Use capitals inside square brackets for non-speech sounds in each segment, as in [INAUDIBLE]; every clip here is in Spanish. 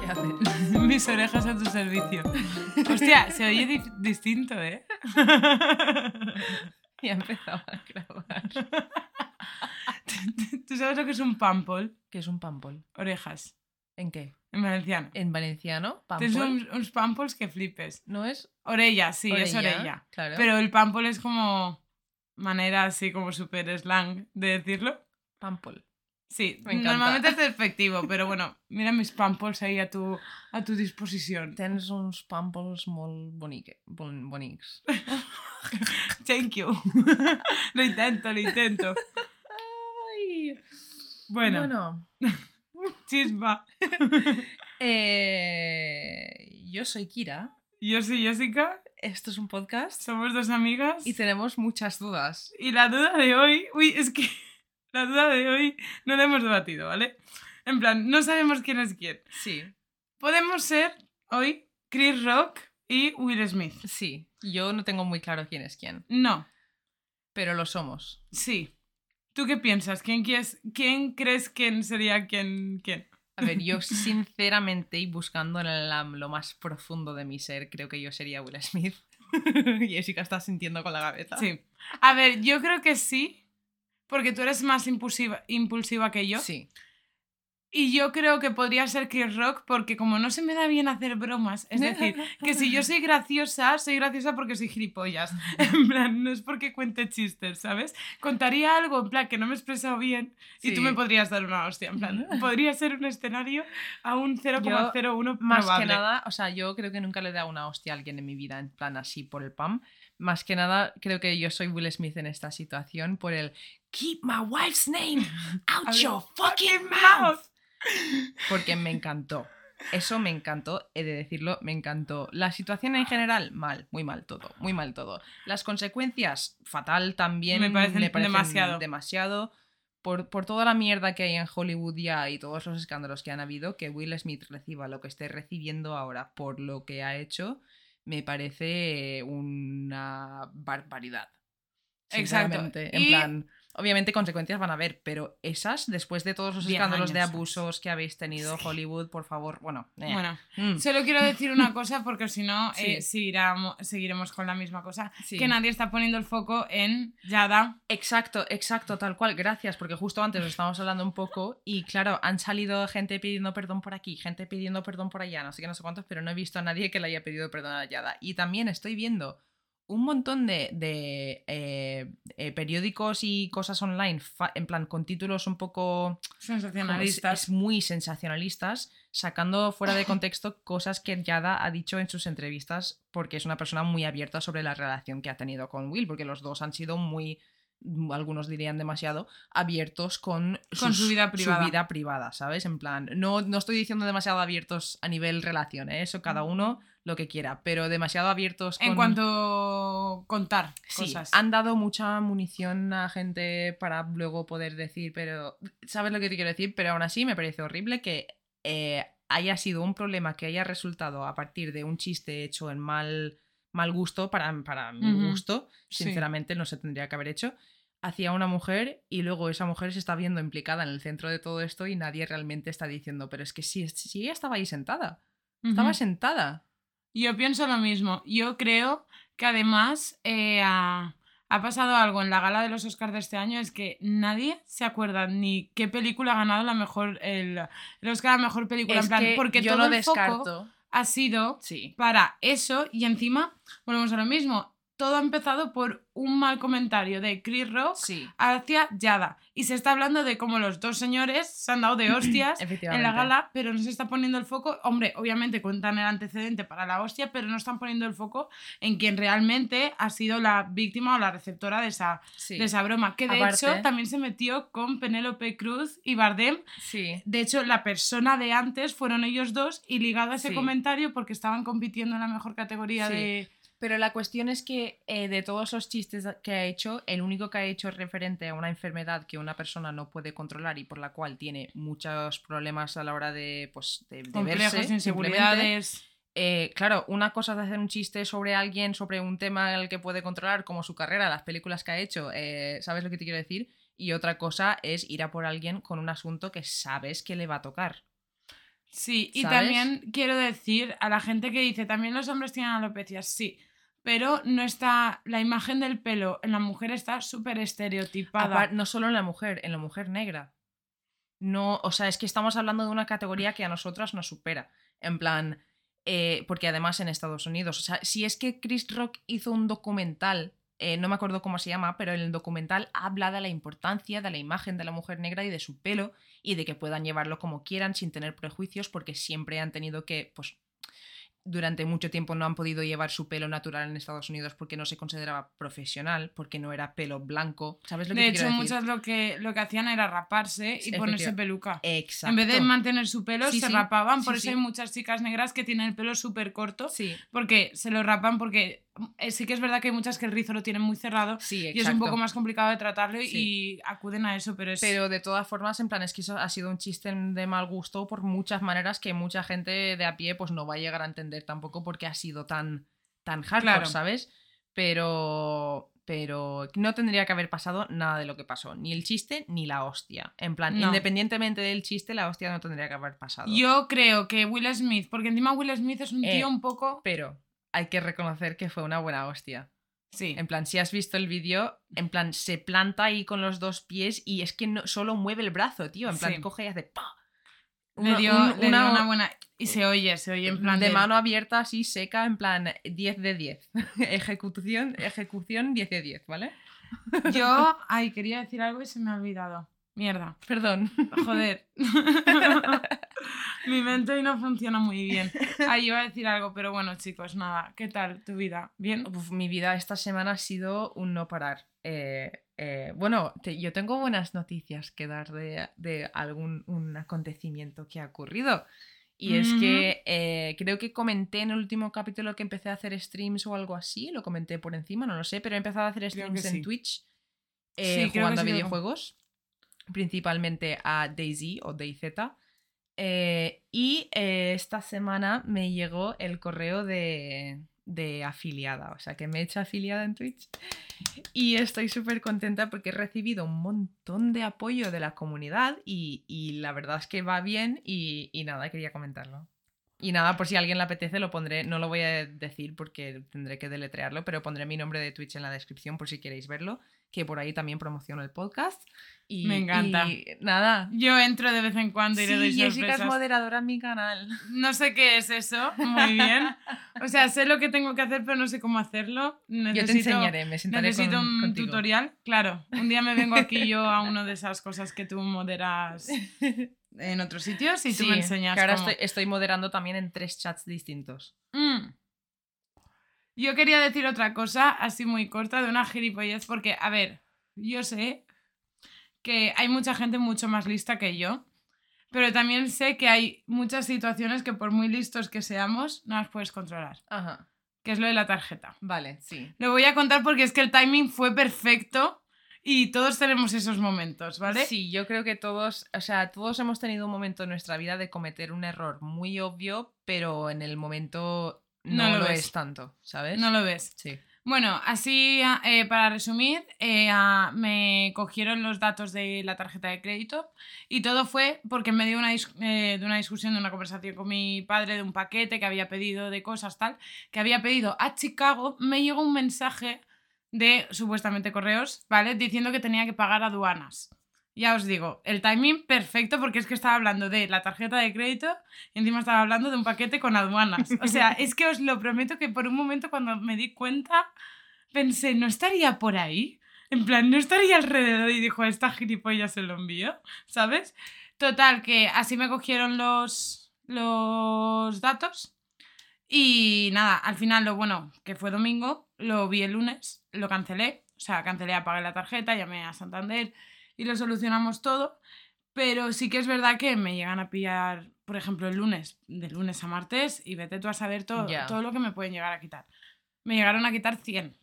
¿Qué? [LAUGHS] Mis orejas a tu servicio. Hostia, se oye di- distinto, ¿eh? [LAUGHS] Ya empezaba a grabar. [LAUGHS] ¿Tú sabes lo que es un pampol? ¿Qué es un pampol? Orejas, ¿En qué? en valenciano. ¿En valenciano? Tienes ¿Pampol? uns, uns pampols que flipes. ¿No es Orella, sí, es orella? orella. Claro. Pero el pampol es como manera así como súper slang de decirlo. Pampol. Sí, Me encanta. normalmente es despectivo, pero bueno, mira mis pampols ahí a tu, a tu disposición. Tens uns pampols molt bonique, bon, bonics. [LAUGHS] Thank you. [LAUGHS] lo intento, lo intento. Ay. Bueno, Bueno, [LAUGHS] chispa. eh, yo soy Kira. Yo soy Jessica, Esto es un podcast somos dos amigas. y tenemos muchas dudas. Y la duda de hoy, uy, es que la duda de hoy no la hemos debatido, ¿vale? En plan, no sabemos quién es quién. Sí, Podemos ser hoy Chris Rock y Will Smith. sí. Yo no tengo muy claro quién es quién, No, pero lo somos. sí. ¿Tú qué piensas? ¿Quién, quieres- quién crees quién sería quién? quién? A ver, yo [LAUGHS] sinceramente y buscando en la- lo más profundo de mi ser, creo que yo sería Will Smith. [LAUGHS] Jessica está sintiendo con la cabeza. Sí. A ver, yo creo que sí, porque tú eres más impulsiva, impulsiva que yo. Sí. Y yo creo que podría ser Chris Rock porque como no se me da bien hacer bromas, es decir, que si yo soy graciosa, soy graciosa porque soy gilipollas. [LAUGHS] En plan, no es porque cuente chistes, ¿sabes? Contaría algo, en plan, que no me he expresado bien y tú me podrías dar una hostia. En plan, podría ser un escenario a un 0,01 Más probable. que nada, o sea, yo creo que nunca le he dado una hostia a alguien en mi vida, en plan así por el pam. Más que nada, creo que yo soy Will Smith en esta situación por el Keep my wife's name [LAUGHS] out your fucking mouth. Porque me encantó. Eso me encantó, he de decirlo, me encantó. La situación en general, mal, muy mal todo, muy mal todo. Las consecuencias, fatal también. Me parecen demasiado. demasiado. Por, por toda la mierda que hay en Hollywood ya y todos los escándalos que han habido, que Will Smith reciba lo que esté recibiendo ahora por lo que ha hecho, me parece una barbaridad. Exacto. Sinceramente. En Y- plan, obviamente consecuencias van a haber, pero esas, después de todos los escándalos de abusos que habéis tenido, Sí. Hollywood, por favor, bueno. eh. Bueno, Mm, solo quiero decir una cosa porque si no [LAUGHS] Sí. eh, seguiremos con la misma cosa. sí. Que nadie está poniendo el foco en Yada. Exacto, exacto, tal cual. Gracias, porque justo antes lo estábamos hablando un poco y claro, han salido gente pidiendo perdón por aquí, gente pidiendo perdón por allá, no sé qué, no sé cuántos, pero no he visto a nadie que le haya pedido perdón a Yada. Y también estoy viendo un montón de, de, eh, eh, periódicos y cosas online, en plan con títulos un poco es, Sensacionalistas. es muy sensacionalistas, sacando fuera de [LAUGHS] contexto cosas que Yada ha dicho en sus entrevistas, porque es una persona muy abierta sobre la relación que ha tenido con Will, porque los dos han sido muy, mm, algunos dirían demasiado, abiertos con, Con su vida privada. vida privada, ¿sabes? En plan, no, no estoy diciendo demasiado abiertos a nivel relación, ¿eh? eso cada uno lo que quiera, pero demasiado abiertos con... En cuanto a contar Sí, cosas. han dado mucha munición a gente para luego poder decir, pero ¿sabes lo que te quiero decir? Pero aún así me parece horrible que eh, haya sido un problema que haya resultado a partir de un chiste hecho en mal, mal gusto, para, para mi gusto, sí. sinceramente no se tendría que haber hecho, hacia una mujer y luego esa mujer se está viendo implicada en el centro de todo esto y nadie realmente está diciendo, pero es que sí, sí ella estaba ahí sentada, estaba sentada. Yo pienso lo mismo. Yo creo que además eh, ha, ha pasado algo en la gala de los Oscars de este año, es que nadie se acuerda ni qué película ha ganado la mejor, el, el Oscar a la mejor película. Es en plan, que porque yo todo no el foco descarto. ha sido Sí. para eso y encima volvemos a lo mismo. Todo ha empezado por un mal comentario de Chris Rock Sí, hacia Yada. Y se está hablando de cómo los dos señores se han dado de [CLEARS THROAT] hostias en la gala, pero no se está poniendo el foco. Hombre, obviamente cuentan el antecedente para la hostia, pero no están poniendo el foco en quien realmente ha sido la víctima o la receptora de esa, Sí, de esa broma. Que de Aparte- hecho también se metió con Penélope Cruz y Bardem. sí. De hecho, la persona de antes fueron ellos dos y ligado a ese comentario porque estaban compitiendo en la mejor categoría de. Pero la cuestión es que eh, de todos los chistes que ha hecho, el único que ha hecho referente a una enfermedad que una persona no puede controlar y por la cual tiene muchos problemas a la hora de, pues, de, de complejos, verse, simplemente, inseguridades. eh, claro, una cosa es hacer un chiste sobre alguien, sobre un tema el que puede controlar, como su carrera, las películas que ha hecho, eh, ¿sabes lo que te quiero decir? Y otra cosa es ir a por alguien con un asunto que sabes que le va a tocar. Sí, y ¿Sabes? también quiero decir a la gente que dice, también los hombres tienen alopecia, sí, pero no está, la imagen del pelo en la mujer está súper estereotipada. Apar- no solo en la mujer, en la mujer negra. No, o sea, es que estamos hablando de una categoría que a nosotras nos supera. En plan, eh, porque además en Estados Unidos, o sea, si es que Chris Rock hizo un documental, eh, no me acuerdo cómo se llama, pero en el documental habla de la importancia de la imagen de la mujer negra y de su pelo y de que puedan llevarlo como quieran sin tener prejuicios porque siempre han tenido que, pues, durante mucho tiempo no han podido llevar su pelo natural en Estados Unidos porque no se consideraba profesional, porque no era pelo blanco. ¿Sabes lo que de te hecho, muchas lo que, lo que hacían era raparse y ponerse peluca. Exacto. En vez de mantener su pelo, Sí, se sí. rapaban. Por Sí, eso hay muchas chicas negras que tienen el pelo súper corto. Sí, Porque se lo rapan porque sí que es verdad que hay muchas que el rizo lo tienen muy cerrado sí, y es un poco más complicado de tratarlo Sí. y acuden a eso, pero es... Pero de todas formas, en plan, es que eso ha sido un chiste de mal gusto por muchas maneras que mucha gente de a pie pues no va a llegar a entender tampoco porque ha sido tan, tan hardcore, Claro. ¿sabes? Pero, pero no tendría que haber pasado nada de lo que pasó, ni el chiste ni la hostia. En plan, No. independientemente del chiste, la hostia no tendría que haber pasado. Yo creo que Will Smith, porque encima Will Smith es un Eh, tío un poco... Pero hay que reconocer que fue una buena hostia. Sí. En plan, si has visto el vídeo, en plan, se planta ahí con los dos pies y es que no, solo mueve el brazo, tío. En plan, Sí. coge y hace ¡pa! Le Una- dio, un- le dio una buena... Y se oye, se oye en plan de de... mano abierta, así seca, en plan 10 de 10. [LAUGHS] ejecución, ejecución 10 de 10, ¿vale? Yo, [LAUGHS] ay, quería decir algo y se me ha olvidado. Mierda. Perdón. Joder. [LAUGHS] Mi mente hoy no funciona muy bien. Ay, iba a decir algo, pero bueno, chicos, nada. ¿Qué tal tu vida? ¿Bien? Uf, mi vida esta semana ha sido un no parar. Eh, eh, bueno, te- yo tengo buenas noticias que dar de, de algún un acontecimiento que ha ocurrido. Y es que eh, creo que comenté en el último capítulo que empecé a hacer streams o algo así, lo comenté por encima, no lo sé, pero he empezado a hacer streams en sí. Twitch Sí, jugando a videojuegos, principalmente a Daisy o DayZ. Eh, y eh, esta semana me llegó el correo de, de afiliada, o sea que me he hecho afiliada en Twitch y estoy súper contenta porque he recibido un montón de apoyo de la comunidad y, y la verdad es que va bien y, y nada, quería comentarlo. Y nada, por si alguien le apetece, lo pondré, no lo voy a decir porque tendré que deletrearlo, pero pondré mi nombre de Twitch en la descripción por si queréis verlo, que por ahí también promociono el podcast. Y, Me encanta. y nada. Yo entro de vez en cuando y le doy Sí, Jessica es sorpresas. moderadora en mi canal. No sé qué es eso, muy bien. O sea, sé lo que tengo que hacer, pero no sé cómo hacerlo. Yo te Necesito, enseñaré, me sentaré necesito con- un contigo. tutorial. Claro, un día me vengo aquí yo a una de esas cosas que tú moderas en otros sitios y tú Sí, me enseñas que ahora cómo. estoy, estoy moderando también en tres chats distintos. Mm. Yo quería decir otra cosa, así muy corta, de una gilipollez, porque, a ver, yo sé que hay mucha gente mucho más lista que yo, pero también sé que hay muchas situaciones que por muy listos que seamos, no las puedes controlar, Ajá, que es lo de la tarjeta. vale, sí. Lo voy a contar porque es que el timing fue perfecto y todos tenemos esos momentos, ¿vale? Sí, yo creo que todos, o sea, todos hemos tenido un momento en nuestra vida de cometer un error muy obvio, pero en el momento no, No lo lo, ves. es tanto, ¿sabes? No lo ves. Sí. Bueno, así eh, para resumir, eh, me cogieron los datos de la tarjeta de crédito y todo fue porque en medio de una, dis- eh, de una discusión, de una conversación con mi padre de un paquete que había pedido de cosas tal, que había pedido a Chicago, me llegó un mensaje de supuestamente correos, ¿vale? Diciendo que tenía que pagar aduanas. Ya os digo, el timing perfecto porque es que estaba hablando de la tarjeta de crédito y encima estaba hablando de un paquete con aduanas. O sea, es que os lo prometo que por un momento cuando me di cuenta pensé, ¿no estaría por ahí? En plan, no estaría alrededor y dijo, esta gilipollas se lo envío, ¿sabes? Total, que así me cogieron los, los datos. Y nada, al final lo bueno, que fue domingo, lo vi el lunes, lo cancelé. O sea, cancelé, apagué la tarjeta, llamé a Santander y lo solucionamos todo. Pero sí que es verdad que me llegan a pillar, por ejemplo, el lunes, de lunes a martes, y vete tú a saber todo, todo lo que me pueden llegar a quitar. Me llegaron a quitar 100,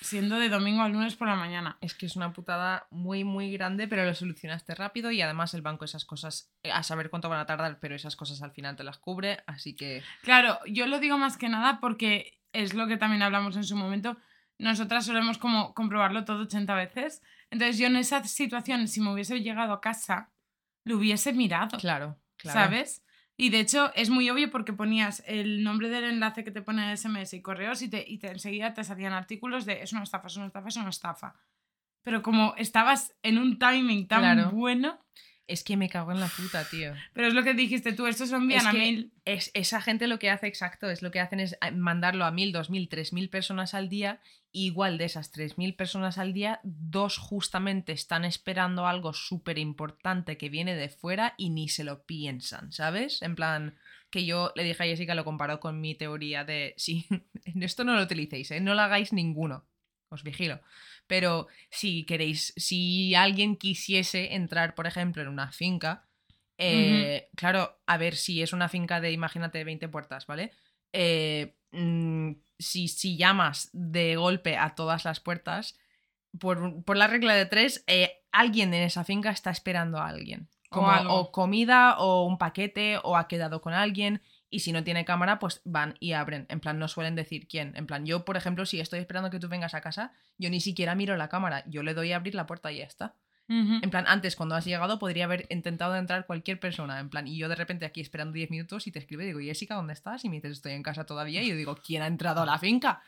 siendo de domingo a lunes por la mañana. Es que es una putada muy, muy grande, pero lo solucionaste rápido y además el banco esas cosas, eh, a saber cuánto van a tardar, pero esas cosas al final te las cubre, así que... Claro, yo lo digo más que nada porque es lo que también hablamos en su momento. Nosotras solemos como comprobarlo todo 80 veces. Entonces yo en esa situación, si me hubiese llegado a casa, lo hubiese mirado. Claro, claro. ¿Sabes? Y de hecho es muy obvio porque ponías el nombre del enlace que te pone SMS y correos y, te, y te, enseguida te salían artículos de es una estafa, es una estafa, es una estafa. Pero como estabas en un timing tan Claro. bueno, Es que me cago en la puta, tío. [LAUGHS] pero es lo que dijiste tú, estos envían Es a que mil. es, esa gente lo que hace exacto es lo que hacen es eh, mandarlo a mil, dos mil, tres mil personas al día. y igual de esas tres mil personas al día, dos justamente están esperando algo súper importante que viene de fuera y ni se lo piensan, ¿sabes? En plan, que yo le dije a Jessica, lo comparó con mi teoría de, [LAUGHS] sí, esto no lo utilicéis, ¿eh? no lo hagáis ninguno, os vigilo. Pero si queréis, si alguien quisiese entrar, por ejemplo, en una finca, eh, claro, a ver, si es una finca de, imagínate, 20 puertas, ¿vale? Eh, mm, si, si llamas de golpe a todas las puertas, por, por la regla de tres, eh, alguien en esa finca está esperando a alguien. Como o comida o un paquete o ha quedado con alguien. Y si no tiene cámara, pues van y abren. En plan, no suelen decir quién. En plan, yo, por ejemplo, si estoy esperando que tú vengas a casa, yo ni siquiera miro la cámara. Yo le doy a abrir la puerta y ya está. En plan, antes, cuando has llegado, podría haber intentado entrar cualquier persona. En plan, y yo de repente aquí esperando 10 minutos y te escribo y digo, Jessica, ¿dónde estás? Y me dices, estoy en casa todavía. Y yo digo, ¿quién ha entrado a la finca?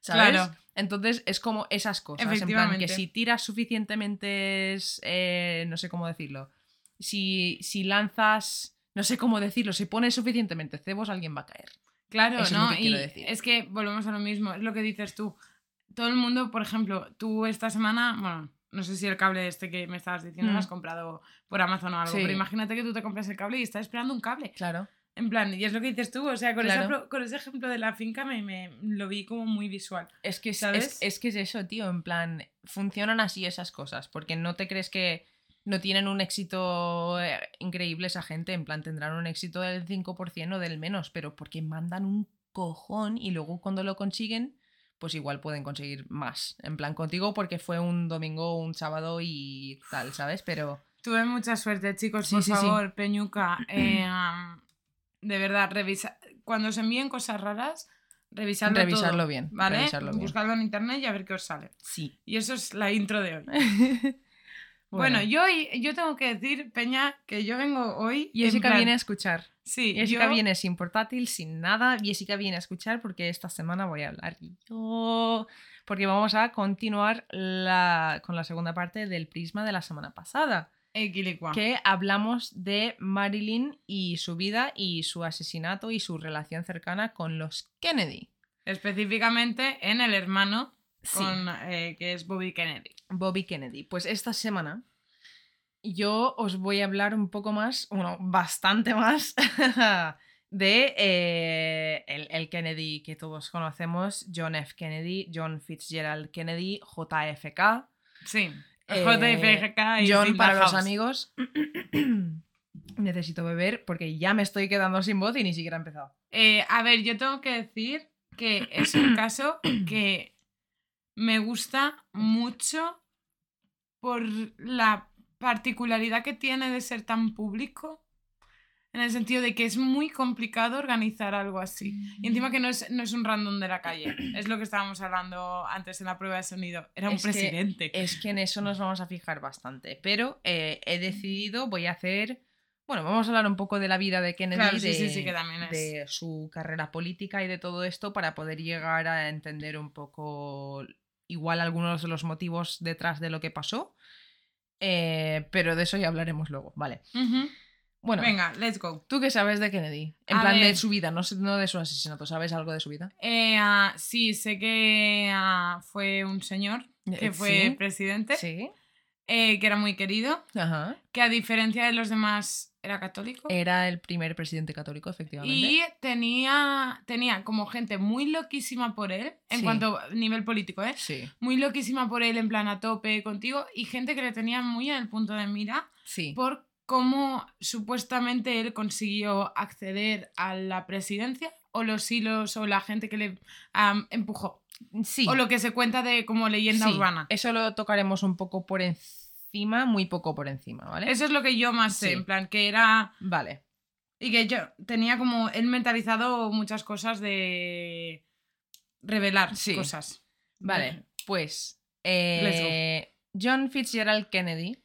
¿Sabes? Claro. Entonces es como esas cosas. En plan, que si tiras suficientemente. eh, no sé cómo decirlo. Si, si lanzas. No sé cómo decirlo. Si pones suficientemente cebos, alguien va a caer. Claro, Eso es lo ¿no? que quiero y decir. es que volvemos a lo mismo, es lo que dices tú. Todo el mundo, por ejemplo, tú esta semana, bueno, no sé si el cable este que me estabas diciendo Mm. lo has comprado por Amazon o algo, Sí. pero imagínate que tú te compras el cable y estás esperando un cable. Claro. En plan, y es lo que dices tú, o sea, con, Claro. ese ejemplo de la finca me, me- lo vi como muy visual. Es que es, ¿Sabes? es- es que es eso, tío. En plan, funcionan así esas cosas. Porque no te crees que no tienen un éxito eh, increíble esa gente. En plan, tendrán un éxito del 5% o del menos. Pero porque mandan un cojón y luego cuando lo consiguen, pues igual pueden conseguir más. En plan, contigo porque fue un domingo, un sábado y tal, ¿sabes? Pero Tuve mucha suerte, chicos, Sí, por sí, sí. favor, Peñuca. [CLEARS THROAT] eh, de verdad, revisa cuando os envíen cosas raras, revisadlo, Revisarlo todo, bien, ¿vale? revisarlo bien. Buscadlo en internet y a ver qué os sale. sí. Y eso es la intro de hoy. [LAUGHS] Bueno, yo, hoy- yo tengo que decir, Peña, que yo vengo hoy. Jessica plan- viene a escuchar. Sí, Jessica yo- viene sin portátil, sin nada. Jessica viene a escuchar porque esta semana voy a hablar yo. Porque vamos a continuar la- con la segunda parte del prisma de la semana pasada. Equilicua. Que hablamos de Marilyn y su vida y su asesinato y su relación cercana con los Kennedy. Específicamente en el hermano Sí. con, eh, que es Bobby Kennedy. Bobby Kennedy. Pues esta semana yo os voy a hablar un poco más, bueno, bastante más, [LAUGHS] de eh, el, el Kennedy que todos conocemos, John F. Kennedy, John Fitzgerald Kennedy, JFK. Sí. Eh, JFK y John para los amigos. [CLEARS THROAT] Necesito beber porque ya me estoy quedando sin voz y ni siquiera he empezado. Eh, a ver, yo tengo que decir que es un caso que me gusta mucho por la particularidad que tiene de ser tan público. En el sentido de que es muy complicado organizar algo así. Y encima que no es, no es un random de la calle. [CLEARS THROAT] Es lo que estábamos hablando antes en la prueba de sonido. Era un Es que presidente. Es que en eso nos vamos a fijar bastante. Pero eh, he decidido, voy a hacer. Bueno, vamos a hablar un poco de la vida de Kennedy, Claro, sí, de, sí, sí, que también es. de su carrera política y de todo esto para poder llegar a entender un poco igual algunos de los motivos detrás de lo que pasó. Eh, pero de eso ya hablaremos luego, vale. Bueno, Venga, let's go. ¿tú qué sabes de Kennedy? En A plan de su vida, no, no de su asesinato. ¿Sabes algo de su vida? Eh, ah, sí, sé que ah, fue un señor que Eh, fue sí. presidente, Sí. que era muy querido, Ajá. que a diferencia de los demás era católico. Era el primer presidente católico, efectivamente. Y tenía, tenía como gente muy loquísima por él, en Sí. cuanto a nivel político, ¿eh? Sí, Muy loquísima por él, en plan a tope contigo, y gente que le tenía muy en el punto de mira sí. por cómo supuestamente él consiguió acceder a la presidencia, o los hilos, o la gente que le am, empujó, Sí. o lo que se cuenta de como leyenda Sí, urbana. Eso lo tocaremos un poco por encima, muy poco por encima, ¿vale? Eso es lo que yo más sé, en plan, que era... Vale. Y que yo tenía como él mentalizado muchas cosas de revelar Sí. cosas. Vale, pues eh, John Fitzgerald Kennedy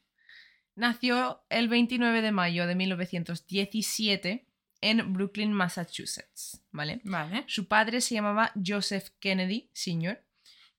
nació el 29 de mayo de 1917 en Brooklyn, Massachusetts, ¿vale? Vale. Su padre se llamaba Joseph Kennedy Sr.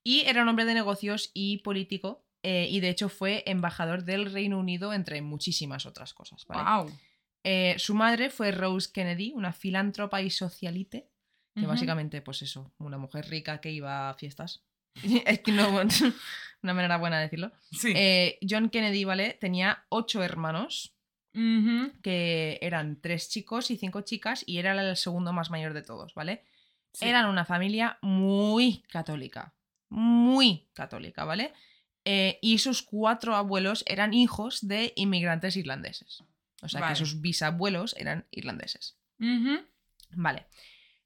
y era un hombre de negocios y político eh, y de hecho fue embajador del Reino Unido entre muchísimas otras cosas, ¿vale? Wow. Eh, su madre fue Rose Kennedy, una filántropa y socialite, que básicamente, pues eso, una mujer rica que iba a fiestas. [LAUGHS] es que no, [LAUGHS] una manera buena de decirlo. Sí. Eh, John Kennedy, ¿vale? Tenía ocho hermanos, que eran tres chicos y cinco chicas, y era el segundo más mayor de todos, ¿vale? Sí. Eran una familia muy católica, muy católica, ¿vale? Eh, y sus cuatro abuelos eran hijos de inmigrantes irlandeses. O sea Vale. que sus bisabuelos eran irlandeses. Vale.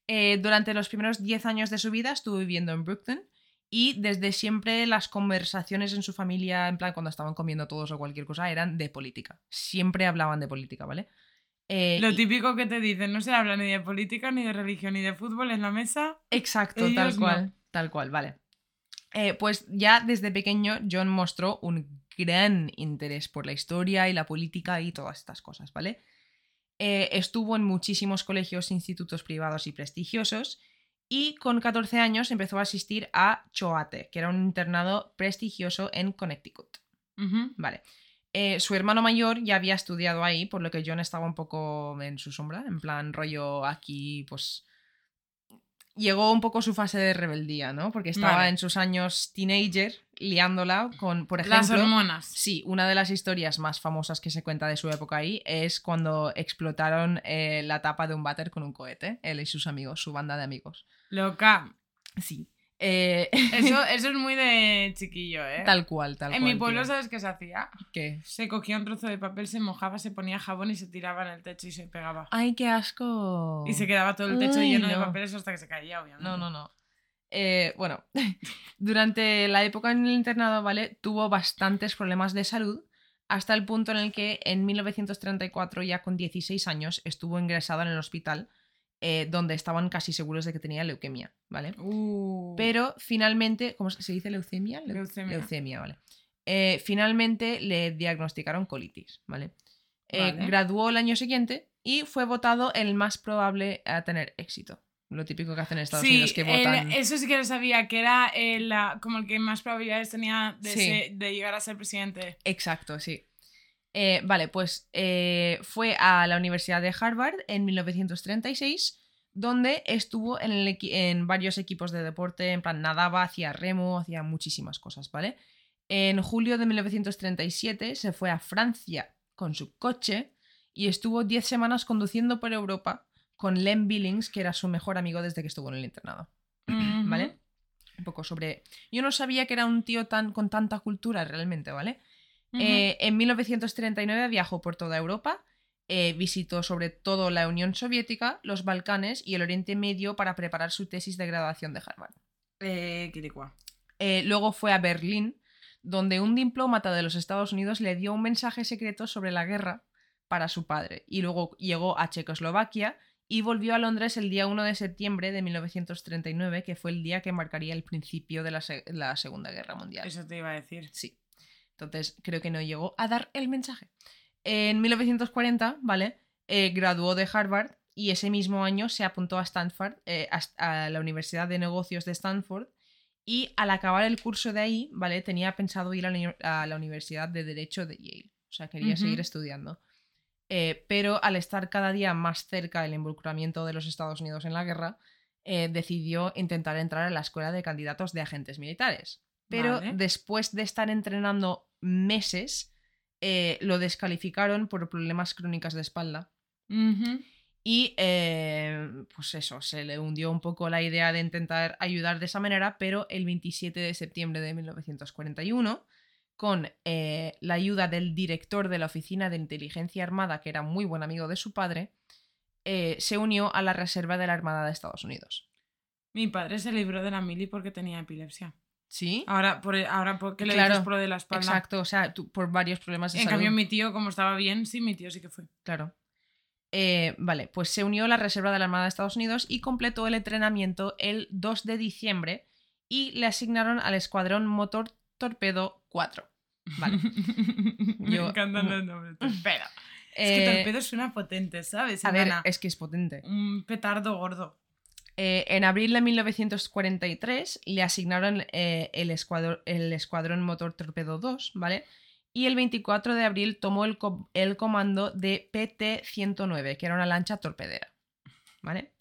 Eh, durante los primeros 10 años de su vida estuvo viviendo en Brooklyn y desde siempre las conversaciones en su familia, en plan cuando estaban comiendo todos o cualquier cosa, eran de política. Siempre hablaban de política, ¿vale? Eh, Lo típico que te dicen, no se habla ni de política, ni de religión, ni de fútbol en la mesa. Exacto, Ellos tal no. cual. Tal cual, vale. Eh, pues ya desde pequeño John mostró un gran interés por la historia y la política y todas estas cosas, ¿vale? Eh, estuvo en muchísimos colegios institutos privados y prestigiosos y con 14 años empezó a asistir a Choate, que era un internado prestigioso en Connecticut. Vale. Eh, su hermano mayor ya había estudiado ahí, por lo que John estaba un poco en su sombra, en plan rollo aquí, pues... Llegó un poco su fase de rebeldía, ¿no? Porque estaba Vale. en sus años teenager liándola con, por Las ejemplo... hormonas. Sí, una de las historias más famosas que se cuenta de su época ahí es cuando explotaron eh, la tapa de un váter con un cohete, él y sus amigos, su banda de amigos. Loca. Sí. Eh, Eso, [LAUGHS] eso es muy de chiquillo, ¿eh? tal cual, tal en cual. mi pueblo, tío. ¿sabes qué se hacía? ¿Qué? Se cogía un trozo de papel, se mojaba, se ponía jabón y se tiraba en el techo y se pegaba. ¡Ay, qué asco! Y se quedaba todo el techo Ay, lleno de no. papeles hasta que se caía, obviamente. No, no, no. Eh, bueno, [LAUGHS] durante la época en el internado, ¿vale? Tuvo bastantes problemas de salud, hasta el punto en el que en 1934, ya con 16 años, estuvo ingresado en el hospital, eh, donde estaban casi seguros de que tenía leuquemia, ¿vale? Uh. Pero finalmente, ¿cómo se dice leucemia? Leu- Leucemia. Leucemia, vale. Eh, finalmente le diagnosticaron colitis, ¿vale? Eh, Vale. Graduó el año siguiente y fue votado el más probable a tener éxito. Lo típico que hacen en Estados Sí, Unidos, que el- votan. eso sí que lo sabía, que era el, la- como el que más probabilidades tenía de, Sí. ser- de llegar a ser presidente. Exacto, sí. Eh, vale, pues eh, fue a la Universidad de Harvard en 1936, donde estuvo en, el en varios equipos de deporte, en plan nadaba, hacía remo, hacía muchísimas cosas, ¿vale? En julio de 1937 se fue a Francia con su coche y estuvo 10 semanas conduciendo por Europa con Len Billings, que era su mejor amigo desde que estuvo en el internado. Ujú. ¿vale? Un poco sobre... Yo no sabía que era un tío tan con tanta cultura realmente, ¿vale? Eh, en 1939 viajó por toda Europa, eh, visitó sobre todo la Unión Soviética, los Balcanes y el Oriente Medio para preparar su tesis de graduación de Harvard. Eh. Eh, luego fue a Berlín, donde un diplomata de los Estados Unidos le dio un mensaje secreto sobre la guerra para su padre. Y luego llegó a Checoslovaquia y volvió a Londres el día 1 de septiembre de 1939, que fue el día que marcaría el principio de la, se- la Segunda Guerra Mundial. Eso te iba a decir. Sí. Entonces creo que no llegó a dar el mensaje. En 1940, ¿vale? Eh, graduó de Harvard y ese mismo año se apuntó a Stanford, eh, a, a la Universidad de Negocios de Stanford. Y al acabar el curso de ahí, ¿vale? Tenía pensado ir a la, uni- a la Universidad de Derecho de Yale. O sea, quería seguir estudiando. eh, pero al estar cada día más cerca del involucramiento de los Estados Unidos en la guerra, eh, decidió intentar entrar a la escuela de candidatos de agentes militares. Pero Vale. después de estar entrenando meses, eh, lo descalificaron por problemas crónicos de espalda. Y eh, pues eso, se le hundió un poco la idea de intentar ayudar de esa manera, pero el 27 de septiembre de 1941, con eh, la ayuda del director de la Oficina de Inteligencia Armada, que era muy buen amigo de su padre, eh, se unió a la Reserva de la Armada de Estados Unidos. Mi padre se libró de la mili porque tenía epilepsia. ¿Sí? Ahora, por, ahora ¿por qué le Claro, dices por lo de la espalda? Exacto, o sea, tú- por varios problemas de En salud. cambio, mi tío, como estaba bien, sí, mi tío sí que fue. Claro. Eh, vale, pues se unió a la Reserva de la Armada de Estados Unidos y completó el entrenamiento el 2 de diciembre y le asignaron al Escuadrón Motor Torpedo 4. Vale. [LAUGHS] Me Yo- encantan los nombres. Torpedo. es Eh, que torpedo suena potente, ¿sabes? A ver, es que es potente. Un petardo gordo. Eh, en abril de 1943 le asignaron eh, el, escuadrón, el Escuadrón Motor Torpedo 2, ¿vale? Y el 24 de abril tomó el, co- el comando de PT-109, que era una lancha torpedera, ¿vale?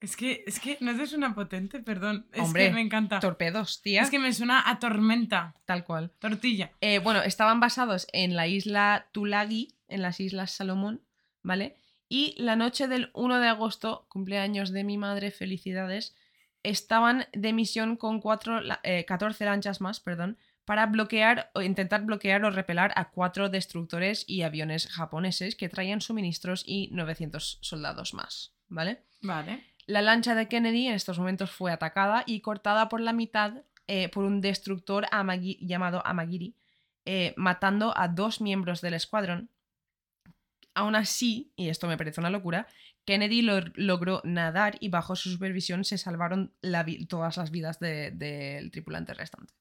Es que, es que no te suena potente, perdón. Es Hombre, que me encanta. Torpedos, tía. Es que me suena a tormenta. Tal cual. Tortilla. Eh, bueno, estaban basados en la isla Tulagi, en las Islas Salomón, ¿vale? Y la noche del 1 de agosto, cumpleaños de mi madre, felicidades, estaban de misión con cuatro, eh, 14 lanchas más, perdón, para bloquear o intentar bloquear o repelar a cuatro destructores y aviones japoneses que traían suministros y 900 soldados más, ¿vale? Vale. La lancha de Kennedy en estos momentos fue atacada y cortada por la mitad eh, por un destructor Amagi- llamado Amagiri, eh, matando a dos miembros del escuadrón. Aún así, y esto me parece una locura, Kennedy lo- logró nadar y bajo su supervisión se salvaron la todas las vidas de- del tripulante restante.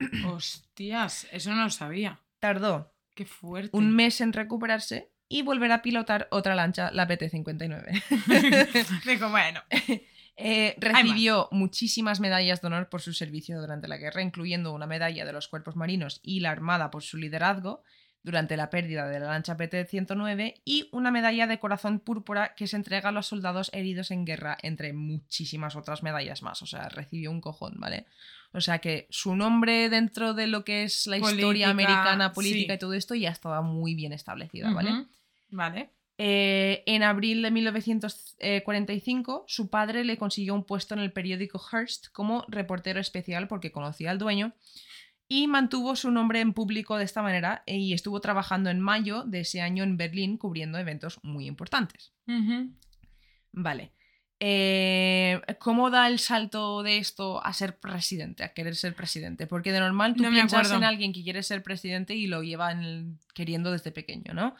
[CLEARS THROAT] Hostias, eso no lo sabía. Tardó Qué fuerte. un mes en recuperarse y volver a pilotar otra lancha, la PT-59. [LAUGHS] Digo, bueno. [LAUGHS] Eh, recibió muchísimas medallas de honor por su servicio durante la guerra, incluyendo una medalla de los cuerpos marinos y la Armada por su liderazgo durante la pérdida de la lancha PT-109 y una medalla de corazón púrpura que se entrega a los soldados heridos en guerra, entre muchísimas otras medallas más. O sea, recibió un cojón, ¿vale? O sea que su nombre dentro de lo que es la Política, historia americana, política sí. y todo esto ya estaba muy bien establecida, ¿vale? Ujú. Vale. Eh, en abril de 1945, su padre le consiguió un puesto en el periódico Hearst como reportero especial porque conocía al dueño y mantuvo su nombre en público de esta manera eh, y estuvo trabajando en mayo de ese año en Berlín cubriendo eventos muy importantes. Vale. Eh, ¿Cómo da el salto de esto a ser presidente, a querer ser presidente? Porque de normal tú No piensas en alguien que quiere ser presidente y lo lleva en el- queriendo desde pequeño, ¿no?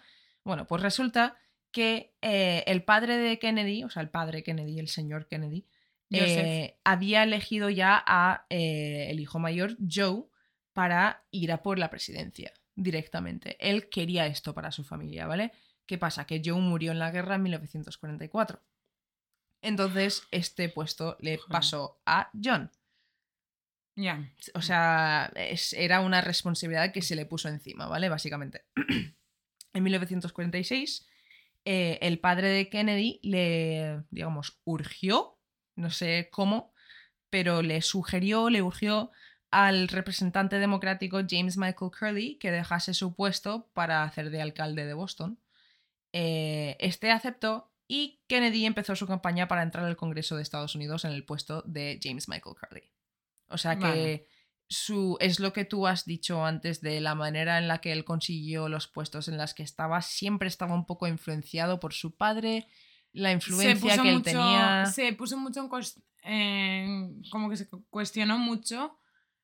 Bueno, pues resulta que eh, el padre de Kennedy, o sea, el padre Kennedy, el señor Kennedy, eh, había elegido ya a el hijo mayor, Joe, para ir a por la presidencia directamente. Él quería esto para su familia, ¿vale? ¿Qué pasa? Que Joe murió en la guerra en 1944. Entonces, este puesto le pasó a John. Ya. O sea, es- era una responsabilidad que se le puso encima, ¿vale? Básicamente. [CLEARS THROAT] en 1946, eh, el padre de Kennedy le, digamos, urgió, no sé cómo, pero le sugirió, le urgió al representante democrático James Michael Curley que dejase su puesto para hacer de alcalde de Boston. Eh, este aceptó y Kennedy empezó su campaña para entrar al Congreso de Estados Unidos en el puesto de James Michael Curley. O sea que Vale. su, es lo que tú has dicho antes de la manera en la que él consiguió los puestos en las que estaba. Siempre estaba un poco influenciado por su padre, la influencia que él tenía. Se puso mucho en, como que se cu- cuestionó mucho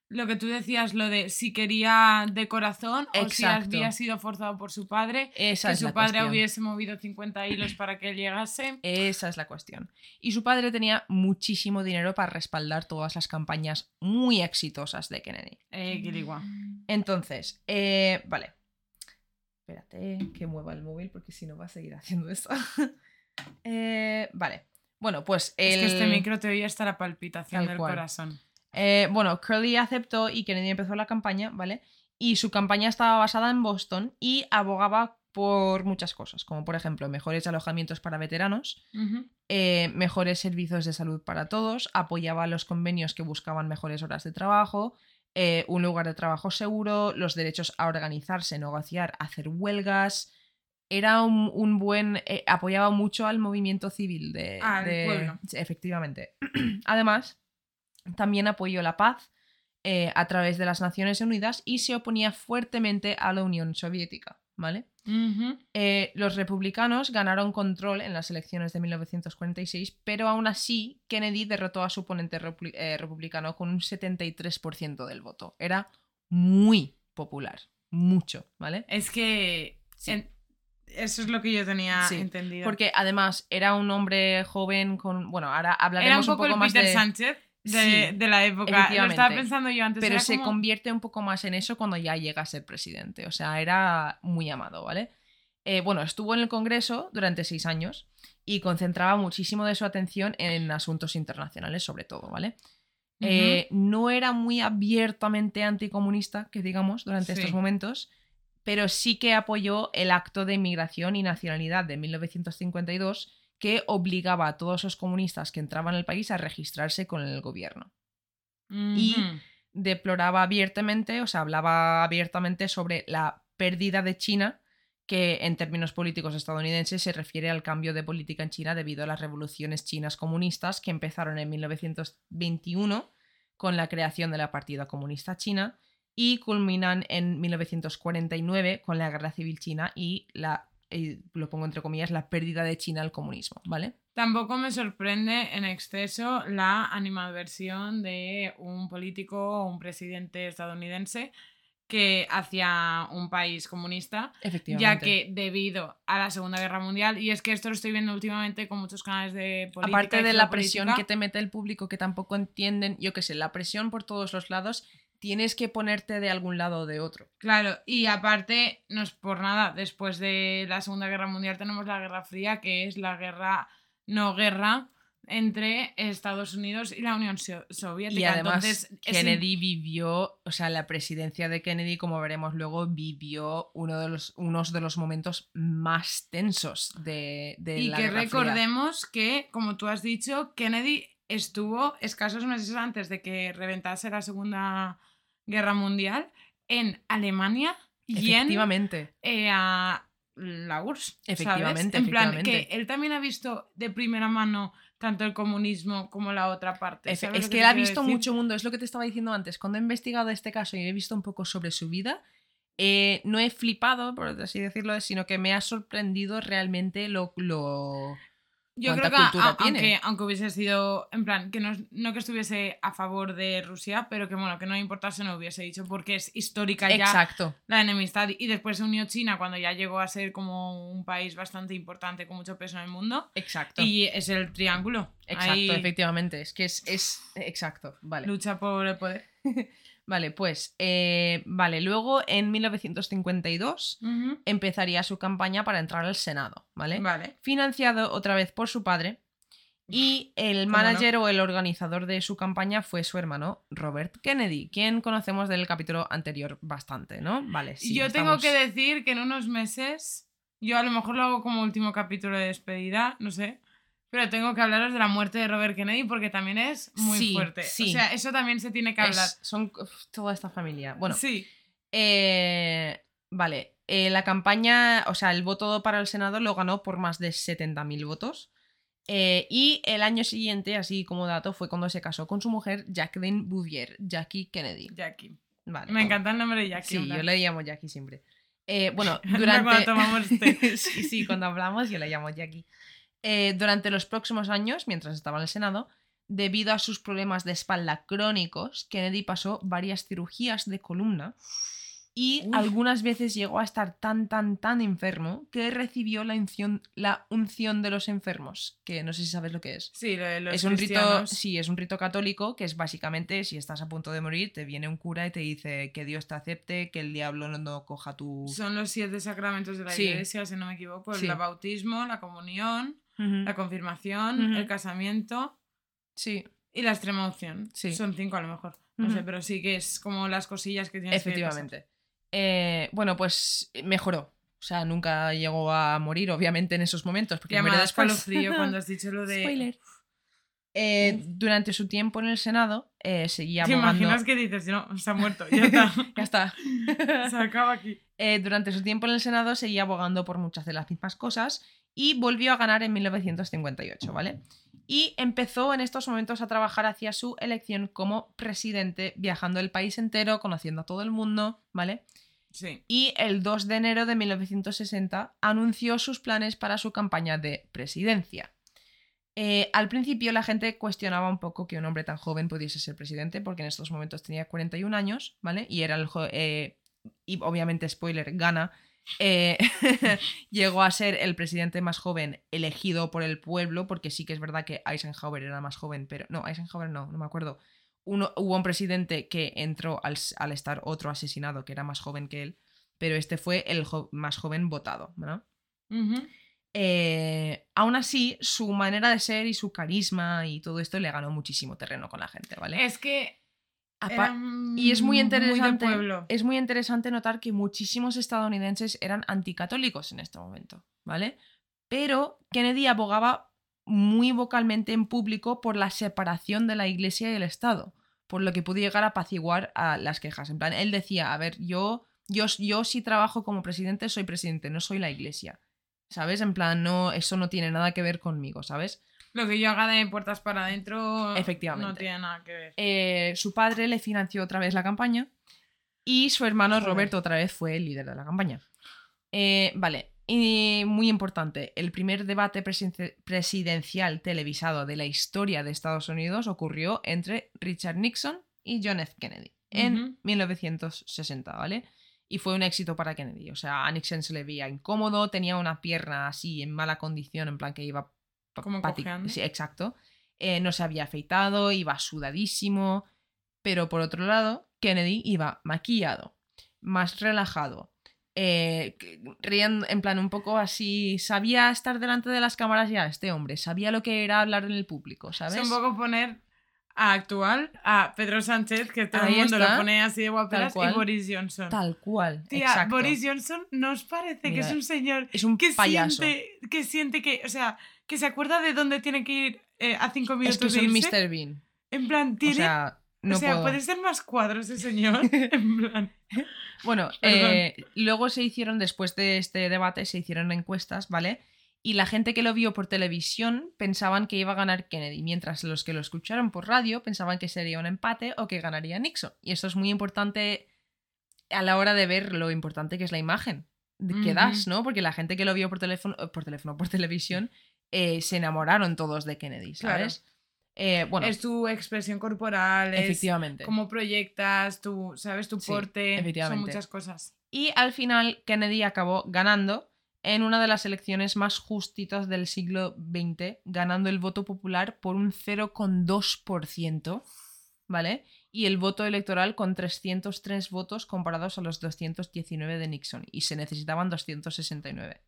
lo que tú decías, lo de si quería de corazón o si había sido forzado por su padre, Esa que es su padre cuestión. hubiese movido 50 hilos para que él llegase. Esa es la cuestión. Y su padre tenía muchísimo dinero para respaldar todas las campañas muy exitosas de Kennedy. Eh. Entonces, eh, vale. Espérate que mueva el móvil porque si no va a seguir haciendo eso. [LAUGHS] Eh, vale. Bueno, pues Es el... que este micro te oye hasta la palpitación Tal del cual. corazón. Eh, bueno, Curly aceptó y Kennedy empezó la campaña, ¿vale? Y su campaña estaba basada en Boston y abogaba por muchas cosas, como por ejemplo mejores alojamientos para veteranos, eh, mejores servicios de salud para todos, apoyaba los convenios que buscaban mejores horas de trabajo, eh, un lugar de trabajo seguro, los derechos a organizarse, negociar, hacer huelgas. Era un, un buen. eh, apoyaba mucho al movimiento civil de. Al de- pueblo. Efectivamente. [CLEARS THROAT] Además, también apoyó la paz eh, a través de las Naciones Unidas y se oponía fuertemente a la Unión Soviética. ¿Vale? Eh, los republicanos ganaron control en las elecciones de 1946, pero aún así Kennedy derrotó a su oponente repu- eh, republicano con un 73% del voto. Era muy popular, mucho, ¿vale? Es que Sí. en- eso es lo que yo tenía Sí, entendido. Porque además era un hombre joven con... Bueno, ahora era un hablaremos poco, un poco el más Peter de... Sánchez de, Sí, de la época. Lo estaba pensando yo antes. pero se como- convierte un poco más en eso cuando ya llega a ser presidente. O sea, era muy amado, ¿vale? Eh, bueno, estuvo en el Congreso durante seis años y concentraba muchísimo de su atención en asuntos internacionales, sobre todo, ¿vale? Eh, no era muy abiertamente anticomunista, que digamos, durante Sí. estos momentos, pero sí que apoyó el acto de inmigración y nacionalidad de 1952 que obligaba a todos los comunistas que entraban al país a registrarse con el gobierno. Y- deploraba abiertamente, o sea, hablaba abiertamente sobre la pérdida de China, que en términos políticos estadounidenses se refiere al cambio de política en China debido a las revoluciones chinas comunistas que empezaron en 1921 con la creación de la Partida Comunista China y culminan en 1949 con la Guerra Civil China y la, eh, lo pongo entre comillas, la pérdida de China al comunismo, ¿vale? Tampoco me sorprende en exceso la animadversión de un político o un presidente estadounidense que hacia un país comunista, ya que debido a la Segunda Guerra Mundial, y es que esto lo estoy viendo últimamente con muchos canales de política. Aparte y de la presión que te mete el público que tampoco entienden, yo qué sé, la presión por todos los lados, tienes que ponerte de algún lado o de otro. Claro, y aparte, no es por nada, después de la Segunda Guerra Mundial tenemos la Guerra Fría, que es la guerra, no guerra, entre Estados Unidos y la Unión So- Soviética. Y además Entonces, es Kennedy vivió, o sea, la presidencia de Kennedy, como veremos luego, vivió uno de los, unos de los momentos más tensos de, de Y la que Guerra Fría. recordemos que, como tú has dicho, Kennedy estuvo escasos meses antes de que reventase la Segunda Guerra Mundial en Alemania y en Efectivamente. eh, a la URSS. ¿sabes? Efectivamente, En plan, efectivamente. que él también ha visto de primera mano tanto el comunismo como la otra parte. ¿sabes Es que él ha visto decir? mucho mundo, es lo que te estaba diciendo antes. Cuando he investigado este caso y he visto un poco sobre su vida, eh, no he flipado, por así decirlo, sino que me ha sorprendido realmente lo... lo... Yo creo que a- aunque, aunque hubiese sido, en plan, que no, no que estuviese a favor de Rusia, pero que bueno, que no importase, no hubiese dicho, porque es histórica ya Exacto. la enemistad. Y después se unió China cuando ya llegó a ser como un país bastante importante con mucho peso en el mundo. Exacto. Y es el triángulo. Exacto, Ahí efectivamente. Es que es, es exacto. Vale. lucha por el poder. [LAUGHS] Vale, pues. eh, vale, luego en 1952 Ujú. empezaría su campaña para entrar al Senado, ¿vale? Vale. Financiado otra vez por su padre. Y el ¿Cómo manager o el organizador de su campaña fue su hermano Robert Kennedy, quien conocemos del capítulo anterior bastante, ¿no? Vale, sí. yo tengo que decir que en unos meses, yo a lo mejor lo hago como último capítulo de despedida, no sé, pero tengo que hablaros de la muerte de Robert Kennedy porque también es muy Sí, fuerte. sí. O sea, eso también se tiene que Es- hablar. son uf, toda esta familia. Bueno, sí. Eh, vale, eh, la campaña, o sea, el voto para el Senado lo ganó por más de 70.000 votos. Eh, y el año siguiente, así como dato, fue cuando se casó con su mujer Jacqueline Bouvier, Jackie Kennedy. Jackie. Vale. Me encanta el nombre de Jackie. Sí, yo le llamo Jackie siempre. Eh, bueno, [LAUGHS] Cuando durante... tomamos [LAUGHS] té. sí, sí, cuando hablamos yo le llamo Jackie. Eh, durante los próximos años, mientras estaba en el Senado, debido a sus problemas de espalda crónicos, Kennedy pasó varias cirugías de columna y Uf. algunas veces llegó a estar tan, tan, tan enfermo que recibió la unción, la unción de los enfermos, que no sé si sabes lo que es. Sí, lo de los es un rito, sí, es un rito católico que es básicamente si estás a punto de morir, te viene un cura y te dice que Dios te acepte, que el diablo no, no coja tu... Son los siete sacramentos de la Sí. iglesia, si no me equivoco. Sí. El bautismo, la comunión, La confirmación, el casamiento Sí, y la extrema unción. Sí. Son cinco a lo mejor. No sé, pero sí que es como las cosillas que tienes que pasar. Efectivamente. Eh, bueno, pues mejoró. O sea, nunca llegó a morir, obviamente, en esos momentos, porque Ya después. escalofrío cuando has dicho lo de... [LAUGHS] Spoiler. Eh, durante su tiempo en el Senado, eh, seguía ¿Te abogando... imaginas que dices? No, se ha muerto, ya está. [LAUGHS] Ya está. [LAUGHS] se acaba aquí. Eh, durante su tiempo en el Senado seguía abogando por muchas de las mismas cosas y volvió a ganar en 1958, ¿vale? Y empezó en estos momentos a trabajar hacia su elección como presidente, viajando el país entero, conociendo a todo el mundo, ¿vale? Sí. Y el 2 de enero de 1960 anunció sus planes para su campaña de presidencia. Eh, al principio la gente cuestionaba un poco que un hombre tan joven pudiese ser presidente, porque en estos momentos tenía 41 años, ¿vale? Y era el... eh, y obviamente, spoiler, gana. eh, [LAUGHS] llegó a ser el presidente más joven elegido por el pueblo, porque sí que es verdad que Eisenhower era más joven, pero no, Eisenhower no, no me acuerdo. Uno, hubo un presidente que entró al, estar otro asesinado que era más joven que él, pero este fue el más joven votado, ¿no? Eh, aún así, su manera de ser y su carisma y todo esto le ganó muchísimo terreno con la gente, ¿vale? Es que... Y es muy interesante, es muy interesante notar que muchísimos estadounidenses eran anticatólicos en este momento, ¿vale? Pero Kennedy abogaba muy vocalmente en público por la separación de la iglesia y el Estado, por lo que pudo llegar a apaciguar a las quejas. En plan, él decía, a ver, yo, yo, yo si trabajo como presidente, soy presidente, no soy la iglesia. ¿Sabes? En plan, no, eso no tiene nada que ver conmigo, ¿sabes? Lo que yo haga de puertas para adentro Efectivamente. no tiene nada que ver. Eh, su padre le financió otra vez la campaña y su hermano Joder. Roberto otra vez fue el líder de la campaña. Eh, vale, y muy importante, el primer debate presidencial televisado de la historia de Estados Unidos ocurrió entre Richard Nixon y John F. Kennedy en Ujú. 1960, ¿vale? Y fue un éxito para Kennedy. O sea, a Nixon se le veía incómodo, tenía una pierna así en mala condición, en plan que iba... Como. Sí, exacto. Eh, no se había afeitado, iba sudadísimo. Pero por otro lado, Kennedy iba maquillado, más relajado, eh, riendo, en plan un poco así, sabía estar delante de las cámaras ya, este hombre, sabía lo que era hablar en el público, ¿sabes? Es un poco poner a actual a Pedro Sánchez, que todo Ahí el mundo está. lo pone así de guaperas, y Boris Johnson. Tal cual. Tía, exacto. Boris Johnson nos parece que es un señor Es un que payaso. siente, que siente que, o sea, que se acuerda de dónde tiene que ir eh, a cinco minutos Es que es un. Mr. Bean. En plan, O tiene... sea, no o sea, puedo. puede ser más cuadro ese señor. [LAUGHS] en plan... Bueno, eh, luego se hicieron, después de este debate, se hicieron encuestas, ¿vale? Y la gente que lo vio por televisión pensaban que iba a ganar Kennedy, mientras los que lo escucharon por radio pensaban que sería un empate o que ganaría Nixon. Y esto es muy importante a la hora de ver lo importante que es la imagen que das, ¿no? Porque la gente que lo vio por teléfono, eh, por teléfono, por televisión, eh, se enamoraron todos de Kennedy, ¿sabes? Eh, bueno, es tu expresión corporal, es efectivamente. cómo proyectas, tu, ¿sabes? Tu Sí, porte. Son efectivamente. muchas cosas. Y al final Kennedy acabó ganando en una de las elecciones más justitas del siglo XX, ganando el voto popular por un 0,2%, ¿vale? Y el voto electoral con 303 votos comparados a los 219 de Nixon, y se necesitaban 269.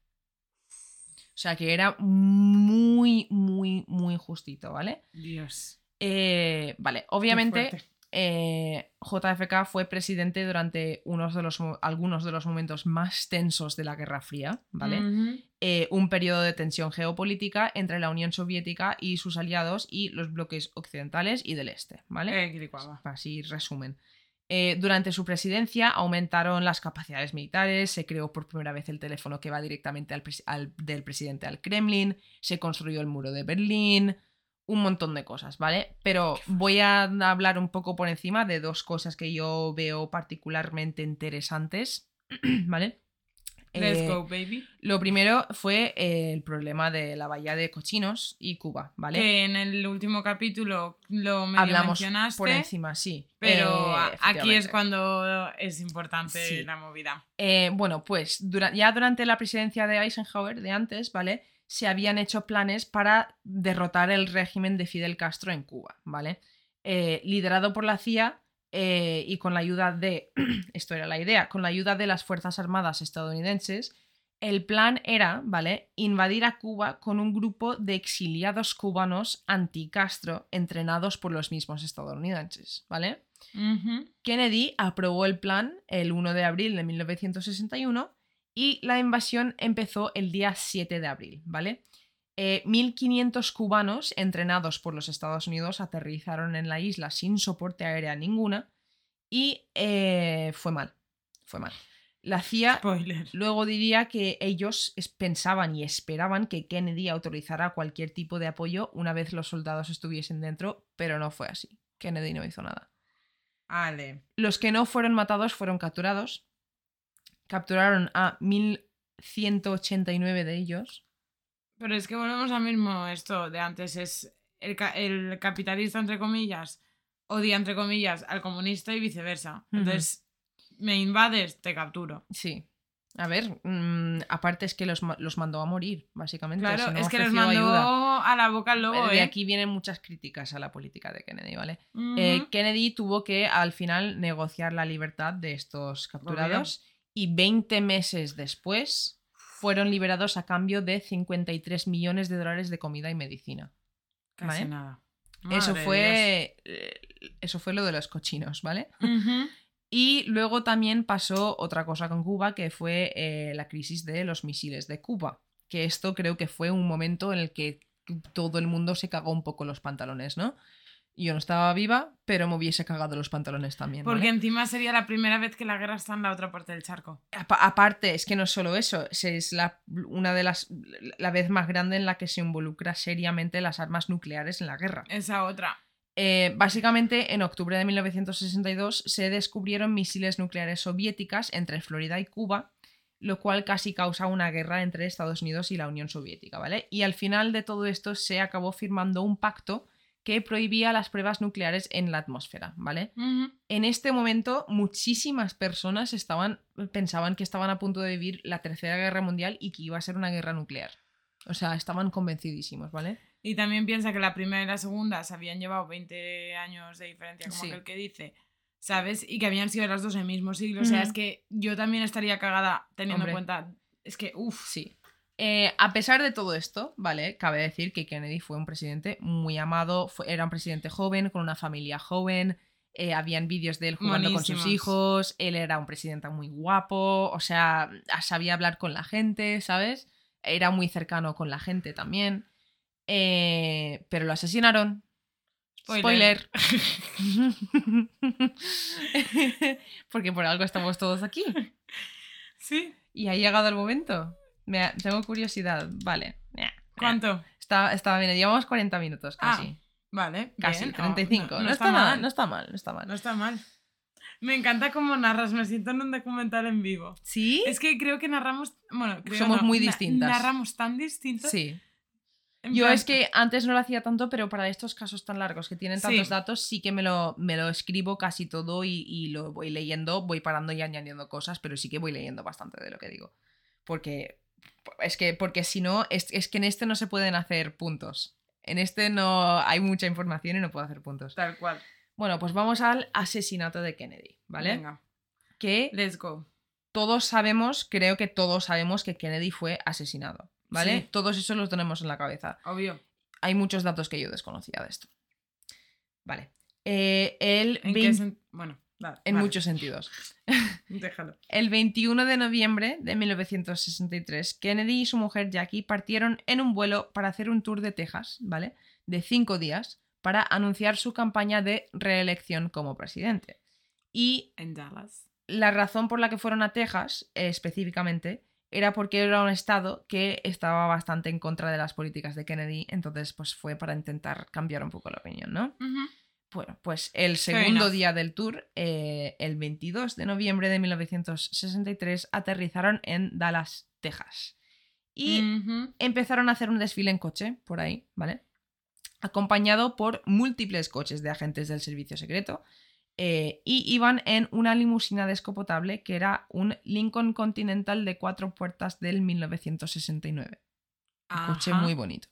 O sea que era muy, muy, muy justito, ¿vale? Dios. Eh, vale, obviamente. Eh, JFK fue presidente durante unos de los, algunos de los momentos más tensos de la Guerra Fría, ¿vale? Ujú. Eh, un periodo de tensión geopolítica entre la Unión Soviética y sus aliados y los bloques occidentales y del este, ¿vale? Eh. Así resumen. Eh, durante su presidencia aumentaron las capacidades militares, se creó por primera vez el teléfono que va directamente al- del presidente al Kremlin, se construyó el muro de Berlín, un montón de cosas, ¿vale? Pero voy a hablar un poco por encima de dos cosas que yo veo particularmente interesantes, [CLEARS THROAT] ¿vale? Let's Eh, go, baby. Lo primero fue eh, el problema de la bahía de cochinos y Cuba, ¿vale? Que en el último capítulo lo medio Hablamos mencionaste. por encima, sí. Pero Eh, aquí es cuando es importante Sí. la movida. Bueno, pues dura- ya durante la presidencia de Eisenhower, de antes, ¿vale? Se habían hecho planes para derrotar el régimen de Fidel Castro en Cuba, ¿vale? Eh, liderado por la CIA eh, y con la ayuda de, [CLEARS THROAT] esto era la idea, con la ayuda de las Fuerzas Armadas estadounidenses, el plan era, ¿vale? Invadir a Cuba con un grupo de exiliados cubanos anti-Castro entrenados por los mismos estadounidenses, ¿vale? Kennedy aprobó el plan el 1 de abril de 1961 Y la invasión empezó el día 7 de abril, ¿vale? Eh, 1.500 cubanos entrenados por los Estados Unidos aterrizaron en la isla sin soporte aéreo ninguna y eh, fue mal, fue mal. La CIA Spoiler. luego diría que ellos pensaban y esperaban que Kennedy autorizara cualquier tipo de apoyo una vez los soldados estuviesen dentro, pero no fue así. Kennedy no hizo nada. Ale. Los que no fueron matados fueron capturados. Capturaron a 1189 de ellos. Pero es que volvemos al mismo esto de antes. Es el, ca- el capitalista, entre comillas, odia, entre comillas, al comunista y viceversa. Entonces, me invades, te capturo. Sí. A ver, mm, aparte es que los, los mandó a morir, básicamente. Claro, no es que ofreció mandó ayuda. a la boca al lobo, De ¿eh? aquí vienen muchas críticas a la política de Kennedy, ¿vale? Eh, Kennedy tuvo que al final negociar la libertad de estos capturados y 20 meses después fueron liberados a cambio de 53 millones de dólares de comida y medicina. Casi ¿vale? nada. Eso fue, eh, eso fue lo de los cochinos, ¿vale? Y luego también pasó otra cosa con Cuba, que fue eh, la crisis de los misiles de Cuba. Que esto creo que fue un momento en el que todo el mundo se cagó un poco los pantalones, ¿no? Yo no estaba viva, pero me hubiese cagado los pantalones también. ¿vale? Porque encima sería la primera vez que la guerra está en la otra parte del charco. Apa- aparte, es que no es solo eso, es- es la, una de las la vez más grande en la que se involucra seriamente las armas nucleares en la guerra. Esa otra. Eh, básicamente, en octubre de 1962 se descubrieron misiles nucleares soviéticas entre Florida y Cuba, lo cual casi causa una guerra entre Estados Unidos y la Unión Soviética, ¿vale? Y al final de todo esto se acabó firmando un pacto que prohibía las pruebas nucleares en la atmósfera, ¿vale? En este momento, muchísimas personas estaban, pensaban que estaban a punto de vivir la Tercera Guerra Mundial y que iba a ser una guerra nuclear. O sea, estaban convencidísimos, ¿vale? Y también piensa que la primera y la segunda se habían llevado 20 años de diferencia, como Sí. aquel que dice, ¿sabes? Y que habían sido las dos en el mismo siglo. O sea, es que yo también estaría cagada teniendo Hombre. en cuenta. Es que, uff. Sí. Eh, a pesar de todo esto, ¿vale? Cabe decir que Kennedy fue un presidente muy amado, fue- era un presidente joven, con una familia joven, eh, habían vídeos de él jugando con sus hijos, él era un presidente muy guapo, o sea, sabía hablar con la gente, ¿sabes? Era muy cercano con la gente también. Eh, pero lo asesinaron. Spoiler. Spoiler. [LAUGHS] [LAUGHS] Porque por algo estamos todos aquí. Sí. Y ha llegado el momento. Me tengo curiosidad. Vale. ¿Cuánto? Está, estaba bien. Llevamos 40 minutos Ah, casi. Vale. casi. bien. 35. No, No, no está, mal. No está mal. No está mal. No está mal. Me encanta cómo narras, me siento en un documental en vivo. ¿Sí? Es que creo que narramos, bueno, creo Somos no, muy distintas. narramos tan distintos. Sí. Yo plan- es que antes no lo hacía tanto, pero para estos casos tan largos que tienen tantos Sí. datos, sí que me lo, me lo escribo casi todo y, y lo voy leyendo, voy parando y añadiendo cosas, pero sí que voy leyendo bastante de lo que digo. Porque es que, porque si no, es, es que en este no se pueden hacer puntos. En este no hay mucha información y no puedo hacer puntos. Tal cual. Bueno, pues vamos al asesinato de Kennedy, ¿vale? Venga, Que let's go. todos sabemos, creo que todos sabemos que Kennedy fue asesinado, ¿vale? Sí. Todos eso los tenemos en la cabeza. Obvio. Hay muchos datos que yo desconocía de esto. Vale. Eh, el ¿En, 20 qué sen- Bueno, en vale, muchos sentidos. [LAUGHS] Déjalo. El 21 de noviembre de 1963, Kennedy y su mujer Jackie partieron en un vuelo para hacer un tour de Texas, ¿vale? De cinco días, para anunciar su campaña de reelección como presidente. Y En Dallas. la razón por la que fueron a Texas, eh, específicamente, era porque era un estado que estaba bastante en contra de las políticas de Kennedy, entonces pues fue para intentar cambiar un poco la opinión, ¿no? Ujú. Bueno, pues el segundo día del tour, eh, el 22 de noviembre de 1963, aterrizaron en Dallas, Texas. Y empezaron a hacer un desfile en coche, por ahí, ¿vale? Acompañado por múltiples coches de agentes del servicio secreto. eh, y iban en una limusina descapotable que era un Lincoln Continental de cuatro puertas del 1969. Un coche muy bonito.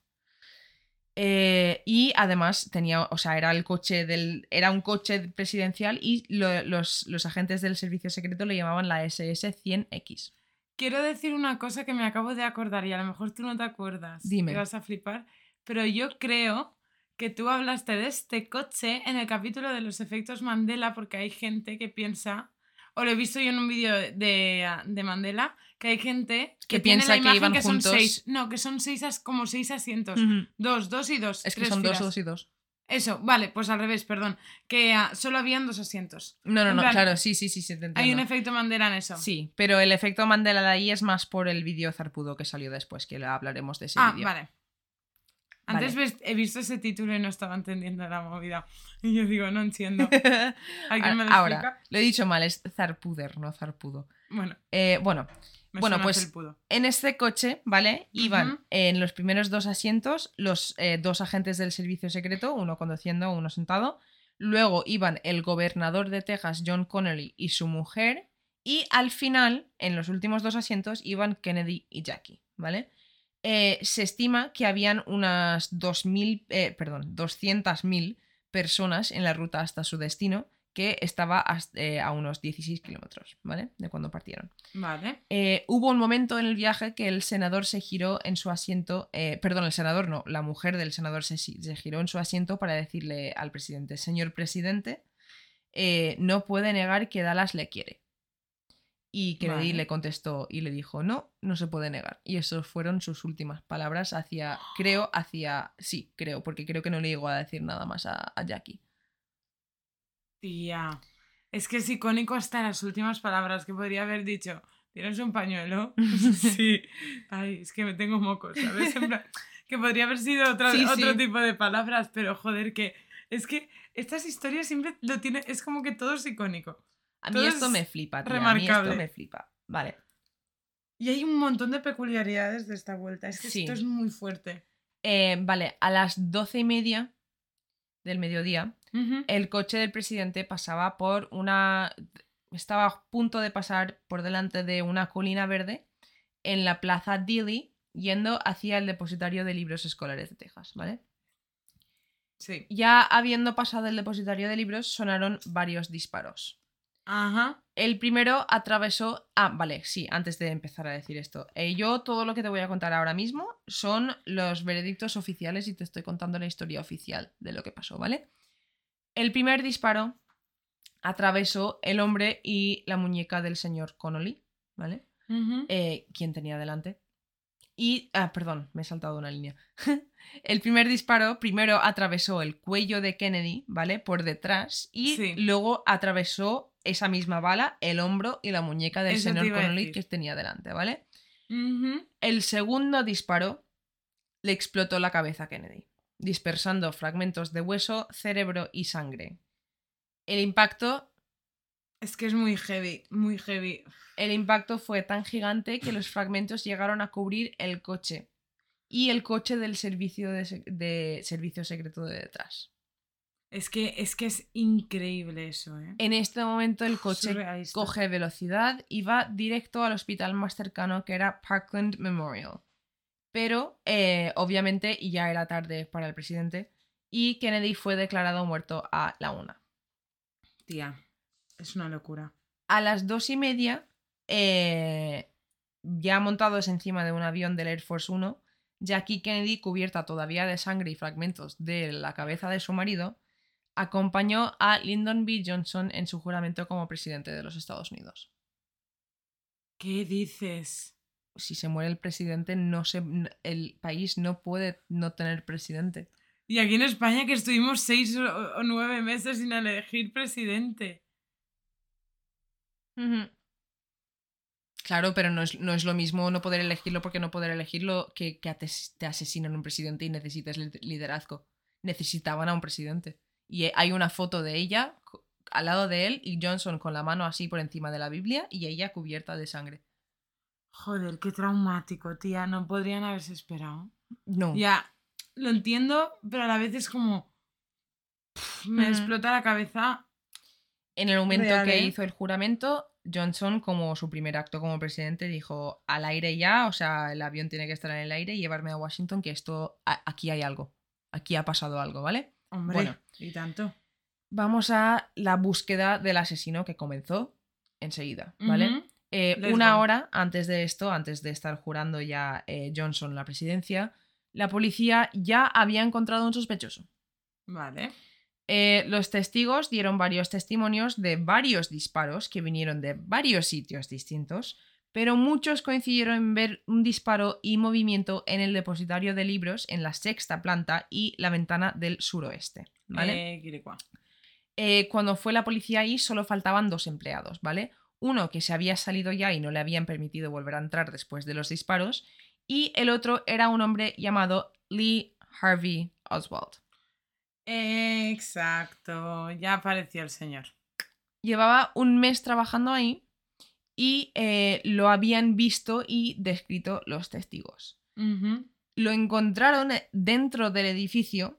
Eh, y además tenía, o sea, era el coche del. Era un coche presidencial y lo- los, los agentes del servicio secreto le llamaban la SS-100X. Quiero decir una cosa que me acabo de acordar y a lo mejor tú no te acuerdas. Dime. Y vas a flipar. Pero yo creo que tú hablaste de este coche en el capítulo de los efectos Mandela porque hay gente que piensa, o lo he visto yo en un vídeo de, de Mandela, que hay gente Que tiene piensa la que iban que son juntos. seis. No, que son seis, as- como seis asientos. Dos, dos y dos. Es que son dos, filas. dos y dos. Eso, vale, pues al revés, perdón. Que ah, solo habían dos asientos. No, no, En no, plan, claro, sí, sí, sí, sí, te Hay un efecto Mandela en eso. Sí, pero el efecto Mandela de ahí es más por el vídeo zarpudo que salió después, que hablaremos de ese Ah, vídeo. vale. Antes he visto ese título y no estaba entendiendo la movida. Y yo digo, no entiendo. [LAUGHS] ¿Alguien me lo Ahora, explica? lo he dicho mal, es zarpuder, no zarpudo. Bueno, Eh, bueno, me Bueno, pues, en este coche, ¿vale? Iban en los primeros dos asientos los eh, dos agentes del servicio secreto, uno conduciendo, uno sentado. Luego iban el gobernador de Texas, John Connolly, y su mujer. Y al final, en los últimos dos asientos, iban Kennedy y Jackie, ¿vale? Eh, se estima que habían unas 2.000, eh, perdón, 200.000 personas en la ruta hasta su destino, que estaba eh, a unos 16 kilómetros, ¿vale? De cuando partieron. Vale. Eh, hubo un momento en el viaje que el senador se giró en su asiento, eh, perdón, el senador no, la mujer del senador se, giró en su asiento para decirle al presidente, señor presidente, no puede negar que Dallas le quiere. Y Kennedy Vale. le contestó y le dijo, no, no se puede negar. Y esas fueron sus últimas palabras hacia, [GASPS] creo, hacia, sí, creo, porque creo que no le llegó a decir nada más a, a Jackie. Tía. Es que es icónico hasta las últimas palabras que podría haber dicho. ¿Tienes un pañuelo? [LAUGHS] sí. Ay, es que me tengo mocos, ¿sabes? En plan, [LAUGHS] que podría haber sido otra- Sí, otro sí. tipo de palabras, pero joder, que es que estas historias siempre lo tiene, es como que todo es icónico. A mí esto es me flipa, tía, a mí esto me flipa. Vale. Y hay un montón de peculiaridades de esta vuelta. Es que Sí. esto es muy fuerte. Eh, vale, a las doce y media del mediodía, el coche del presidente pasaba por una... estaba a punto de pasar por delante de una colina verde en la plaza Dilley, yendo hacia el depositario de libros escolares de Texas, ¿vale? Sí. Ya habiendo pasado el depositario de libros, sonaron varios disparos. Ajá. El primero atravesó. Ah, vale, sí, antes de empezar a decir esto. Eh, yo todo lo que te voy a contar ahora mismo son los veredictos oficiales y te estoy contando la historia oficial de lo que pasó, ¿vale? El primer disparo atravesó el hombre y la muñeca del señor Connolly, ¿vale? Ujú. eh, quién tenía delante. Y, ah, perdón, me he saltado una línea. [LAUGHS] el primer disparo primero atravesó el cuello de Kennedy, ¿vale? Por detrás y Sí. luego atravesó esa misma bala el hombro y la muñeca del Eso señor Connolly que tenía delante, ¿vale? El segundo disparo le explotó la cabeza a Kennedy, dispersando fragmentos de hueso, cerebro y sangre. El impacto Es que es muy heavy, muy heavy. El impacto fue tan gigante que los fragmentos llegaron a cubrir el coche y el coche del servicio de, se- de servicio secreto de detrás. Es que, es que es increíble eso, ¿eh? En este momento el coche Surrealista. coge velocidad y va directo al hospital más cercano que era Parkland Memorial. Pero eh, obviamente ya era tarde para el presidente y Kennedy fue declarado muerto a la una. Tía, es una locura. A las dos y media, eh, ya montados encima de un avión del Air Force One, Jackie Kennedy, cubierta todavía de sangre y fragmentos de la cabeza de su marido, acompañó a Lyndon B. Johnson en su juramento como presidente de los Estados Unidos. ¿Qué dices? Si se muere el presidente, no se, el país no puede no tener presidente. Y aquí en España que estuvimos seis o nueve meses sin elegir presidente. Claro, pero no es, no es lo mismo no poder elegirlo porque no poder elegirlo que, que te, asesinan un presidente y necesitas li- liderazgo. Necesitaban a un presidente. Y hay una foto de ella al lado de él y Johnson con la mano así por encima de la Biblia y ella cubierta de sangre. Joder, qué traumático, tía. No podrían haberse esperado. No. Ya, lo entiendo, pero a la vez es como... pff, me explota la cabeza. En el momento Real, que ¿eh? hizo el juramento, Johnson, como su primer acto como presidente, dijo al aire ya, o sea, el avión tiene que estar en el aire y llevarme a Washington, que esto, a- aquí hay algo, aquí ha pasado algo, ¿vale? Hombre, Bueno. y tanto. Vamos a la búsqueda del asesino que comenzó enseguida, ¿vale? Eh, una go. hora antes de esto, antes de estar jurando ya eh, Johnson la presidencia, la policía ya había encontrado un sospechoso. Vale. Eh, los testigos dieron varios testimonios de varios disparos que vinieron de varios sitios distintos, pero muchos coincidieron en ver un disparo y movimiento en el depositario de libros en la sexta planta y la ventana del suroeste. ¿vale? Eh. Eh, cuando fue la policía ahí solo faltaban dos empleados, ¿vale? Uno que se había salido ya y no le habían permitido volver a entrar después de los disparos, y el otro era un hombre llamado Lee Harvey Oswald. Exacto, ya apareció el señor. Llevaba un mes trabajando ahí y eh, lo habían visto y descrito los testigos. Lo encontraron dentro del edificio,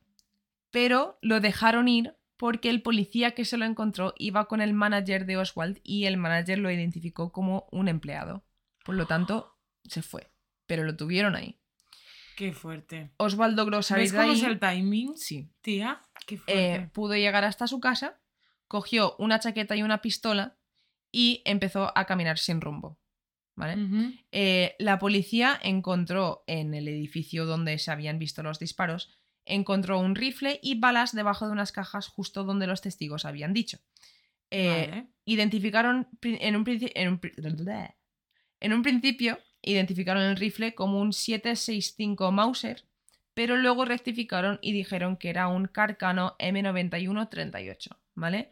pero lo dejaron ir porque el policía que se lo encontró iba con el manager de Oswald y el manager lo identificó como un empleado. Por lo tanto, se fue. Pero lo tuvieron ahí. Qué fuerte. Oswald logró salir ¿Ves cómo es el timing, Sí. tía? Qué Eh, fuerte. pudo llegar hasta su casa, cogió una chaqueta y una pistola y empezó a caminar sin rumbo. ¿Vale? Eh, la policía encontró en el edificio donde se habían visto los disparos, encontró un rifle y balas debajo de unas cajas justo donde los testigos habían dicho. Eh, Vale. Identificaron en un, en, un [LAUGHS] en un principio, identificaron el rifle como un 765 Mauser, pero luego rectificaron y dijeron que era un Carcano M9138, ¿vale?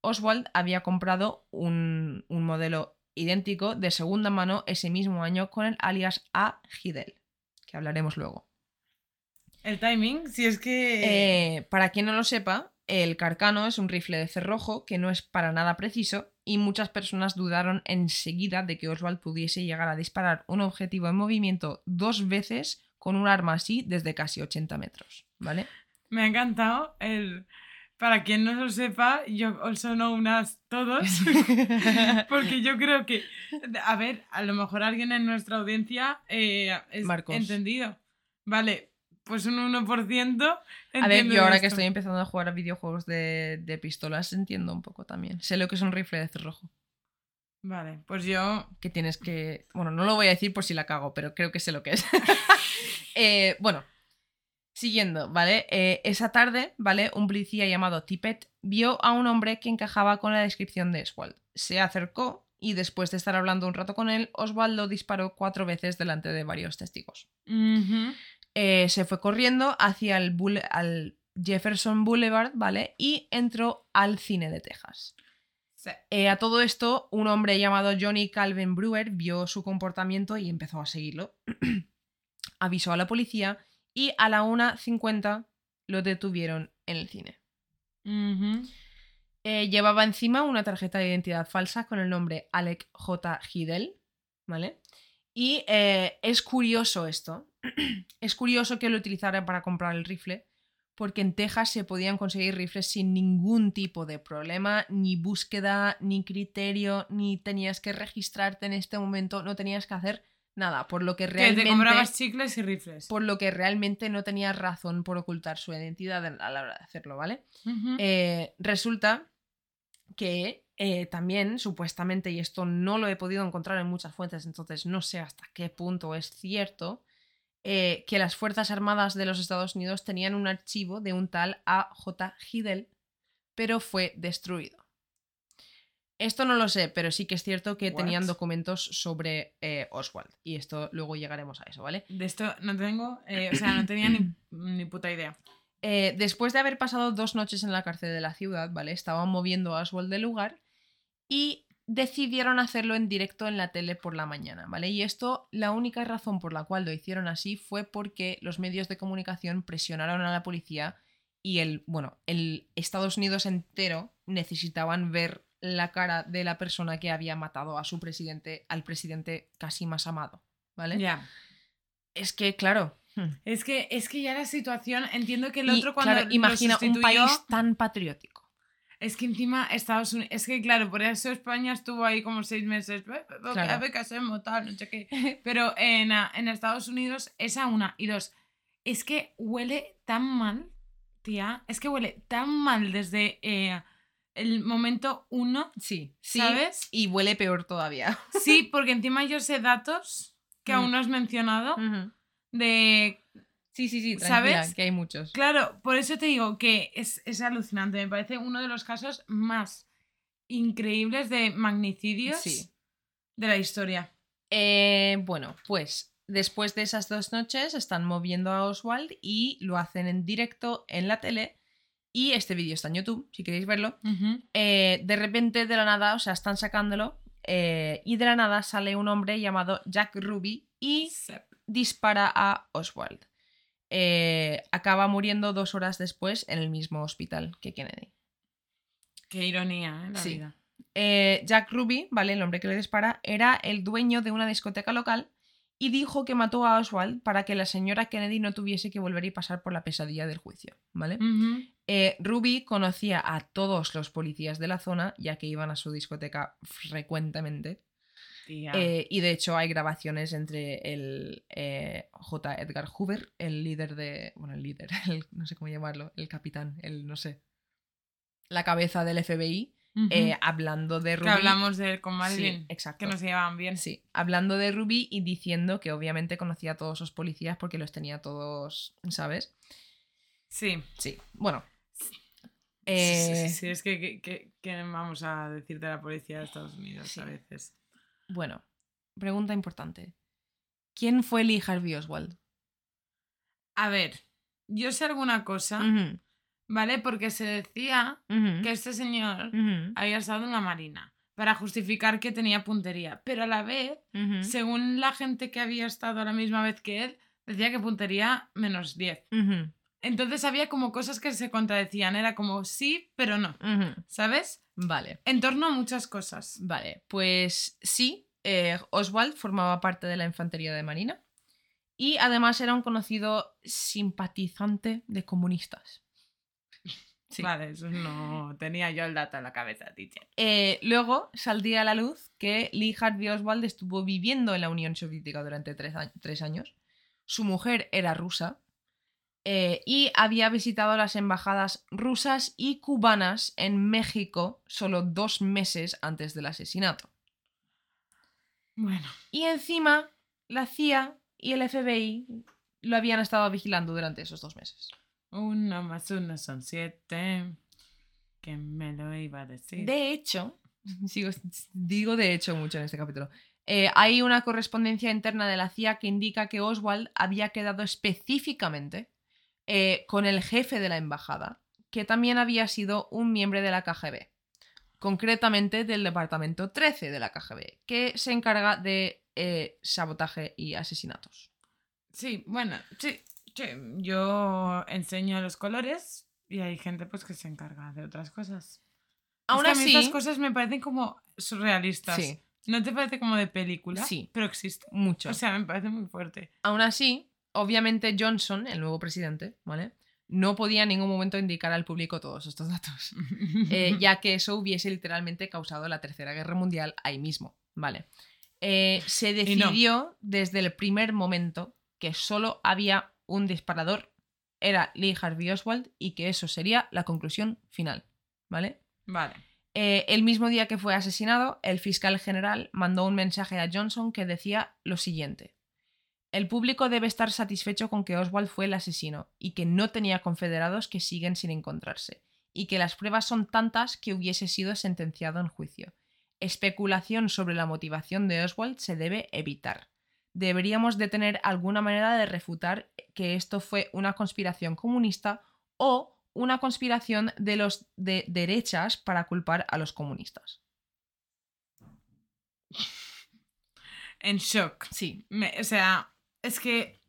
Oswald había comprado un, un modelo idéntico de segunda mano ese mismo año con el alias A. Hidel, que hablaremos luego. El timing, si es que... Eh, para quien no lo sepa, el Carcano es un rifle de cerrojo que no es para nada preciso y muchas personas dudaron enseguida de que Oswald pudiese llegar a disparar un objetivo en movimiento dos veces con un arma así desde casi 80 metros, ¿vale? Me ha encantado el... Para quien no lo sepa, yo also know unas todos. [LAUGHS] [LAUGHS] Porque yo creo que... A ver, a lo mejor alguien en nuestra audiencia eh, es Marcos. entendido. Vale, pues un 1% A ver, yo ahora esto. que estoy empezando a jugar a videojuegos de, de pistolas entiendo un poco también. Sé lo que es un rifle de cerrojo. Vale, pues yo... que tienes que... Bueno, no lo voy a decir por si la cago, pero creo que sé lo que es. [LAUGHS] [LAUGHS] Eh, bueno, siguiendo, ¿vale? Eh, esa tarde, ¿vale? Un policía llamado Tippett vio a un hombre que encajaba con la descripción de Oswald. Se acercó y después de estar hablando un rato con él, Oswald lo disparó cuatro veces delante de varios testigos. Eh, se fue corriendo hacia el bule- al Jefferson Boulevard, ¿vale? Y entró al cine de Texas. Sí. Eh, a todo esto, un hombre llamado Johnny Calvin Brewer vio su comportamiento y empezó a seguirlo. [CLEARS THROAT] Avisó a la policía y a la 1.50 lo detuvieron en el cine. Eh, llevaba encima una tarjeta de identidad falsa con el nombre Alec J. Hidel, ¿vale? Y eh, es curioso esto. Es curioso que lo utilizara para comprar el rifle, porque en Texas se podían conseguir rifles sin ningún tipo de problema, ni búsqueda, ni criterio, ni tenías que registrarte en este momento, no tenías que hacer nada, por lo que Que realmente te comprabas chicles y rifles. por lo que realmente no tenía razón por ocultar su identidad a la hora de hacerlo, ¿vale? Eh, resulta que eh, también, supuestamente, y esto no lo he podido encontrar en muchas fuentes, entonces no sé hasta qué punto es cierto, eh, que las Fuerzas Armadas de los Estados Unidos tenían un archivo de un tal A.J. Hidel, pero fue destruido. Esto no lo sé, pero sí que es cierto que What? tenían documentos sobre eh, Oswald. Y esto luego llegaremos a eso, ¿vale? De esto no tengo, eh, o sea, no tenía ni, ni puta idea. Eh, después de haber pasado dos noches en la cárcel de la ciudad, ¿vale? Estaban moviendo a Oswald del lugar y decidieron hacerlo en directo en la tele por la mañana, ¿vale? Y esto, la única razón por la cual lo hicieron así fue porque los medios de comunicación presionaron a la policía y el, bueno, el Estados Unidos entero necesitaban ver la cara de la persona que había matado a su presidente, al presidente casi más amado, ¿vale? Ya. Es que, claro. hmm. Es que, es que ya la situación, entiendo que el Y, otro cuando claro, lo imagina un país tan patriótico. Es que encima Estados Unidos, es que claro, por eso España estuvo ahí como seis meses, "Eh, eh, Claro. a ver qué hacemos, tal, no sé qué. [LAUGHS] Pero en, ah, en Estados Unidos, esa una. Y dos, es que huele tan mal, tía, es que huele tan mal desde eh, el momento uno, Sí, sí. ¿sabes? Y huele peor todavía. Sí, [LAUGHS] porque encima yo sé datos que Mm. aún no has mencionado de Sí, sí, sí, tranquila, ¿Sabes? que hay muchos. Claro, por eso te digo que es, es alucinante. Me parece uno de los casos más increíbles de magnicidios Sí. de la historia. Eh, bueno, pues después de esas dos noches están moviendo a Oswald y lo hacen en directo en la tele. Y este vídeo está en YouTube, si queréis verlo. Eh, de repente, de la nada, o sea, están sacándolo. eh, y de la nada sale un hombre llamado Jack Ruby y dispara a Oswald. Eh, acaba muriendo dos horas después en el mismo hospital que Kennedy. Qué ironía, ¿eh? La Sí. vida. Eh, Jack Ruby, ¿vale? El hombre que le dispara, era el dueño de una discoteca local y dijo que mató a Oswald para que la señora Kennedy no tuviese que volver y pasar por la pesadilla del juicio, ¿vale? Eh, Ruby conocía a todos los policías de la zona, ya que iban a su discoteca frecuentemente. Eh, y de hecho hay grabaciones entre el eh, J. Edgar Hoover, el líder de. Bueno, el líder, [LAUGHS] el- no sé cómo llamarlo, el capitán, el no sé. La cabeza del FBI, eh, hablando de que Ruby. hablamos de él con Sí, Marilyn. exacto. que nos llevaban bien. Sí, hablando de Ruby y diciendo que obviamente conocía a todos los policías porque los tenía todos, ¿sabes? Sí. Sí, bueno. Sí, Eh, sí, sí, es que, que- que- que vamos a decir de la policía de Estados Unidos Sí. a veces. Bueno, pregunta importante. ¿Quién fue Lee Harvey Oswald? A ver, yo sé alguna cosa, ¿vale? Porque se decía que este señor había estado en la Marina para justificar que tenía puntería, pero a la vez, según la gente que había estado a la misma vez que él, decía que puntería menos 10. Entonces había como cosas que se contradecían, era como sí, pero no. ¿sabes? Vale, En torno a muchas cosas. vale. Pues sí, eh, Oswald formaba parte de la infantería de Marina y además era un conocido simpatizante de comunistas. Sí. Vale, eso no tenía yo el dato en la cabeza, teacher. Eh, luego saldría a la luz que Lee Harvey Oswald estuvo viviendo en la Unión Soviética durante tres, a- tres años. Su mujer era rusa eh, y había visitado las embajadas rusas y cubanas en México solo dos meses antes del asesinato. Bueno, Y encima, la CIA y el FBI lo habían estado vigilando durante esos dos meses. uno más uno son siete. Que me lo iba a decir. De hecho, [LAUGHS] sigo- digo de hecho mucho en este capítulo, eh, hay una correspondencia interna de la CIA que indica que Oswald había quedado específicamente eh, con el jefe de la embajada, que también había sido un miembro de la KGB, concretamente del departamento 13 de la KGB, que se encarga de eh, sabotaje y asesinatos. Sí, bueno, sí, sí, Yo enseño los colores y hay gente pues que se encarga de otras cosas. Aún es que a mí así, estas cosas me parecen como surrealistas. Sí. ¿No te parece como de película? Sí. Pero existe. mucho. O sea, me parece muy fuerte. Aún así, obviamente Johnson, el nuevo presidente, ¿vale? No podía en ningún momento indicar al público todos estos [LAUGHS] datos, eh, ya que eso hubiese literalmente causado la Tercera Guerra Mundial ahí mismo, ¿vale? Eh, se no. decidió desde el primer momento que solo había un disparador, era Lee Harvey Oswald, y que eso sería la conclusión final, ¿vale? Vale. Eh, el mismo día que fue asesinado, el fiscal general mandó un mensaje a Johnson que decía lo siguiente. El público debe estar satisfecho con que Oswald fue el asesino y que no tenía confederados que siguen sin encontrarse, y que las pruebas son tantas que hubiese sido sentenciado en juicio. Especulación sobre la motivación de Oswald se debe evitar. Deberíamos de tener alguna manera de refutar que esto fue una conspiración comunista o una conspiración de los de derechas para culpar a los comunistas. En shock. Sí. Me- o sea, es que.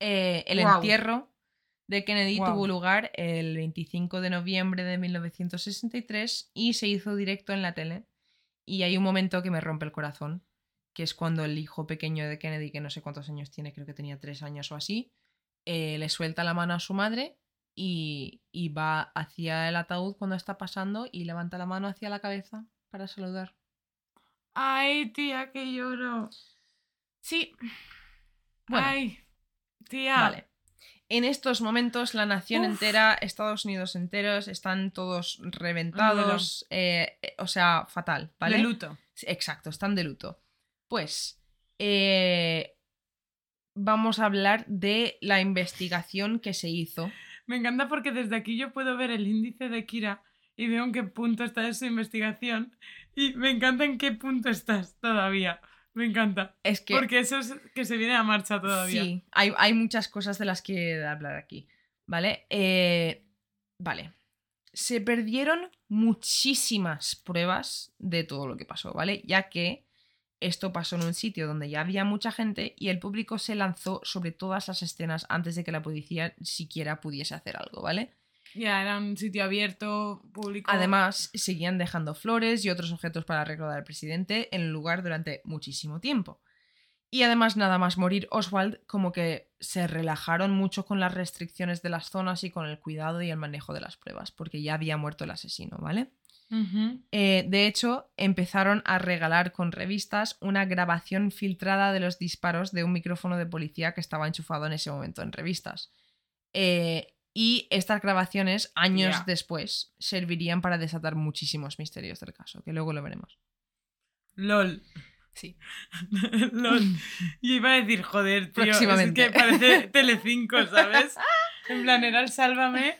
Eh, el entierro de Kennedy tuvo lugar el 25 de noviembre de 1963 y se hizo directo en la tele. Y hay un momento que me rompe el corazón, que es cuando el hijo pequeño de Kennedy, que no sé cuántos años tiene, creo que tenía tres años o así, eh, le suelta la mano a su madre y, y va hacia el ataúd cuando está pasando y levanta la mano hacia la cabeza para saludar. Ay, tía, que lloro. Sí. Bueno, Ay, tía. Vale. En estos momentos la nación Uf. entera, Estados Unidos enteros, están todos reventados, eh, eh, o sea, fatal, ¿vale? De luto. Sí, Exacto, están de luto. Pues, eh, vamos a hablar de la investigación que se hizo. Me encanta porque desde aquí yo puedo ver el índice de Kira y veo en qué punto está en su investigación. Y me encanta en qué punto estás todavía. Me encanta. Es que Porque eso es que se viene a marcha todavía. sí, hay, hay muchas cosas de las que hablar aquí. ¿Vale? Eh, vale. Se perdieron muchísimas pruebas de todo lo que pasó, ¿vale? Ya que esto pasó en un sitio donde ya había mucha gente y el público se lanzó sobre todas las escenas antes de que la policía siquiera pudiese hacer algo, ¿vale? Ya, era un sitio abierto, público. Además, seguían dejando flores y otros objetos para recordar al presidente en el lugar durante muchísimo tiempo. Y además, nada más morir Oswald, como que se relajaron mucho con las restricciones de las zonas y con el cuidado y el manejo de las pruebas, porque ya había muerto el asesino, ¿vale? Eh, de hecho, empezaron a regalar con revistas una grabación filtrada de los disparos de un micrófono de policía que estaba enchufado en ese momento en revistas. Eh, y estas grabaciones, años después, servirían para desatar muchísimos misterios del caso, que luego lo veremos. LOL. Sí. [LAUGHS] LOL. Y iba a decir, joder, tío. Próximamente. Es que parece [LAUGHS] Telecinco, ¿sabes? En plan, era el sálvame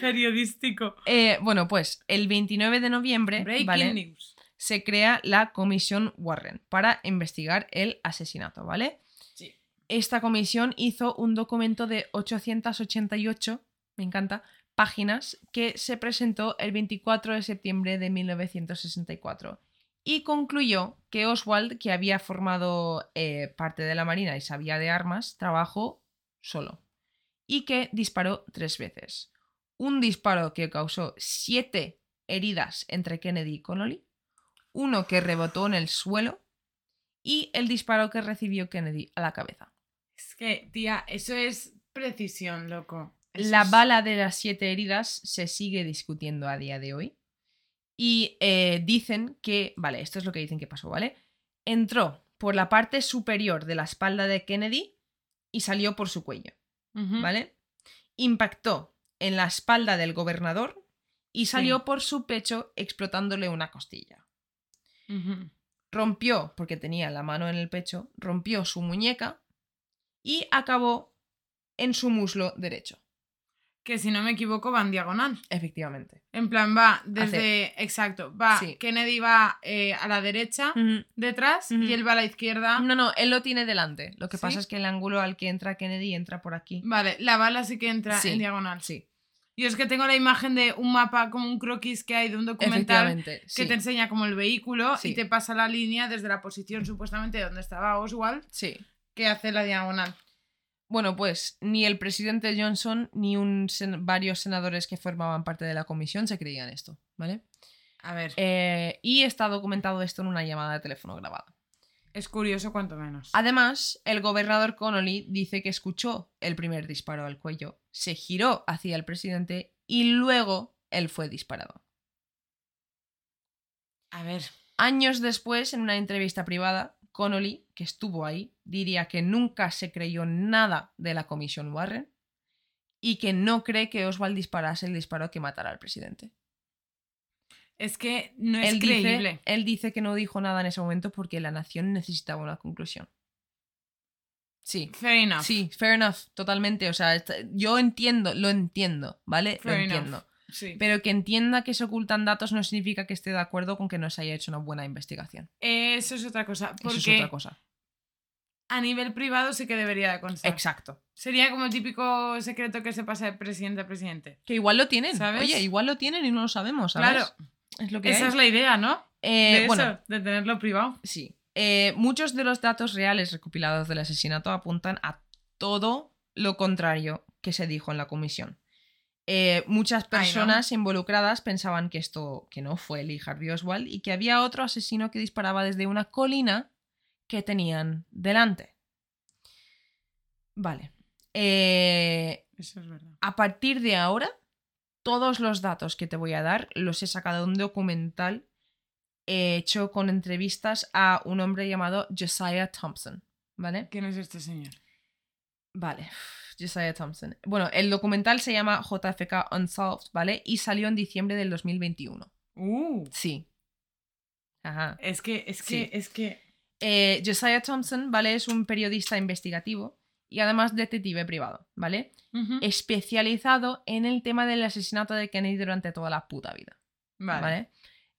periodístico. Eh, bueno, pues el 29 de noviembre Breaking ¿vale? news. se crea la Comisión Warren para investigar el asesinato, ¿vale? Sí. Esta comisión hizo un documento de 888, me encanta, páginas que se presentó el 24 de septiembre de 1964 y concluyó que Oswald, que había formado eh, parte de la Marina y sabía de armas, trabajó solo y que disparó tres veces. Un disparo que causó siete heridas entre Kennedy y Connolly, uno que rebotó en el suelo y el disparo que recibió Kennedy a la cabeza. Es que, tía, eso es precisión, loco. La bala de las siete heridas se sigue discutiendo a día de hoy. Y eh, dicen que, vale, esto es lo que dicen que pasó, ¿vale? Entró por la parte superior de la espalda de Kennedy y salió por su cuello. ¿vale? Impactó en la espalda del gobernador y Sí. salió por su pecho explotándole una costilla. Rompió, porque tenía la mano en el pecho, rompió su muñeca y acabó en su muslo derecho. Que si no me equivoco va en diagonal. Efectivamente. En plan, va desde. Exacto. Va. Sí. Kennedy va eh, a la derecha, detrás, y él va a la izquierda. No, no, él lo tiene delante. Lo que ¿Sí? pasa es que el ángulo al que entra Kennedy entra por aquí. Vale, la bala sí que entra Sí. en diagonal. Sí, Yo es que tengo la imagen de un mapa, como un croquis que hay de un documental que te enseña como el vehículo y te pasa la línea desde la posición supuestamente donde estaba Oswald, sí. que hace la diagonal. Bueno, pues ni el presidente Johnson ni un sen- varios senadores que formaban parte de la comisión se creían esto, ¿vale? A ver, Eh, y está documentado esto en una llamada de teléfono grabada. es curioso cuanto menos. Además, el gobernador Connolly dice que escuchó el primer disparo al cuello, se giró hacia el presidente y luego él fue disparado. A ver, Años después, en una entrevista privada, Connolly, que estuvo ahí, diría que nunca se creyó nada de la comisión Warren y que no cree que Oswald disparase el disparo que matara al presidente. es que no es él, creíble. dice, él dice que no dijo nada en ese momento porque la nación necesitaba una conclusión. Sí. Fair enough. Sí, fair enough, totalmente. O sea, yo entiendo, lo entiendo, ¿vale? Fair lo enough. entiendo. Sí. Pero que entienda que se ocultan datos no significa que esté de acuerdo con que no se haya hecho una buena investigación. Eso es otra cosa. Porque Eso es otra cosa. a nivel privado sí que debería de constar. Exacto. Sería como el típico secreto que se pasa de presidente a presidente. Que igual lo tienen. ¿Sabes? Oye, igual lo tienen y no lo sabemos, ¿sabes? Claro, Es lo que esa hay. es la idea, ¿no? Eh, de eso, bueno, de tenerlo privado. sí. Eh, muchos de los datos reales recopilados del asesinato apuntan a todo lo contrario que se dijo en la comisión. Eh, muchas Ay, ¿no? personas involucradas pensaban que esto que no fue Lee Harvey Oswald y que había otro asesino que disparaba desde una colina que tenían delante. Vale. Eh, Eso es verdad. a partir de ahora, todos los datos que te voy a dar los he sacado de un documental hecho con entrevistas a un hombre llamado Josiah Thompson. ¿Vale? ¿Quién es este señor? Vale. Josiah Thompson. Bueno, el documental se llama JFK Unsolved, ¿vale? Y salió en diciembre del 2021. Uh, Sí. Ajá. es que, es Sí. que, es que. Eh, Josiah Thompson, ¿vale? Es un periodista investigativo y además detective privado, ¿vale? Especializado en el tema del asesinato de Kennedy durante toda la puta vida, Vale. ¿vale?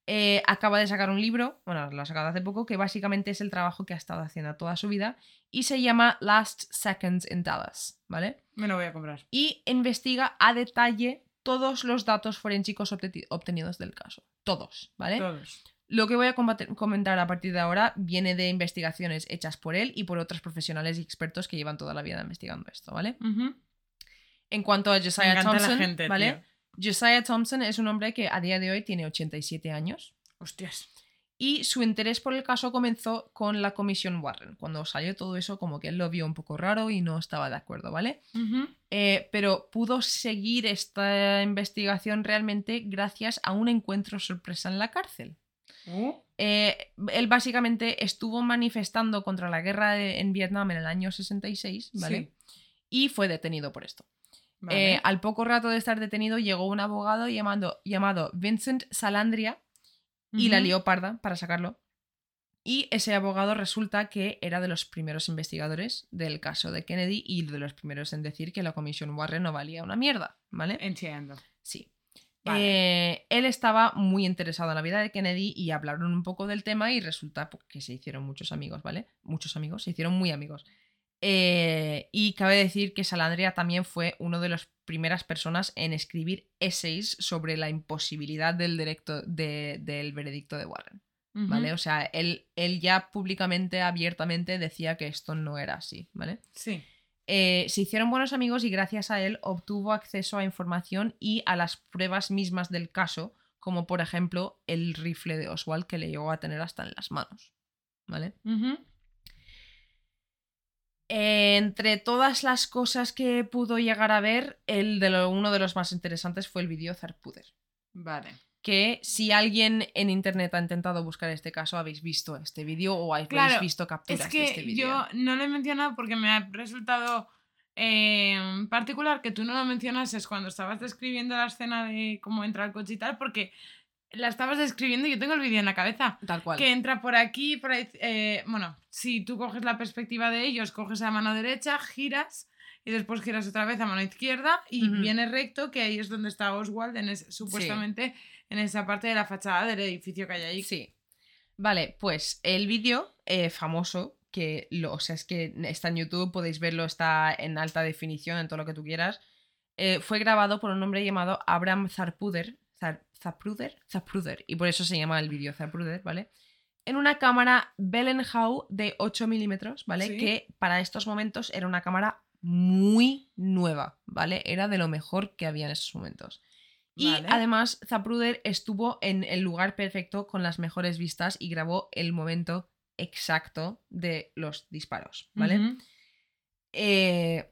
Eh, acaba de sacar un libro, bueno, lo ha sacado hace poco, que básicamente es el trabajo que ha estado haciendo toda su vida y se llama Last Seconds in Dallas, ¿vale? Me lo voy a comprar. Y investiga a detalle todos los datos forensicos obteni- obtenidos del caso. Todos, ¿vale? Todos. Lo que voy a comentar a partir de ahora viene de investigaciones hechas por él y por otros profesionales y expertos que llevan toda la vida investigando esto, ¿vale? Ujú. En cuanto a Josiah Thompson, gente, ¿vale? Josiah Thompson es un hombre que a día de hoy tiene 87 años Hostias. y su interés por el caso comenzó con la comisión Warren. Cuando salió todo eso, como que él lo vio un poco raro y no estaba de acuerdo, ¿vale? Eh, pero pudo seguir esta investigación realmente gracias a un encuentro sorpresa en la cárcel. Uh, Eh, él básicamente estuvo manifestando contra la guerra de- en Vietnam en el año 66, ¿vale? Y fue detenido por esto. Vale. Eh, al poco rato de estar detenido llegó un abogado llamado, llamado Vincent Salandria y la lió parda para sacarlo. Y ese abogado resulta que era de los primeros investigadores del caso de Kennedy y de los primeros en decir que la comisión Warren no valía una mierda, ¿vale? Entiendo. Sí. Vale. Eh, él estaba muy interesado en la vida de Kennedy y hablaron un poco del tema y resulta pues, que se hicieron muchos amigos, ¿vale? Muchos amigos, se hicieron muy amigos. Eh, y cabe decir que Salandria también fue una de las primeras personas en escribir essays sobre la imposibilidad del, directo, de- del veredicto de Warren. ¿vale? O sea, él, él ya públicamente, abiertamente decía que esto no era así, ¿vale? Sí. Eh, se hicieron buenos amigos y gracias a él obtuvo acceso a información y a las pruebas mismas del caso, como por ejemplo el rifle de Oswald que le llegó a tener hasta en las manos. ¿Vale? Eh, entre todas las cosas que pudo llegar a ver, el de lo- uno de los más interesantes fue el vídeo Zarpuder. Vale. Que si alguien en internet ha intentado buscar este caso, habéis visto este vídeo o habéis Claro, visto capturas Es de este vídeo. yo no lo he mencionado porque me ha resultado eh, particular que tú no lo mencionases cuando estabas describiendo la escena de cómo entra el coche y tal, porque la estabas describiendo y yo tengo el vídeo en la cabeza. Tal cual. Que entra por aquí, por ahí. eh, bueno, si tú coges la perspectiva de ellos, coges a mano derecha, giras y después giras otra vez a mano izquierda y viene recto, que ahí es donde está Oswald, en es- supuestamente en esa parte de la fachada del edificio que hay ahí. Sí. Vale, pues el vídeo eh, famoso, que lo, o sea, es que está en YouTube, podéis verlo, está en alta definición, en todo lo que tú quieras, eh, fue grabado por un hombre llamado Abraham Zarpuder, Zar- Zapruder, Zapruder, y por eso se llama el vídeo Zapruder, ¿vale? En una cámara Bellenhau de 8 milímetros, ¿vale? Sí. Que para estos momentos era una cámara muy nueva, ¿vale? Era de lo mejor que había en esos momentos. Y Vale. además, Zapruder estuvo en el lugar perfecto con las mejores vistas y grabó el momento exacto de los disparos, ¿vale? Eh,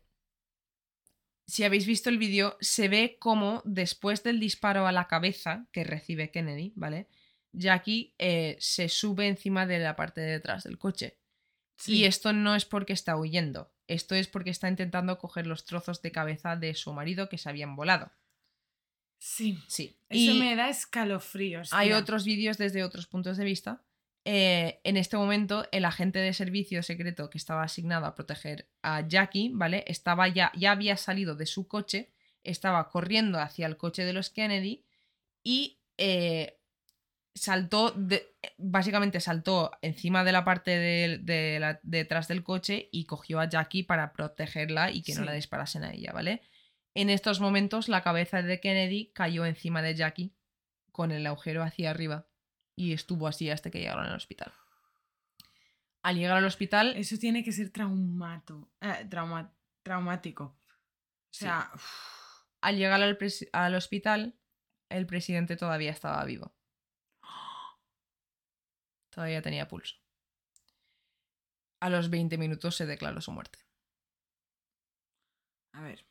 si habéis visto el vídeo, se ve como después del disparo a la cabeza que recibe Kennedy, ¿vale? Jackie eh, se sube encima de la parte de detrás del coche. Sí. Y esto no es porque está huyendo, esto es porque está intentando coger los trozos de cabeza de su marido que se habían volado. Sí. Sí. Eso Y- me da escalofríos. hay tía. otros vídeos desde otros puntos de vista. Eh, en este momento, el agente de servicio secreto que estaba asignado a proteger a Jackie, ¿vale? Estaba ya, ya había salido de su coche, estaba corriendo hacia el coche de los Kennedy y eh, saltó, de- básicamente saltó encima de la parte de, de la- detrás del coche y cogió a Jackie para protegerla y que no la disparasen a ella, ¿vale? En estos momentos, la cabeza de Kennedy cayó encima de Jackie con el agujero hacia arriba y estuvo así hasta que llegaron al hospital. Al llegar al hospital, Eso tiene que ser traumato, eh, trauma- traumático. O Sí. sea, al llegar al, al hospital, el presidente todavía estaba vivo. Todavía tenía pulso. A los 20 minutos se declaró su muerte. a ver,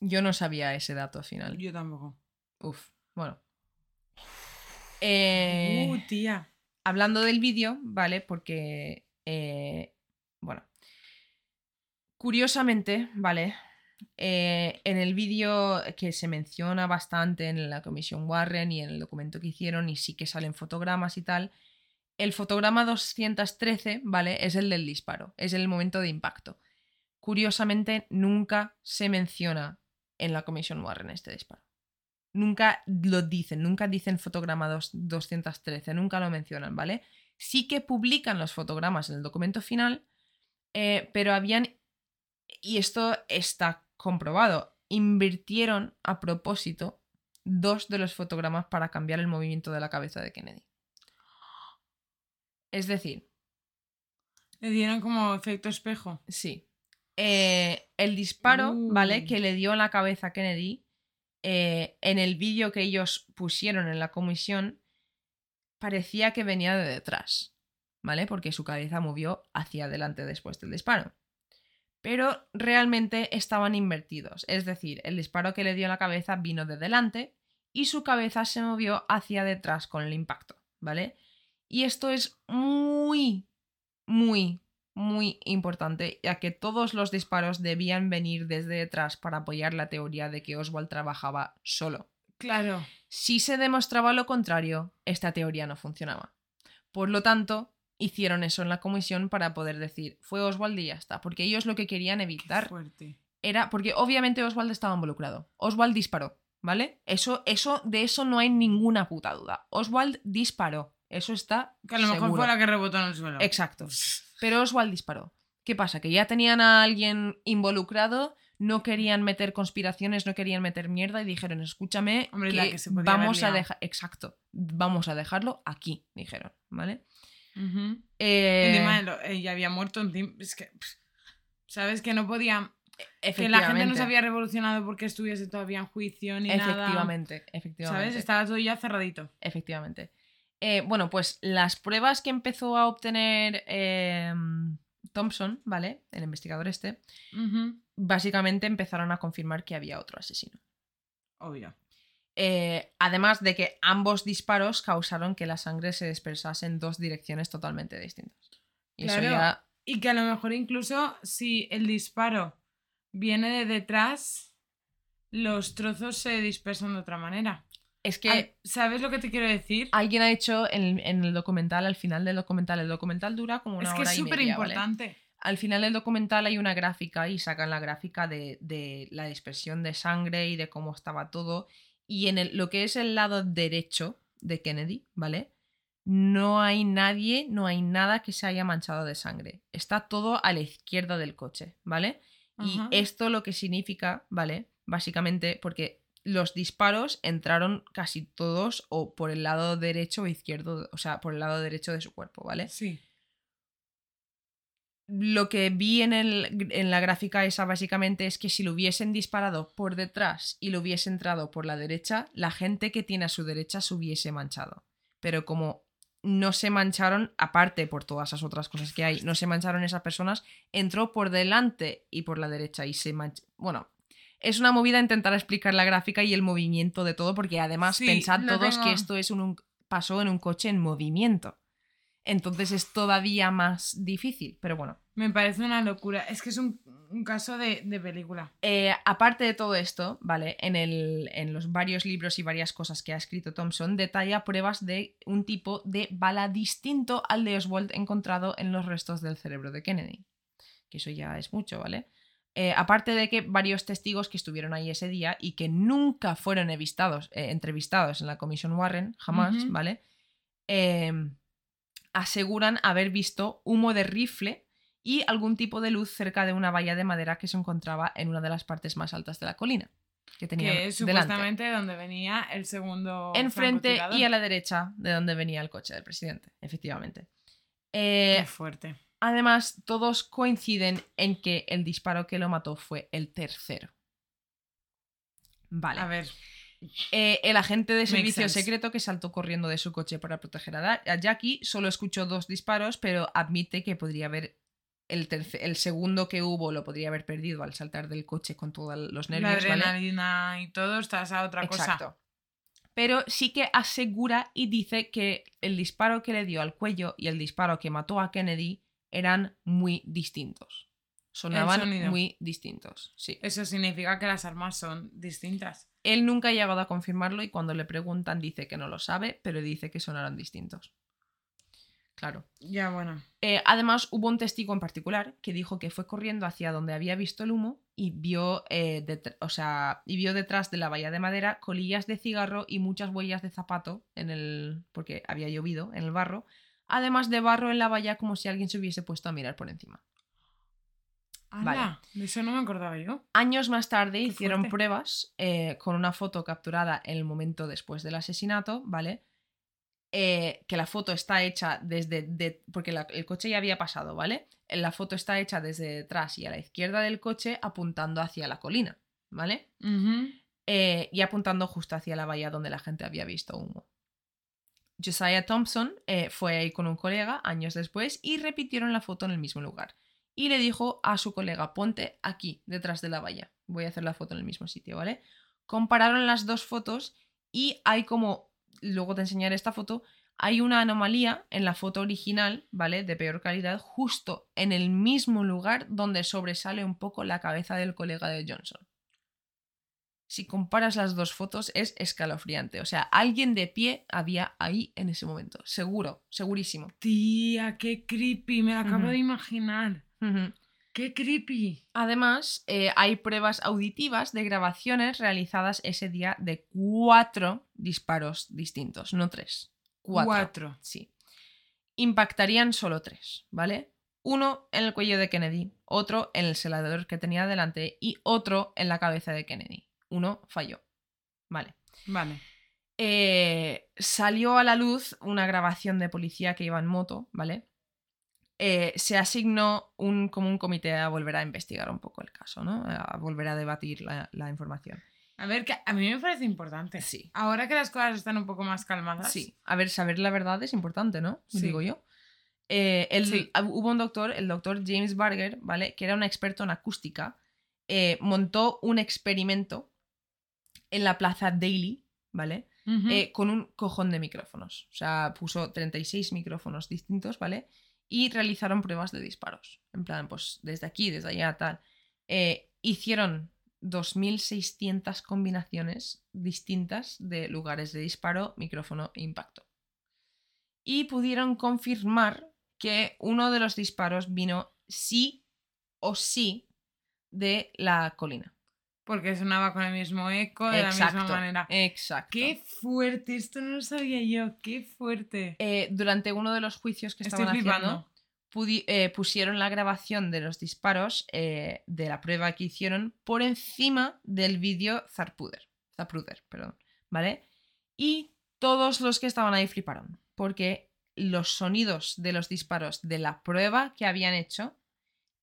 Yo no sabía ese dato final. yo tampoco. Uf, bueno. Eh, Uh, tía. hablando del vídeo, ¿vale? Porque, eh, bueno, curiosamente, ¿vale? Eh, en el vídeo que se menciona bastante en la comisión Warren y en el documento que hicieron, y sí que salen fotogramas y tal, el fotograma 213, ¿vale? Es el del disparo, es el momento de impacto. curiosamente, nunca se menciona en la comisión Warren este disparo. Nunca lo dicen, nunca dicen fotograma dos- 213, nunca lo mencionan, ¿vale? Sí que publican los fotogramas en el documento final, eh, pero habían, y esto está comprobado, invirtieron a propósito dos de los fotogramas para cambiar el movimiento de la cabeza de Kennedy. Es decir, Le dieron como efecto espejo. Sí. Eh, el disparo, ¿vale? Que le dio en la cabeza a Kennedy, eh, en el vídeo que ellos pusieron en la comisión, parecía que venía de detrás, ¿vale? Porque su cabeza movió hacia adelante después del disparo. Pero realmente estaban invertidos, es decir, el disparo que le dio la cabeza vino de delante y su cabeza se movió hacia detrás con el impacto, ¿vale? Y esto es muy, muy, muy importante, ya que todos los disparos debían venir desde detrás para apoyar la teoría de que Oswald trabajaba solo. Claro. Si se demostraba lo contrario, esta teoría no funcionaba. Por lo tanto, hicieron eso en la comisión para poder decir, fue Oswald y ya está, porque ellos lo que querían evitar era, porque obviamente Oswald estaba involucrado. Oswald disparó, ¿vale? Eso, eso, de eso no hay ninguna puta duda. Oswald disparó. Eso está. Que a lo mejor seguro. fue la que rebotó en el suelo. Exacto. [LAUGHS] Pero Oswald disparó. ¿Qué pasa? Que ya tenían a alguien involucrado, no querían meter conspiraciones, no querían meter mierda y dijeron, escúchame, Hombre, que la que se podía haber vamos a liado". dejar, exacto, vamos a dejarlo aquí, dijeron, ¿vale? Ujú. Eh, Encima, lo- ella había muerto. Es que. ¿Sabes? Que no podía. Que la gente no efectivamente, se había revolucionado porque estuviese todavía en juicio ni nada. efectivamente, efectivamente. ¿Sabes? Estaba todo ya cerradito. Efectivamente. Eh, bueno, pues las pruebas que empezó a obtener eh, Thompson, ¿vale? El investigador este, básicamente empezaron a confirmar que había otro asesino. Obvio. Eh, además de que ambos disparos causaron que la sangre se dispersase en dos direcciones totalmente distintas. Y eso Claro. ya. Y que a lo mejor incluso si el disparo viene de detrás, los trozos se dispersan de otra manera. Es que Al- ¿Sabes lo que te quiero decir? alguien ha hecho en, en el documental, al final del documental, el documental dura como una es que hora es y súper importante. Al final del documental hay una gráfica y sacan la gráfica de, de la dispersión de sangre y de cómo estaba todo. Y en el- lo que es el lado derecho de Kennedy, ¿vale? No hay nadie, no hay nada que se haya manchado de sangre. Está todo a la izquierda del coche, ¿vale? Y esto lo que significa, ¿vale? Básicamente, porque los disparos entraron casi todos o por el lado derecho o izquierdo, o sea, por el lado derecho de su cuerpo, ¿vale? Sí. lo que vi en, el, en la gráfica esa básicamente es que si lo hubiesen disparado por detrás y lo hubiese entrado por la derecha, la gente que tiene a su derecha se hubiese manchado. Pero como no se mancharon, aparte por todas esas otras cosas que hay, no se mancharon esas personas, entró por delante y por la derecha y se manchó. Bueno, es una movida intentar explicar la gráfica y el movimiento de todo, porque además Sí, pensad todos tengo. que esto es un, un- pasó en un coche en movimiento. Entonces es todavía más difícil, pero bueno. Me parece una locura. Es que es un, un caso de, de película. Eh, aparte de todo esto, ¿vale? En, el- en los varios libros y varias cosas que ha escrito Thompson, detalla pruebas de un tipo de bala distinto al de Oswald encontrado en los restos del cerebro de Kennedy. Que eso ya es mucho, ¿vale? Eh, aparte de que varios testigos que estuvieron ahí ese día y que nunca fueron entrevistados, eh, entrevistados en la comisión Warren, jamás. ¿vale? Eh, aseguran haber visto humo de rifle y algún tipo de luz cerca de una valla de madera que se encontraba en una de las partes más altas de la colina. Que tenía Que es delante. supuestamente donde venía el segundo. Enfrente y a la derecha de donde venía el coche del presidente, efectivamente. Eh, Qué fuerte. Además, todos coinciden en que el disparo que lo mató fue el tercero. Vale. A ver. Eh, el agente de servicio secreto que saltó corriendo de su coche para proteger a, a Jackie solo escuchó dos disparos, pero admite que podría haber. El, el segundo que hubo lo podría haber perdido al saltar del coche con todos los La nervios. ¿vale? adrenalina y todo, estás a otra Exacto. cosa. Pero sí que asegura y dice que el disparo que le dio al cuello y el disparo que mató a Kennedy eran muy distintos. Sonaban muy distintos. Sí. Eso significa que las armas son distintas. Él nunca ha llegado a confirmarlo y cuando le preguntan dice que no lo sabe, pero dice que sonaron distintos. Claro. Ya, bueno. Eh, además, hubo un testigo en particular que dijo que fue corriendo hacia donde había visto el humo y vio, eh, o sea, y vio detrás de la valla de madera colillas de cigarro y muchas huellas de zapato en el. porque había llovido en el barro. Además de barro en la valla como si alguien se hubiese puesto a mirar por encima. Vale. De eso no me acordaba yo. Años más tarde hicieron fuerte. pruebas eh, con una foto capturada en el momento después del asesinato, ¿vale? Eh, que la foto está hecha desde... de- porque la- el coche ya había pasado, ¿vale? La foto está hecha desde detrás y a la izquierda del coche apuntando hacia la colina, ¿vale? Eh, y apuntando justo hacia la bahía donde la gente había visto humo. Josiah Thompson eh, fue ahí con un colega años después y repitieron la foto en el mismo lugar. Y le dijo a su colega, ponte aquí, detrás de la valla. Voy a hacer la foto en el mismo sitio, ¿vale? Compararon las dos fotos y hay como, luego te enseñaré esta foto, hay una anomalía en la foto original, ¿vale? De peor calidad, justo en el mismo lugar donde sobresale un poco la cabeza del colega de Johnson si comparas las dos fotos, es escalofriante. O sea, alguien de pie había ahí en ese momento. Seguro, segurísimo. Tía, qué creepy, me la acabo de imaginar. Qué creepy. Además, eh, hay pruebas auditivas de grabaciones realizadas ese día de cuatro disparos distintos, no tres. Cuatro. Cuatro. Sí. Impactarían solo tres, ¿vale? Uno en el cuello de Kennedy, otro en el selador que tenía delante y otro en la cabeza de Kennedy. Uno falló. Vale. Vale. eh, salió a la luz una grabación de policía que iba en moto, ¿vale? Eh, se asignó un, como un comité a volver a investigar un poco el caso, ¿no? A volver a debatir la, la información. A ver, que a mí me parece importante. Sí. Ahora que las cosas están un poco más calmadas. Sí, a ver, saber la verdad es importante, ¿no? Sí. Digo yo. Eh, Sí. Hubo un doctor, el doctor James Barger, ¿vale? Que era un experto en acústica. eh, montó un experimento en la plaza Daily, ¿vale? Eh, con un cojón de micrófonos. O sea, puso 36 micrófonos distintos, ¿vale? Y realizaron pruebas de disparos. En plan, pues desde aquí, desde allá, tal. Eh, hicieron 2.600 combinaciones distintas de lugares de disparo, micrófono e impacto. Y pudieron confirmar que uno de los disparos vino sí o sí de la colina. Porque sonaba con el mismo eco, de la misma manera. Exacto. Qué fuerte, esto no lo sabía yo, qué fuerte. Eh, durante uno de los juicios que Estoy estaban haciendo, flipando. eh, pusieron la grabación de los disparos eh, de la prueba que hicieron por encima del vídeo Zapruder, Zapruder, perdón, ¿vale? Y todos los que estaban ahí fliparon, porque los sonidos de los disparos de la prueba que habían hecho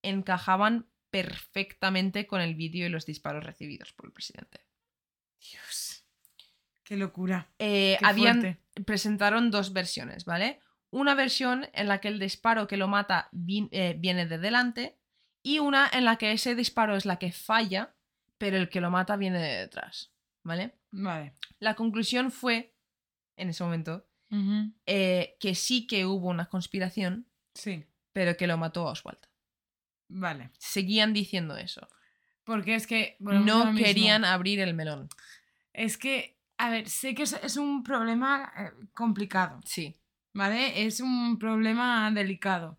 encajaban perfectamente con el vídeo y los disparos recibidos por el presidente. Dios. Qué locura. Eh, Qué habían, fuerte. presentaron dos versiones, ¿vale? Una versión en la que el disparo que lo mata vi- eh, viene de delante y una en la que ese disparo es la que falla, pero el que lo mata viene de detrás, ¿vale? Vale. La conclusión fue, en ese momento, eh, que sí que hubo una conspiración, Sí, pero que lo mató Oswald. Vale. Seguían diciendo eso. Porque es que... No querían abrir el melón. Es que, a ver, sé que es, un problema eh, complicado, Sí. ¿vale? Es un problema delicado.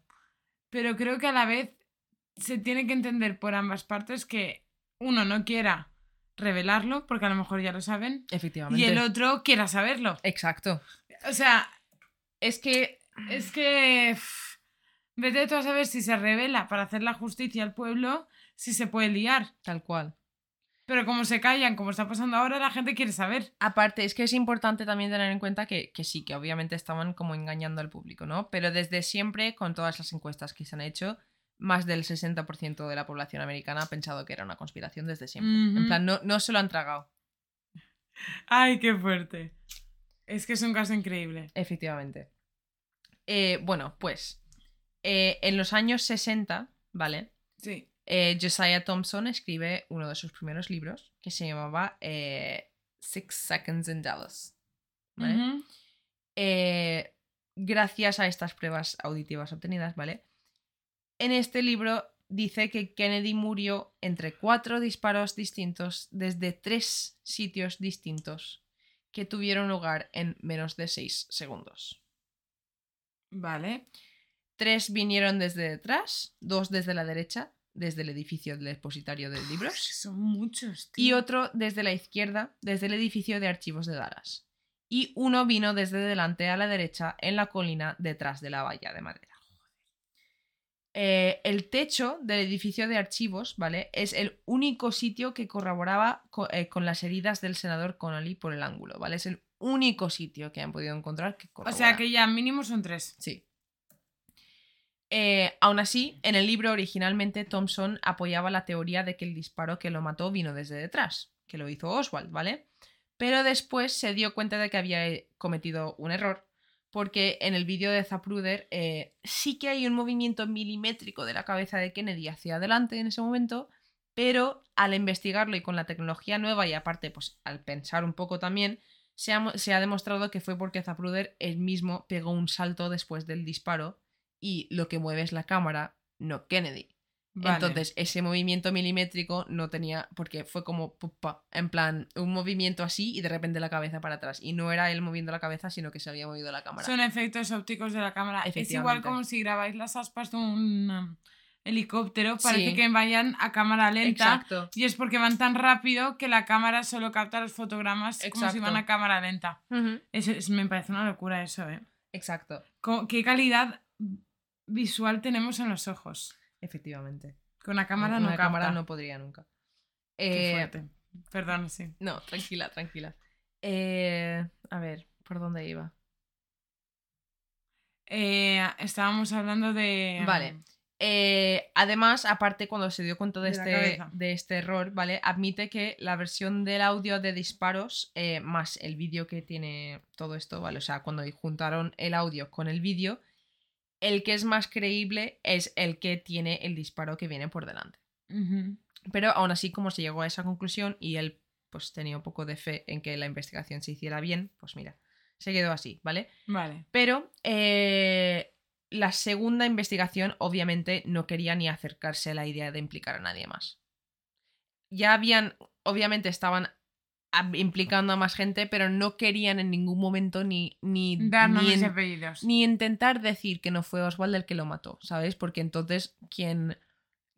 Pero creo que a la vez se tiene que entender por ambas partes que uno no quiera revelarlo, porque a lo mejor ya lo saben, Efectivamente. y el otro quiera saberlo. Exacto. O sea, Es que es que... vete tú a saber si se revela para hacer la justicia al pueblo, si se puede liar. tal cual. Pero como se callan, como está pasando ahora, la gente quiere saber. Aparte, es que es importante también tener en cuenta que, que sí, que obviamente estaban como engañando al público, ¿no? Pero desde siempre, con todas las encuestas que se han hecho, más del 60% de la población americana ha pensado que era una conspiración desde siempre. En plan, no, no se lo han tragado, Ay, qué fuerte. Es que es un caso increíble. efectivamente. Eh, bueno, pues, eh, en los años 60, ¿vale? Sí. Eh, Josiah Thompson escribe uno de sus primeros libros que se llamaba eh, Six Seconds in Dallas. ¿vale? Eh, gracias a estas pruebas auditivas obtenidas, ¿vale? En este libro dice que Kennedy murió entre cuatro disparos distintos desde tres sitios distintos que tuvieron lugar en menos de seis segundos. Vale. Tres vinieron desde detrás, dos desde la derecha, desde el edificio del depositario de libros, Son muchos, y tío. otro desde la izquierda, desde el edificio de archivos de Dallas. Y uno vino desde delante a la derecha, en la colina detrás de la valla de madera. Eh, el techo del edificio de archivos, ¿vale? Es el único sitio que corroboraba co- eh, con las heridas del senador Connolly por el ángulo, ¿vale? Es el único sitio que han podido encontrar que O corrobora. sea que ya mínimo son tres. Sí. Eh, aún así, en el libro originalmente Thompson apoyaba la teoría de que el disparo que lo mató vino desde detrás, que lo hizo Oswald, ¿vale? Pero después se dio cuenta de que había eh, cometido un error, porque en el vídeo de Zapruder eh, sí que hay un movimiento milimétrico de la cabeza de Kennedy hacia adelante en ese momento, pero al investigarlo y con la tecnología nueva y aparte, pues al pensar un poco también, se ha, se ha demostrado que fue porque Zapruder él mismo pegó un salto después del disparo y lo que mueve es la cámara, no Kennedy. Vale. Entonces, ese movimiento milimétrico no tenía, porque fue como, pupa, en plan, un movimiento así y de repente la cabeza para atrás. Y no era él moviendo la cabeza, sino que se había movido la cámara. Son efectos ópticos de la cámara. Es igual como si grabáis las aspas de un helicóptero. Parece Sí. que vayan a cámara lenta. Exacto. Y es porque van tan rápido que la cámara solo capta los fotogramas como si van a cámara lenta. Ujú, Es- es- me parece una locura eso, ¿eh? Exacto, ¿Qué calidad visual tenemos en los ojos? efectivamente. Con la cámara Una no cámara no podría nunca. Qué Eh, fuerte. Perdón, sí. no, tranquila, tranquila. Eh, a ver, ¿por dónde iba? Eh, estábamos hablando de... Vale. Eh, además, aparte, cuando se dio cuenta de, este, de este error, ¿vale? Admite que la versión del audio de disparos eh, más el vídeo que tiene todo esto, ¿vale? O sea, cuando juntaron el audio con el vídeo, el que es más creíble es el que tiene el disparo que viene por delante. Pero aún así, como se llegó a esa conclusión y él pues tenía un poco de fe en que la investigación se hiciera bien, pues mira, se quedó así, ¿vale? Vale. Pero eh, la segunda investigación obviamente no quería ni acercarse a la idea de implicar a nadie más. Ya habían, obviamente estaban implicando a más gente, pero no querían en ningún momento ni, ni, Dar ni, en- apellidos. ni intentar decir que no fue Oswald el que lo mató, ¿sabes? Porque entonces, ¿quién,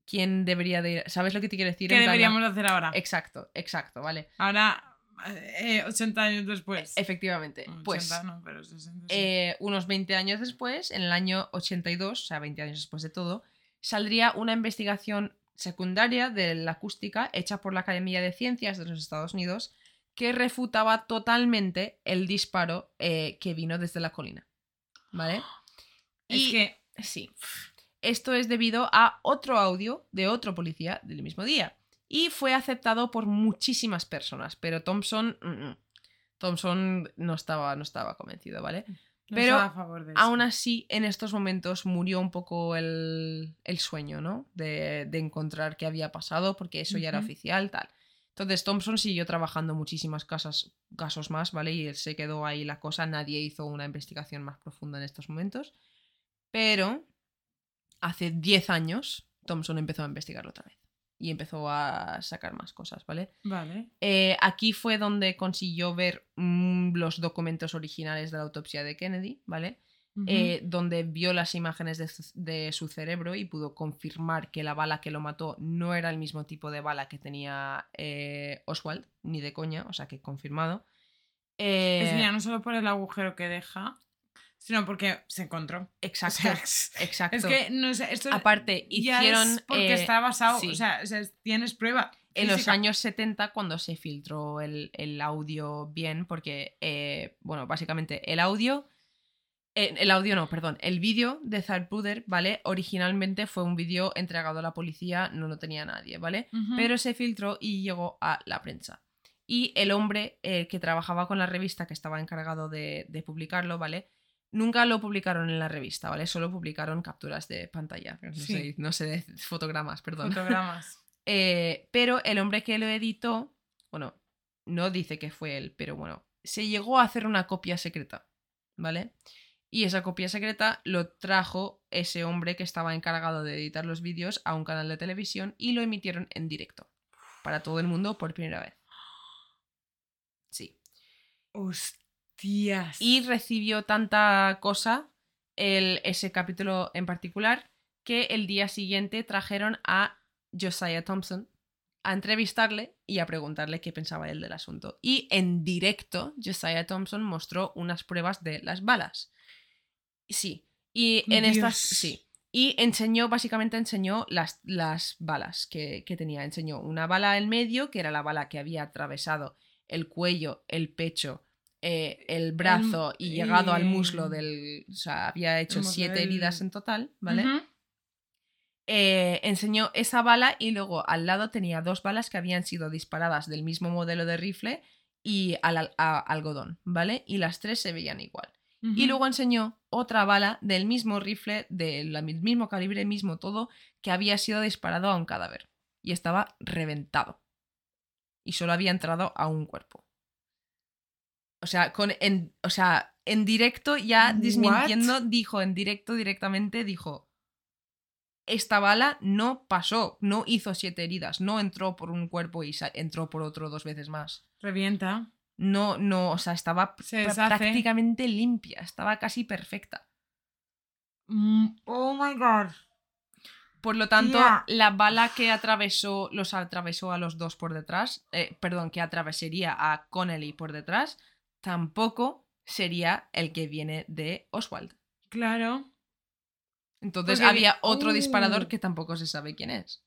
quién debería de ir? ¿Sabes lo que te quiero decir? ¿Qué plan, deberíamos hacer ahora? Exacto, exacto, ¿vale? Ahora, eh, 80 años después. Efectivamente. 80 Pues no, pero 60 sí. eh, unos 20 años después, en el año 82, o sea, 20 años después de todo, saldría una investigación secundaria de la acústica hecha por la Academia de Ciencias de los Estados Unidos que refutaba totalmente el disparo eh, que vino desde la colina. ¿Vale? [GASPS] Es Y- que Sí. Esto es debido a otro audio de otro policía del mismo día. Y fue aceptado por muchísimas personas, pero Thompson. mm, mm. Thompson no estaba, no estaba convencido, ¿vale? Pero estaba a favor de eso. Aún así, en estos momentos murió un poco el, el sueño, ¿no? De, de encontrar qué había pasado, porque eso ya era oficial, tal. Entonces Thompson siguió trabajando muchísimas casas, casos más, ¿vale? Y él se quedó ahí la cosa, nadie hizo una investigación más profunda en estos momentos. Pero hace 10 años Thompson empezó a investigarlo otra vez. Y empezó a sacar más cosas, ¿vale? Vale. Eh, aquí fue donde consiguió ver mm, los documentos originales de la autopsia de Kennedy, ¿vale? Eh, donde vio las imágenes de su, de su cerebro y pudo confirmar que la bala que lo mató no era el mismo tipo de bala que tenía eh, Oswald, ni de coña, o sea que confirmado. Es ya no solo por el agujero que deja, sino porque se encontró. exacto, O sea, exacto. Es que, no sé, esto Aparte, hicieron... es porque eh, está basado, sí. o sea, o sea, tienes prueba. en los años 70 cuando se filtró el, el audio bien, porque, eh, bueno, básicamente el audio, eh, el audio no, perdón, el vídeo de Zapruder, ¿vale? Originalmente fue un vídeo entregado a la policía, no lo tenía nadie, ¿vale? Ujú. Pero se filtró y llegó a la prensa. Y el hombre eh, que trabajaba con la revista, que estaba encargado de, de publicarlo, ¿vale? Nunca lo publicaron en la revista, ¿vale? Solo publicaron capturas de pantalla. No, Sí. sé, no sé de fotogramas, perdón. fotogramas. [LAUGHS] Eh, pero el hombre que lo editó, bueno, no dice que fue él, pero bueno, se llegó a hacer una copia secreta, ¿vale? Y esa copia secreta lo trajo ese hombre que estaba encargado de editar los vídeos a un canal de televisión y lo emitieron en directo para todo el mundo por primera vez. Sí. Hostias. Y recibió tanta cosa el, ese capítulo en particular, que el día siguiente trajeron a Josiah Thompson a entrevistarle y a preguntarle qué pensaba él del asunto. Y en directo, Josiah Thompson mostró unas pruebas de las balas. Sí, y en estas, sí. Y enseñó, básicamente enseñó las, las balas que, que tenía. Enseñó una bala en medio, que era la bala que había atravesado el cuello, el pecho, eh, el brazo y llegado al muslo del... O sea, había hecho siete del- heridas en total, ¿vale? Eh, enseñó esa bala y luego al lado tenía dos balas que habían sido disparadas del mismo modelo de rifle y al, al- a- algodón, ¿vale? Y las tres se veían igual. Y luego enseñó otra bala del mismo rifle, del mismo calibre, mismo todo, que había sido disparado a un cadáver. Y estaba reventado. Y solo había entrado a un cuerpo. O sea, con, en, o sea, en directo, ya What? desmintiendo, dijo en directo directamente, dijo, esta bala no pasó, no hizo siete heridas, no entró por un cuerpo y entró por otro dos veces más. Revienta. No, no, o sea, estaba Se prácticamente limpia, estaba casi perfecta. Mm, Oh my god. Por lo tanto, la bala que atravesó, los atravesó a los dos por detrás, eh, perdón, que atravesaría a Connelly por detrás, tampoco sería el que viene de Oswald. Claro. Entonces Porque- había otro Uh. disparador que tampoco se sabe quién es.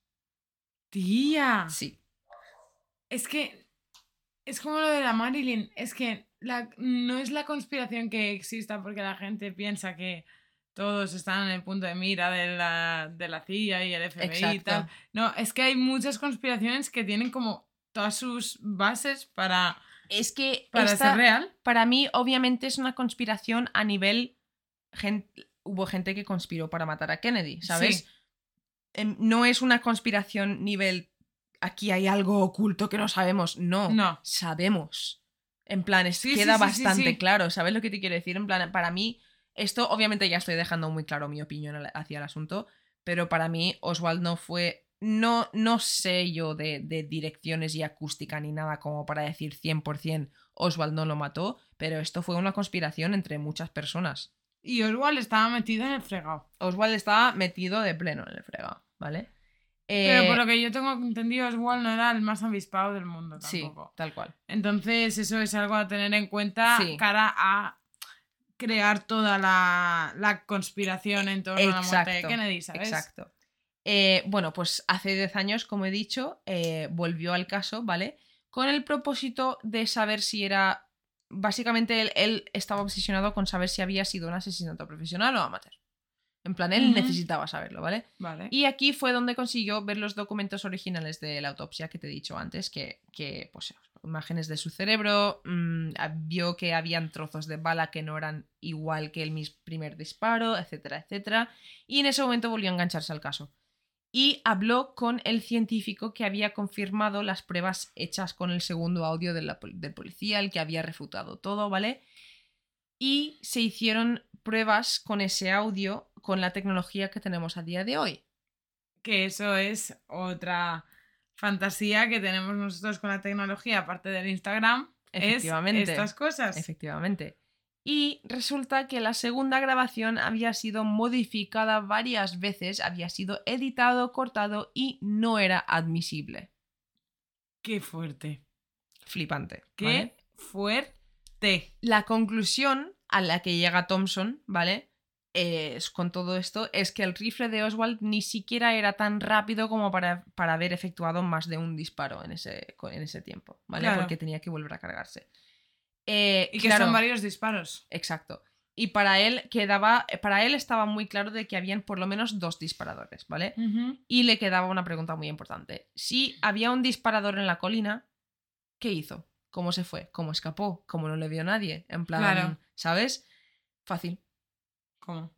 Tía. Sí. Es que es como lo de la Marilyn. Es que la, no es la conspiración que exista porque la gente piensa que todos están en el punto de mira de la, de la CIA y el FBI y Exacto. tal. No, es que hay muchas conspiraciones que tienen como todas sus bases para, Es que para esta- ser real. para mí, obviamente, es una conspiración a nivel. hubo gente que conspiró para matar a Kennedy, ¿sabes? Sí. Em, no es una conspiración nivel. Aquí hay algo oculto que no sabemos. No. No. Sabemos. En plan, es- Sí, queda sí, bastante claro. ¿Sabes lo que te quiero decir? En plan, para mí, esto obviamente ya estoy dejando muy claro mi opinión hacia el asunto, pero para mí Oswald no fue. No, no sé yo de, de direcciones y acústica ni nada como para decir 100% Oswald no lo mató, pero esto fue una conspiración entre muchas personas. Y Oswald estaba metido en el fregado. Oswald estaba metido de pleno en el fregado, ¿vale? Pero Eh, por lo que yo tengo entendido, Oswald no era el más avispado del mundo Sí, tampoco. tal cual. Entonces, eso es algo a tener en cuenta Sí. cara a crear toda la, la conspiración en torno a la muerte de Kennedy, ¿sabes? Exacto. Eh, bueno, pues hace 10 años, como he dicho, eh, volvió al caso, ¿vale? Con el propósito de saber si era. Básicamente, él, él estaba obsesionado con saber si había sido un asesinato profesional o amateur. En plan, él necesitaba saberlo, ¿vale? Vale. Y aquí fue donde consiguió ver los documentos originales de la autopsia que te he dicho antes, que, que pues, imágenes de su cerebro, mm, vio que habían trozos de bala que no eran igual que el mis primer disparo, etcétera, etcétera. Y en ese momento volvió a engancharse al caso. Y habló con el científico que había confirmado las pruebas hechas con el segundo audio de del policía, el que había refutado todo, ¿vale? Y se hicieron pruebas con ese audio con la tecnología que tenemos a día de hoy. Que eso es otra fantasía que tenemos nosotros con la tecnología, aparte del Instagram. es Efectivamente. estas cosas. Efectivamente. Y resulta que la segunda grabación había sido modificada varias veces, había sido editado, cortado y no era admisible. Qué fuerte. Flipante. Qué ¿vale? fuerte. La conclusión a la que llega Thompson, ¿vale? Es, con todo esto, es que el rifle de Oswald ni siquiera era tan rápido como para, para haber efectuado más de un disparo en ese, en ese tiempo, ¿vale? Claro. Porque tenía que volver a cargarse. Eh, Y que claro, son varios disparos. Exacto. Y para él quedaba, para él estaba muy claro de que habían por lo menos dos disparadores, ¿vale? Y le quedaba una pregunta muy importante. Si había un disparador en la colina, ¿qué hizo? ¿Cómo se fue? ¿Cómo escapó? ¿Cómo no le vio nadie? En plan, Claro. ¿sabes? Fácil. ¿Cómo?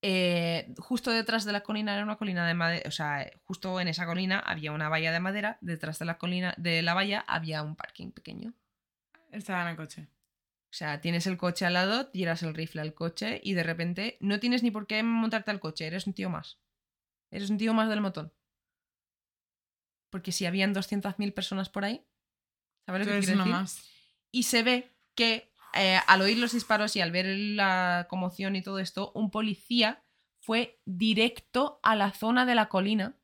Eh, justo detrás de la colina era una colina de madera, o sea, justo en esa colina había una valla de madera, detrás de la colina de la valla había un parking pequeño. Estaba en el coche. O sea, tienes el coche al lado, tiras el rifle al coche y de repente no tienes ni por qué montarte al coche, eres un tío más. Eres un tío más del montón. Porque si habían 200.000 personas por ahí, ¿sabes lo que quiero uno decir? más. Y se ve que eh, al oír los disparos y al ver la conmoción y todo esto, un policía fue directo a la zona de la colina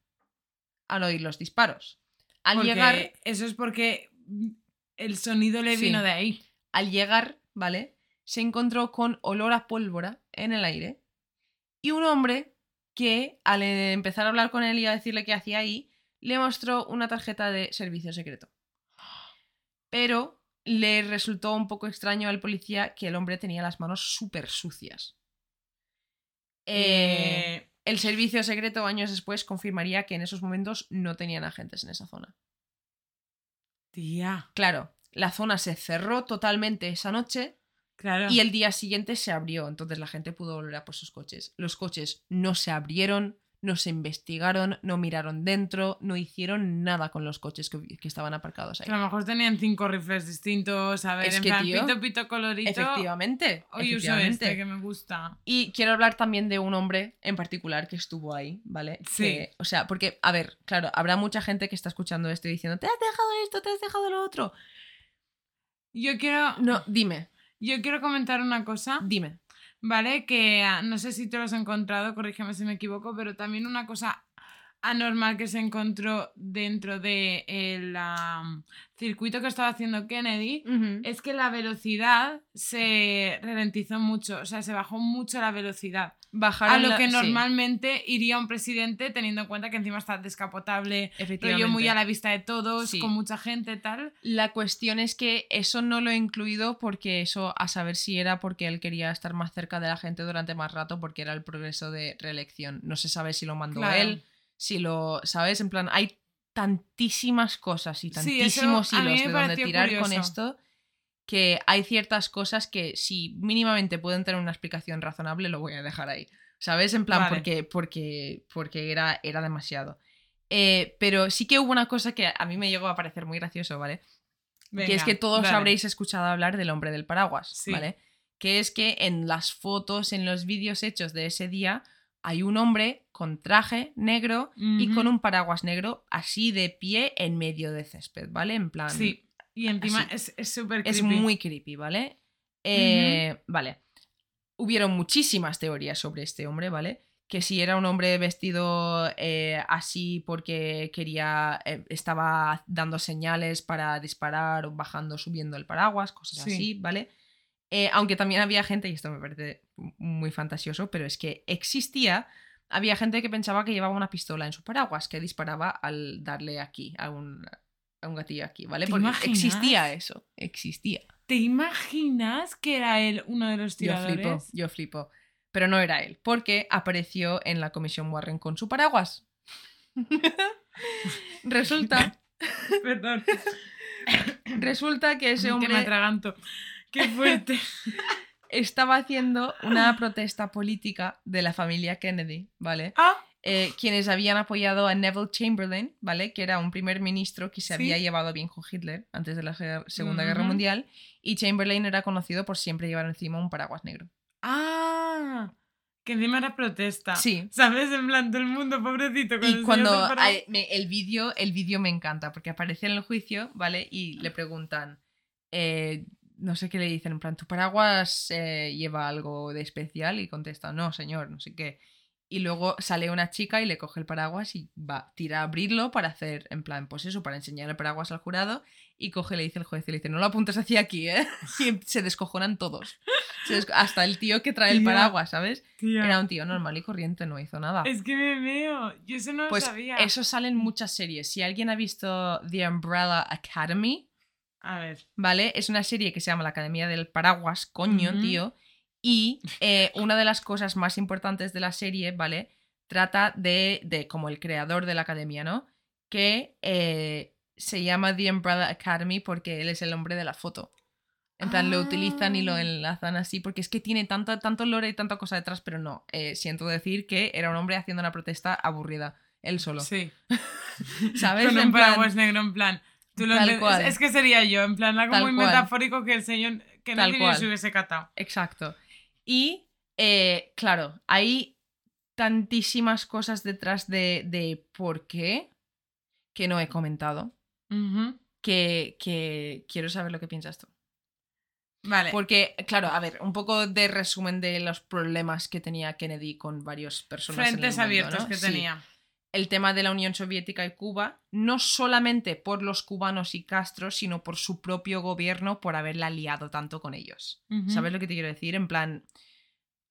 al oír los disparos. Al Porque llegar, Eso es porque el sonido le Sí. vino de ahí. al llegar, ¿vale? Se encontró con olor a pólvora en el aire y un hombre que al eh, empezar a hablar con él y a decirle qué hacía ahí, le mostró una tarjeta de servicio secreto. Pero le resultó un poco extraño al policía que el hombre tenía las manos súper sucias. Eh, Eh, el servicio secreto años después confirmaría que en esos momentos no tenían agentes en esa zona. Tía, Claro, la zona se cerró totalmente esa noche claro. y el día siguiente se abrió, entonces la gente pudo volver a por sus coches. Los coches no se abrieron, no se investigaron, no miraron dentro, no hicieron nada con los coches que, que estaban aparcados ahí. A lo mejor tenían cinco rifles distintos, a ver, Es en que, plan tío, pito pito colorito. Efectivamente. Hoy uso este que me gusta. Y quiero hablar también de un hombre en particular que estuvo ahí, ¿vale? Sí. Que- o sea, porque, a ver, claro, habrá mucha gente que está escuchando esto y diciendo, te has dejado esto, te has dejado lo otro. Yo quiero, No, dime, yo quiero comentar una cosa, dime. ¿Vale? Que ah, no sé si te lo has encontrado, corrígeme si me equivoco, pero también una cosa anormal que se encontró dentro del de el, am, circuito que estaba haciendo Kennedy es que la velocidad se ralentizó mucho, o sea, se bajó mucho la velocidad. Bajaron A lo la- que sí, normalmente iría un presidente teniendo en cuenta que encima está descapotable, rollo muy a la vista de todos, Sí. con mucha gente, tal. La cuestión es que eso no lo he incluido porque eso, a saber si era porque él quería estar más cerca de la gente durante más rato porque era el progreso de reelección. No se sabe si lo mandó Claro. él, si lo, ¿sabes? En plan, hay tantísimas cosas y Sí, eso tantísimos hilos de donde tirar con esto que hay ciertas cosas que si mínimamente pueden tener una explicación razonable lo voy a dejar ahí. ¿Sabes? En plan, Vale. porque, porque, porque era, era demasiado. Eh, pero sí que hubo una cosa que a mí me llegó a parecer muy gracioso, ¿vale? que es que todos habréis escuchado hablar del hombre del paraguas, Sí. ¿vale? Que es que en las fotos, en los vídeos hechos de ese día, hay un hombre con traje negro y con un paraguas negro así de pie en medio de césped, ¿vale? En plan... Sí, y encima así. es es súper Es creepy. muy creepy, ¿vale? Eh, Vale. Hubieron muchísimas teorías sobre este hombre, ¿vale? Que si era un hombre vestido eh, así porque quería. eh, estaba dando señales para disparar o bajando, subiendo el paraguas, cosas Sí. así, ¿vale? Eh, aunque también había gente, y esto me parece muy fantasioso, pero es que existía. Había gente que pensaba que llevaba una pistola en su paraguas, que disparaba al darle aquí, a un, a un gatillo aquí, ¿vale? ¿Te Porque imaginas? existía eso, existía. ¿Te imaginas que era él uno de los Yo tiradores? flipo, yo flipo. Pero no era él, porque apareció en la comisión Warren con su paraguas. [LAUGHS] resulta, [LAUGHS] Perdón, [LAUGHS] resulta que ese que me hombre atraganto. Qué fuerte. estaba haciendo una protesta política de la familia Kennedy, ¿vale? ah, Eh, quienes habían apoyado a Neville Chamberlain, ¿vale? Que era un primer ministro que se Sí. había llevado bien con Hitler antes de la Segunda Guerra. Mundial, y Chamberlain era conocido por siempre llevar encima un paraguas negro. ah, que encima era protesta. Sí, ¿Sabes? En plan, todo el mundo, pobrecito. con Y el cuando hay- me- el vídeo el vídeo me encanta porque aparece en el juicio, ¿vale? Y le preguntan, eh, no sé qué le dicen, en plan, ¿tu paraguas eh, lleva algo de especial? Y contesta, no, señor, no sé qué. Y luego sale una chica y le coge el paraguas y va, tira a abrirlo para hacer, en plan, pues eso, para enseñar el paraguas al jurado. Y coge, le dice el juez y le dice, no lo apuntes hacia aquí, ¿eh? [LAUGHS] Y se descojonan todos. Se desco- hasta el tío que trae el paraguas, ¿sabes? Tía, Era un tío normal y corriente, no hizo nada. Es que me veo. Yo eso no Pues lo sabía. eso sale en muchas series. Si alguien ha visto The Umbrella Academy, A ver. ¿vale? Es una serie que se llama La Academia del Paraguas, coño, tío. Y eh, una de las cosas más importantes de la serie, ¿vale? Trata de, de como el creador de la academia, ¿no? Que eh, se llama The Umbrella Academy porque él es el hombre de la foto. En plan, lo utilizan y lo Ah. enlazan así porque es que tiene tanto, tanto lore y tanta cosa detrás, pero no. eh, siento decir que era un hombre haciendo una protesta aburrida. Él solo. Sí. [LAUGHS] ¿Sabes? Con En un plan- paraguas negro, en plan. Tú lo Tal entiendes. cual. Es que sería yo, en plan, algo Tal muy cual. metafórico que el señor. Que Tal no se hubiese catado. Exacto. Y, eh, claro, hay tantísimas cosas detrás de, de por qué que no he comentado, que, que quiero saber lo que piensas tú. Vale. Porque, claro, a ver, un poco de resumen de los problemas que tenía Kennedy con varias personas. en el Frentes mundo, abiertos ¿no? que Sí. tenía. El tema de la Unión Soviética y Cuba, no solamente por los cubanos y Castro, sino por su propio gobierno por haberla liado tanto con ellos. ¿Sabes lo que te quiero decir? En plan,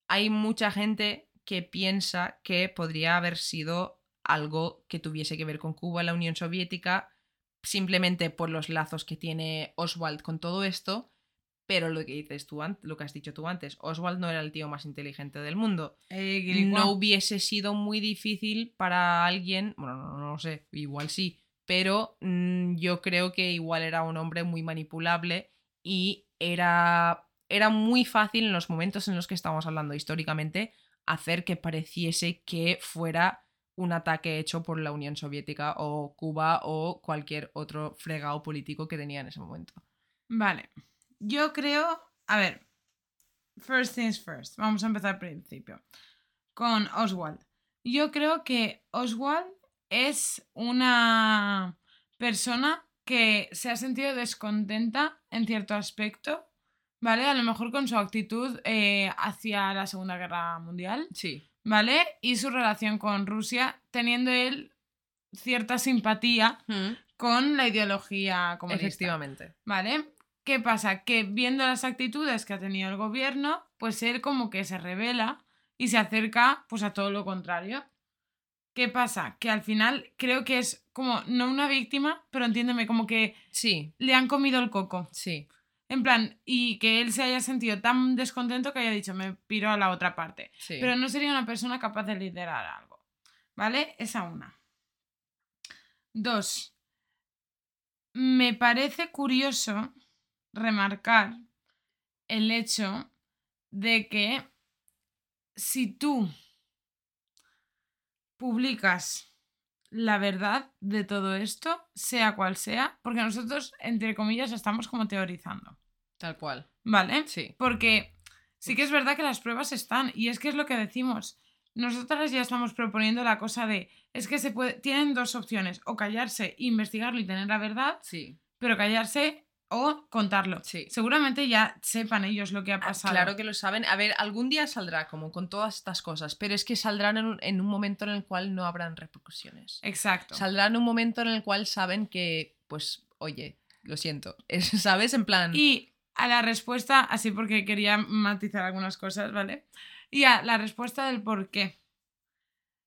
hay mucha gente que piensa que podría haber sido algo que tuviese que ver con Cuba, la Unión Soviética, simplemente por los lazos que tiene Oswald con todo esto. Pero lo que dices tú, lo que has dicho tú antes, Oswald no era el tío más inteligente del mundo Eh, no hubiese sido muy difícil para alguien, bueno, no, no lo sé, igual sí, pero mm, yo creo que igual era un hombre muy manipulable y era, era muy fácil en los momentos en los que estamos hablando históricamente hacer que pareciese que fuera un ataque hecho por la Unión Soviética o Cuba o cualquier otro fregado político que tenía en ese momento. Vale. Yo creo. A ver. First things first. Vamos a empezar al principio. Con Oswald. Yo creo que Oswald es una persona que se ha sentido descontenta en cierto aspecto. ¿Vale? A lo mejor con su actitud eh, hacia la Segunda Guerra Mundial. Sí, ¿Vale? Y su relación con Rusia, teniendo él cierta simpatía con la ideología comunista. efectivamente. ¿Vale? ¿Qué pasa? Que viendo las actitudes que ha tenido el gobierno, pues él como que se revela y se acerca pues a todo lo contrario. ¿Qué pasa? Que al final creo que es como, no una víctima, pero entiéndeme, como que Sí, le han comido el coco. sí. En plan, y que él se haya sentido tan descontento que haya dicho, me piro a la otra parte. sí. Pero no sería una persona capaz de liderar algo. ¿Vale? Esa una. Dos. Me parece curioso remarcar el hecho de que si tú publicas la verdad de todo esto, sea cual sea, porque nosotros, entre comillas, estamos como teorizando, Tal cual. ¿vale? Sí. Porque sí que es verdad que las pruebas están, y es que es lo que decimos. Nosotras ya estamos proponiendo la cosa de, es que se puede, tienen dos opciones, o callarse, investigarlo y tener la verdad, Sí. pero callarse o contarlo. Sí. Seguramente ya sepan ellos lo que ha Ah, pasado. Claro que lo saben. A ver, algún día saldrá como con todas estas cosas, pero es que saldrán en un, en un momento en el cual no habrán repercusiones. Exacto. Saldrán en un momento en el cual saben que, pues, oye, lo siento, es- [LAUGHS] ¿sabes? En plan... Y a la respuesta, así porque quería matizar algunas cosas, ¿vale? Y a la respuesta del por qué.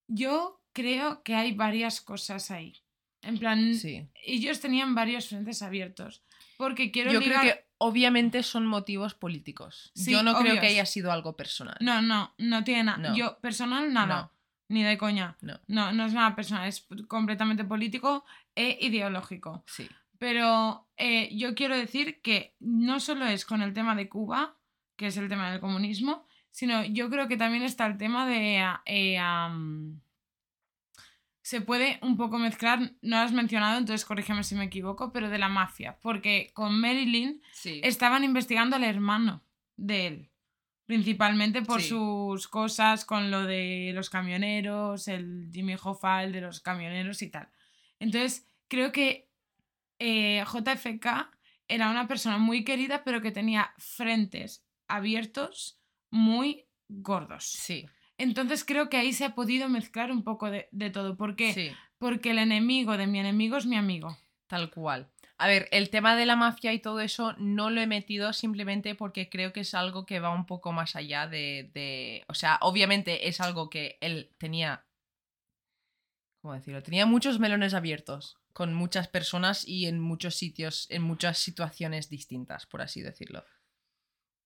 Yo creo que hay varias cosas ahí. En plan, Sí. ellos tenían varios frentes abiertos. Porque quiero Yo ligar- creo que obviamente son motivos políticos. Sí, Yo no creo que haya sido algo personal. No, no, no tiene nada. No. Yo, personal, nada. No. Ni de coña. No. No, no es nada personal. Es completamente político e ideológico. Sí. Pero eh, yo quiero decir que no solo es con el tema de Cuba, que es el tema del comunismo, sino yo creo que también está el tema de... eh, am, se puede un poco mezclar, no lo has mencionado, entonces corrígeme si me equivoco, pero de la mafia, porque con Marilyn Sí. estaban investigando al hermano de él, principalmente por Sí. sus cosas con lo de los camioneros, el Jimmy Hoffa, el de los camioneros y tal. Entonces, creo que eh, JFK era una persona muy querida, pero que tenía frentes abiertos muy gordos. Sí. Entonces creo que ahí se ha podido mezclar un poco de, de todo. ¿Por qué? Sí. Porque el enemigo de mi enemigo es mi amigo. Tal cual. A ver, el tema de la mafia y todo eso no lo he metido simplemente porque creo que es algo que va un poco más allá de. de- o sea, obviamente es algo que él tenía. ¿Cómo decirlo? Tenía muchos melones abiertos con muchas personas y en muchos sitios, en muchas situaciones distintas, por así decirlo.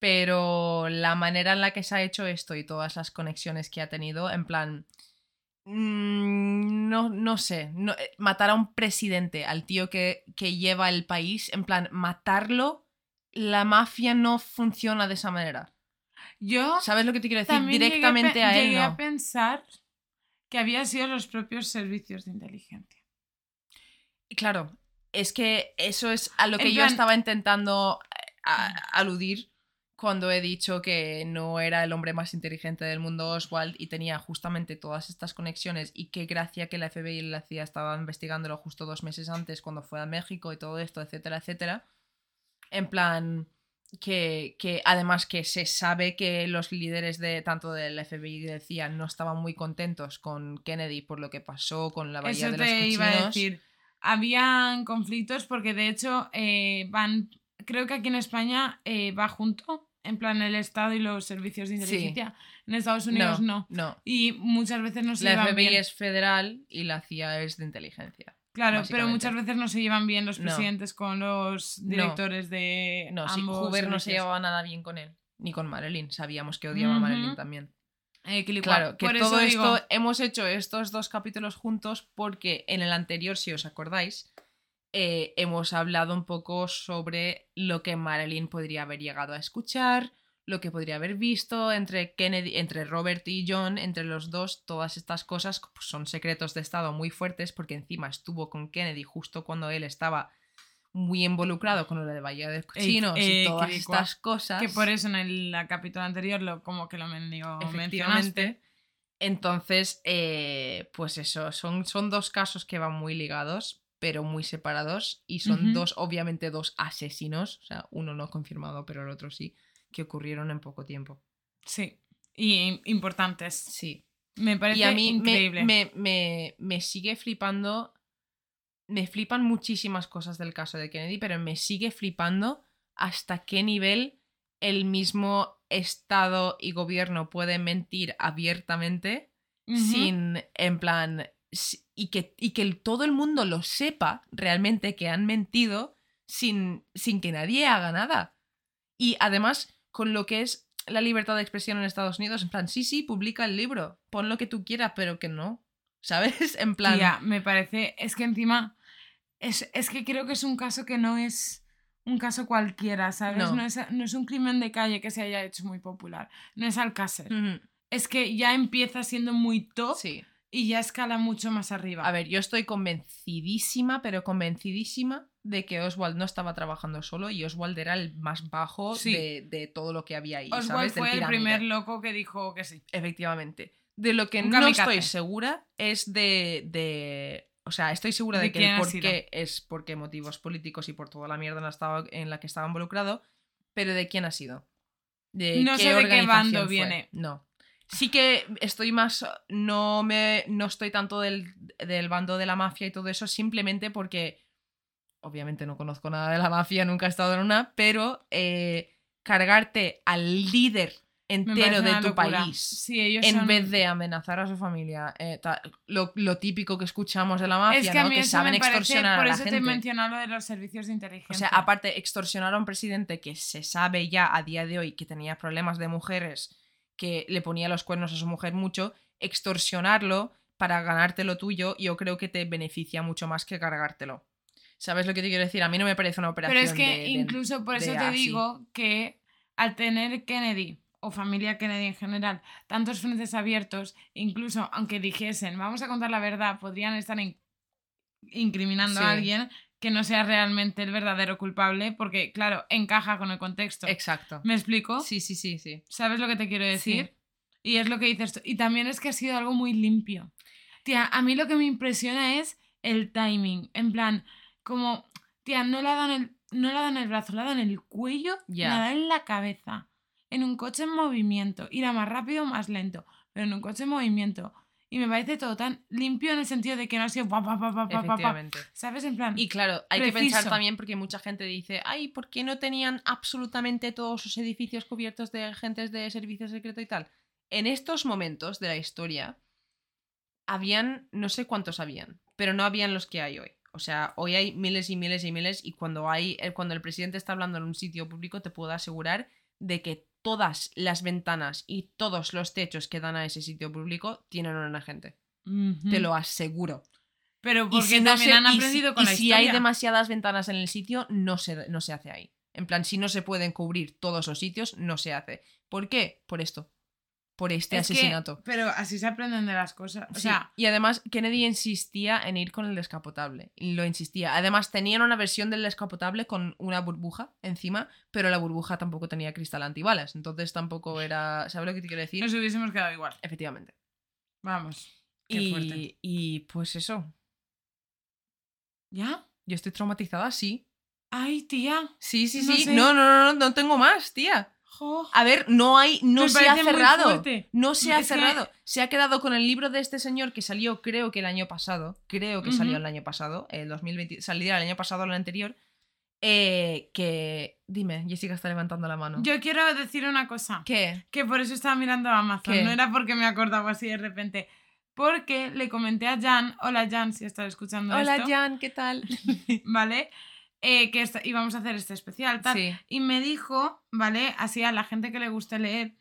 Pero la manera en la que se ha hecho esto y todas las conexiones que ha tenido, en plan. mm, No, no sé. no- eh, matar a un presidente, al tío que, que lleva el país, en plan, matarlo, la mafia no funciona de esa manera. Yo ¿Sabes lo que te quiero decir? también llegué Directamente pe- a él. llegué no. a pensar que había sido los propios servicios de inteligencia. Claro, es que eso es a lo En que yo plan- estaba intentando eh, a- aludir cuando he dicho que no era el hombre más inteligente del mundo Oswald y tenía justamente todas estas conexiones y qué gracia que la FBI y la CIA estaban investigándolo justo dos meses antes cuando fue a México y todo esto, etcétera, etcétera. En plan, que, que además que se sabe que los líderes de tanto del FBI y del CIA no estaban muy contentos con Kennedy por lo que pasó con la bahía Eso de los te iba a decir. Habían conflictos porque de hecho eh, van, creo que aquí en España eh, va junto, en plan el Estado y los servicios de Sí. inteligencia. En Estados Unidos no. no. Y muchas veces no se La llevan FBI bien. es federal y la CIA es de inteligencia. Claro, pero muchas veces no se llevan bien los No. presidentes con los directores de No, sí, ambos Hoover no se llevaba nada bien con él, ni con Marilyn. Sabíamos que odiaba a Ujú. Marilyn también. Eh. Claro, que Por todo eso esto digo- hemos hecho estos dos capítulos juntos porque en el anterior, si os acordáis, eh, hemos hablado un poco sobre lo que Marilyn podría haber llegado a escuchar, lo que podría haber visto entre Kennedy, entre Robert y John, entre los dos, todas estas cosas pues, son secretos de estado muy fuertes porque encima estuvo con Kennedy justo cuando él estaba muy involucrado con lo de Bahía de Cochinos eh, y todas quilicua. estas cosas. Que por eso en el la capítulo anterior lo como que lo mencionaste. Entonces, eh, pues eso, son, son dos casos que van muy ligados, pero muy separados, y son dos, obviamente, dos asesinos, o sea, uno no confirmado, pero el otro sí, que ocurrieron en poco tiempo. Sí. Y importantes. Sí. Me parece Y a mí me, increíble. me, me, me sigue flipando, me flipan muchísimas cosas del caso de Kennedy, pero me sigue flipando hasta qué nivel el mismo Estado y gobierno puede mentir abiertamente sin, en plan, y que, y que todo el mundo lo sepa realmente que han mentido sin, sin que nadie haga nada. Y además, con lo que es la libertad de expresión en Estados Unidos, en plan, sí, sí, publica el libro, pon lo que tú quieras, pero que no, [LAUGHS] ¿sabes? En plan, Tía, me parece. Es que encima. Es, es que creo que es un caso que no es un caso cualquiera, ¿sabes? No. No, es, no es un crimen de calle que se haya hecho muy popular. No es Alcácer. ujú, Es que ya empieza siendo muy top sí. Y ya escala mucho más arriba. A ver, yo estoy convencidísima, pero convencidísima de que Oswald no estaba trabajando solo y Oswald era el más bajo Sí. de, de todo lo que había ahí. Oswald fue el primer loco que dijo que sí. Efectivamente. De lo que Un no kamikaze. estoy segura es de, de- O sea, estoy segura de, ¿De que el ha por sido? qué es porque motivos políticos y por toda la mierda en la, estaba- en la que estaba involucrado, pero ¿de quién ha sido? ¿De No sé de qué bando fue? viene. No. Sí que estoy más. No me. No estoy tanto del, del bando de la mafia y todo eso, simplemente porque. Obviamente no conozco nada de la mafia, nunca he estado en una, pero eh, cargarte al líder entero de tu locura. país Sí, ellos en son- vez de amenazar a su familia, eh, ta- lo, lo típico que escuchamos de la mafia, Es que a ¿no? que eso saben parece, extorsionar por a la eso te he gente. mencionado lo de los servicios de inteligencia. O sea, aparte, extorsionar a un presidente que se sabe ya a día de hoy que tenía problemas de mujeres, que le ponía los cuernos a su mujer mucho, extorsionarlo para ganarte lo tuyo, yo creo que te beneficia mucho más que cargártelo. ¿Sabes lo que te quiero decir? A mí no me parece una operación. Pero es que de- de- incluso por de eso te digo que al tener Kennedy o familia Kennedy en general tantos frentes abiertos, incluso aunque dijesen vamos a contar la verdad, podrían estar in- incriminando Sí. a alguien que no sea realmente el verdadero culpable, porque claro, encaja con el contexto. Exacto. ¿Me explico? Sí, sí, sí, sí. ¿Sabes lo que te quiero decir? Y es lo que dices tú. Y también es que ha sido algo muy limpio. Tía, a mí lo que me impresiona es el timing. En plan, como, tía, no le ha dado en el, no le ha dado en el brazo, le ha dado en el cuello, Ya. le ha dado en la cabeza. En un coche en movimiento. Irá más rápido o más lento. Pero en un coche en movimiento. Y me parece todo tan limpio en el sentido de que no ha sido pa. Efectivamente. ¿Sabes? En plan. Y claro, hay que pensar también porque mucha gente dice, ay, ¿por qué no tenían absolutamente todos sus edificios cubiertos de agentes de servicio secreto y tal? En estos momentos de la historia, habían, no sé cuántos habían, pero no habían los que hay hoy. O sea, hoy hay miles y miles y miles y cuando hay, eh, cuando el presidente está hablando en un sitio público, te puedo asegurar de que todas las ventanas y todos los techos que dan a ese sitio público tienen un agente. Te lo aseguro. Pero porque si no también se- han y si- aprendido con y la si historia. hay demasiadas ventanas en el sitio, no se, no se hace ahí. En plan, si no se pueden cubrir todos los sitios, no se hace. ¿Por qué? Por esto. Por este Es que- asesinato. pero así se aprenden de las cosas. O Sí, sea, y además Kennedy insistía en ir con el descapotable. Y lo insistía. Además tenían una versión del descapotable con una burbuja encima, pero la burbuja tampoco tenía cristal antibalas. Entonces tampoco era... ¿Sabes lo que te quiero decir? nos hubiésemos quedado igual. Efectivamente. Vamos. Qué fuerte. Y, y pues eso. ¿Ya? Yo estoy traumatizada, sí. Ay, tía. Sí, sí, No sí. sé. No, no, no, no, no tengo más, tía. A ver, no hay, no se ha cerrado. No se ha Es que- cerrado. Se ha quedado con el libro de este señor que salió, creo que el año pasado. Creo que salió el año pasado, el 2020. Saldría el año pasado o el anterior. eh, que. Dime, Jessica está levantando la mano. Yo quiero decir una cosa. ¿Qué? Que por eso estaba mirando Amazon. ¿Qué? No era porque me acordaba así de repente. Porque le comenté a Jan, hola Jan, si estás escuchando Hola, esto, Jan, ¿qué tal? [LAUGHS] ¿vale? Eh, que esta- íbamos a hacer este especial, tal. Sí. Y me dijo, ¿vale? Así a la gente que le guste leer,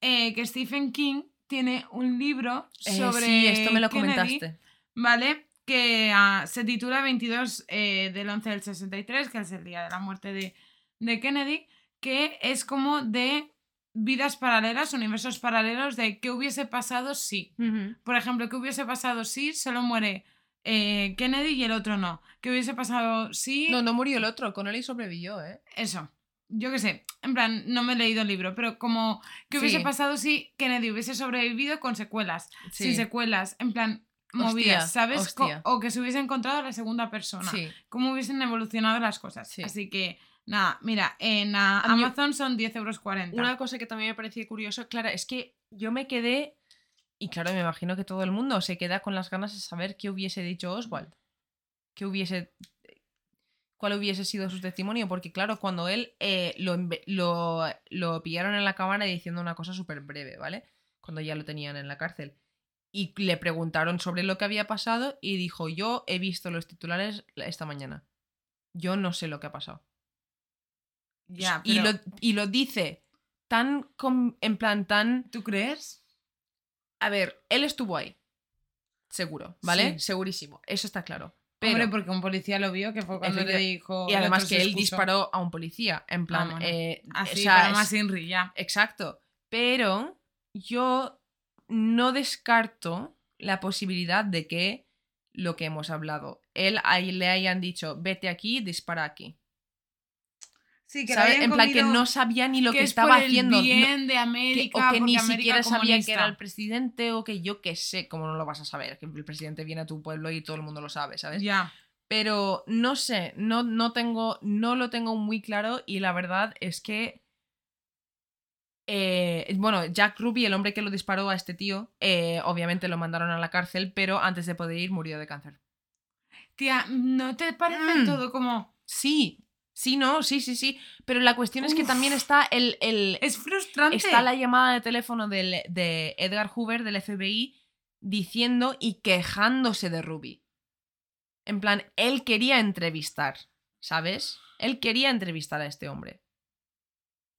eh, que Stephen King tiene un libro Eh, sobre. sí, esto me lo Kennedy, comentaste. ¿Vale? Que ah, se titula 22 eh, del 11 del 63, que es el día de la muerte de, de Kennedy, que es como de vidas paralelas, universos paralelos de qué hubiese pasado si. Por ejemplo, qué hubiese pasado si solo muere eh, Kennedy y el otro no. ¿Qué hubiese pasado si... No, no murió el otro. Connolly sobrevivió, ¿eh? Eso. Yo qué sé. En plan, no me he leído el libro, pero como... ¿Qué hubiese Sí. pasado si Kennedy hubiese sobrevivido con secuelas? Sí. Sin secuelas. En plan, Hostia, movidas, ¿sabes? Hostia. o que se hubiese encontrado a la segunda persona. Sí. Cómo hubiesen evolucionado las cosas. Sí. Así que, nada, mira, en A mí- Amazon son 10 euros 40. Una cosa que también me pareció curioso, Clara, es que yo me quedé, y claro, me imagino que todo el mundo se queda con las ganas de saber qué hubiese dicho Oswald. Qué hubiese. cuál hubiese sido su testimonio, porque claro, cuando él eh, lo, lo, lo pillaron en la cámara diciendo una cosa súper breve, ¿vale? Cuando ya lo tenían en la cárcel. Y le preguntaron sobre lo que había pasado y dijo, yo he visto los titulares esta mañana. Yo no sé lo que ha pasado. Ya, y, lo, y lo dice tan, com- en plan, tan... ¿Tú crees? A ver, él estuvo ahí. Seguro, ¿vale? Sí. Segurísimo. Eso está claro. Pero, Hombre, porque un policía lo vio, que fue cuando le dijo... y además que él disparó a un policía. En plan, bueno. eh, Así, o sea, pero más es- Inri, ya. Exacto. Pero yo no descarto la posibilidad de que lo que hemos hablado, él ahí le hayan dicho, vete aquí, dispara aquí. Sí, que ¿Sabes? En plan que no sabía ni lo que, es estaba por el haciendo. no- de que- América, o que ni América siquiera sabía que era el presidente o que yo qué sé, cómo no lo vas a saber, que el presidente viene a tu pueblo y todo el mundo lo sabe, ¿sabes? Ya. Pero no sé, no, no tengo, no lo tengo muy claro y la verdad es que eh, bueno, Jack Ruby, el hombre que lo disparó a este tío, eh, obviamente lo mandaron a la cárcel, pero antes de poder ir murió de cáncer. Tía, ¿no te parece Mm. todo como... Sí, sí, no, sí, sí, sí. Pero la cuestión es que también está el, el, Es frustrante. está la llamada de teléfono del- de Edgar Hoover del FBI diciendo y quejándose de Ruby. En plan, él quería entrevistar, ¿sabes? Él quería entrevistar a este hombre.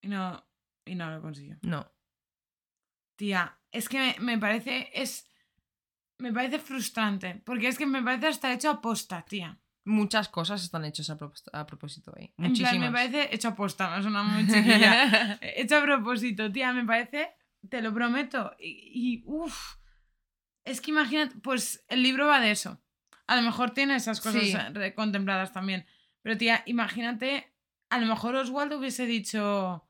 Y no, y no lo consiguió. No. Tía, es que me, me parece... Es... Me parece frustrante. Porque es que me parece hasta hecho aposta, tía. Muchas cosas están hechas a, propós- a propósito ahí. En Muchísimas. plan, me parece hecho aposta, me suena muy chiquilla. [LAUGHS] hecho a propósito, tía, me parece, te lo prometo. Y, y uff, es que imagínate, pues el libro va de eso. A lo mejor tiene esas cosas Sí. eh, contempladas también. Pero tía, imagínate, a lo mejor Oswaldo hubiese dicho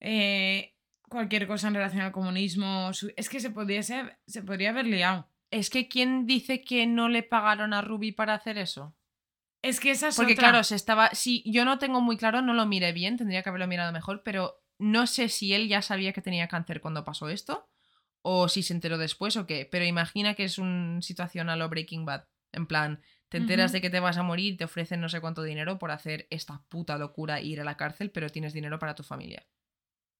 eh, cualquier cosa en relación al comunismo. Es que se, pudiese, se podría haber liado. Es que ¿quién dice que no le pagaron a Ruby para hacer eso? Es que esa es Porque otra. claro, se estaba. Sí, yo no tengo muy claro, no lo miré bien, tendría que haberlo mirado mejor, pero no sé si él ya sabía que tenía cáncer cuando pasó esto, o si se enteró después o qué. Pero imagina que es una situación a lo Breaking Bad. En plan, te enteras de que te vas a morir, te ofrecen no sé cuánto dinero por hacer esta puta locura e ir a la cárcel, pero tienes dinero para tu familia.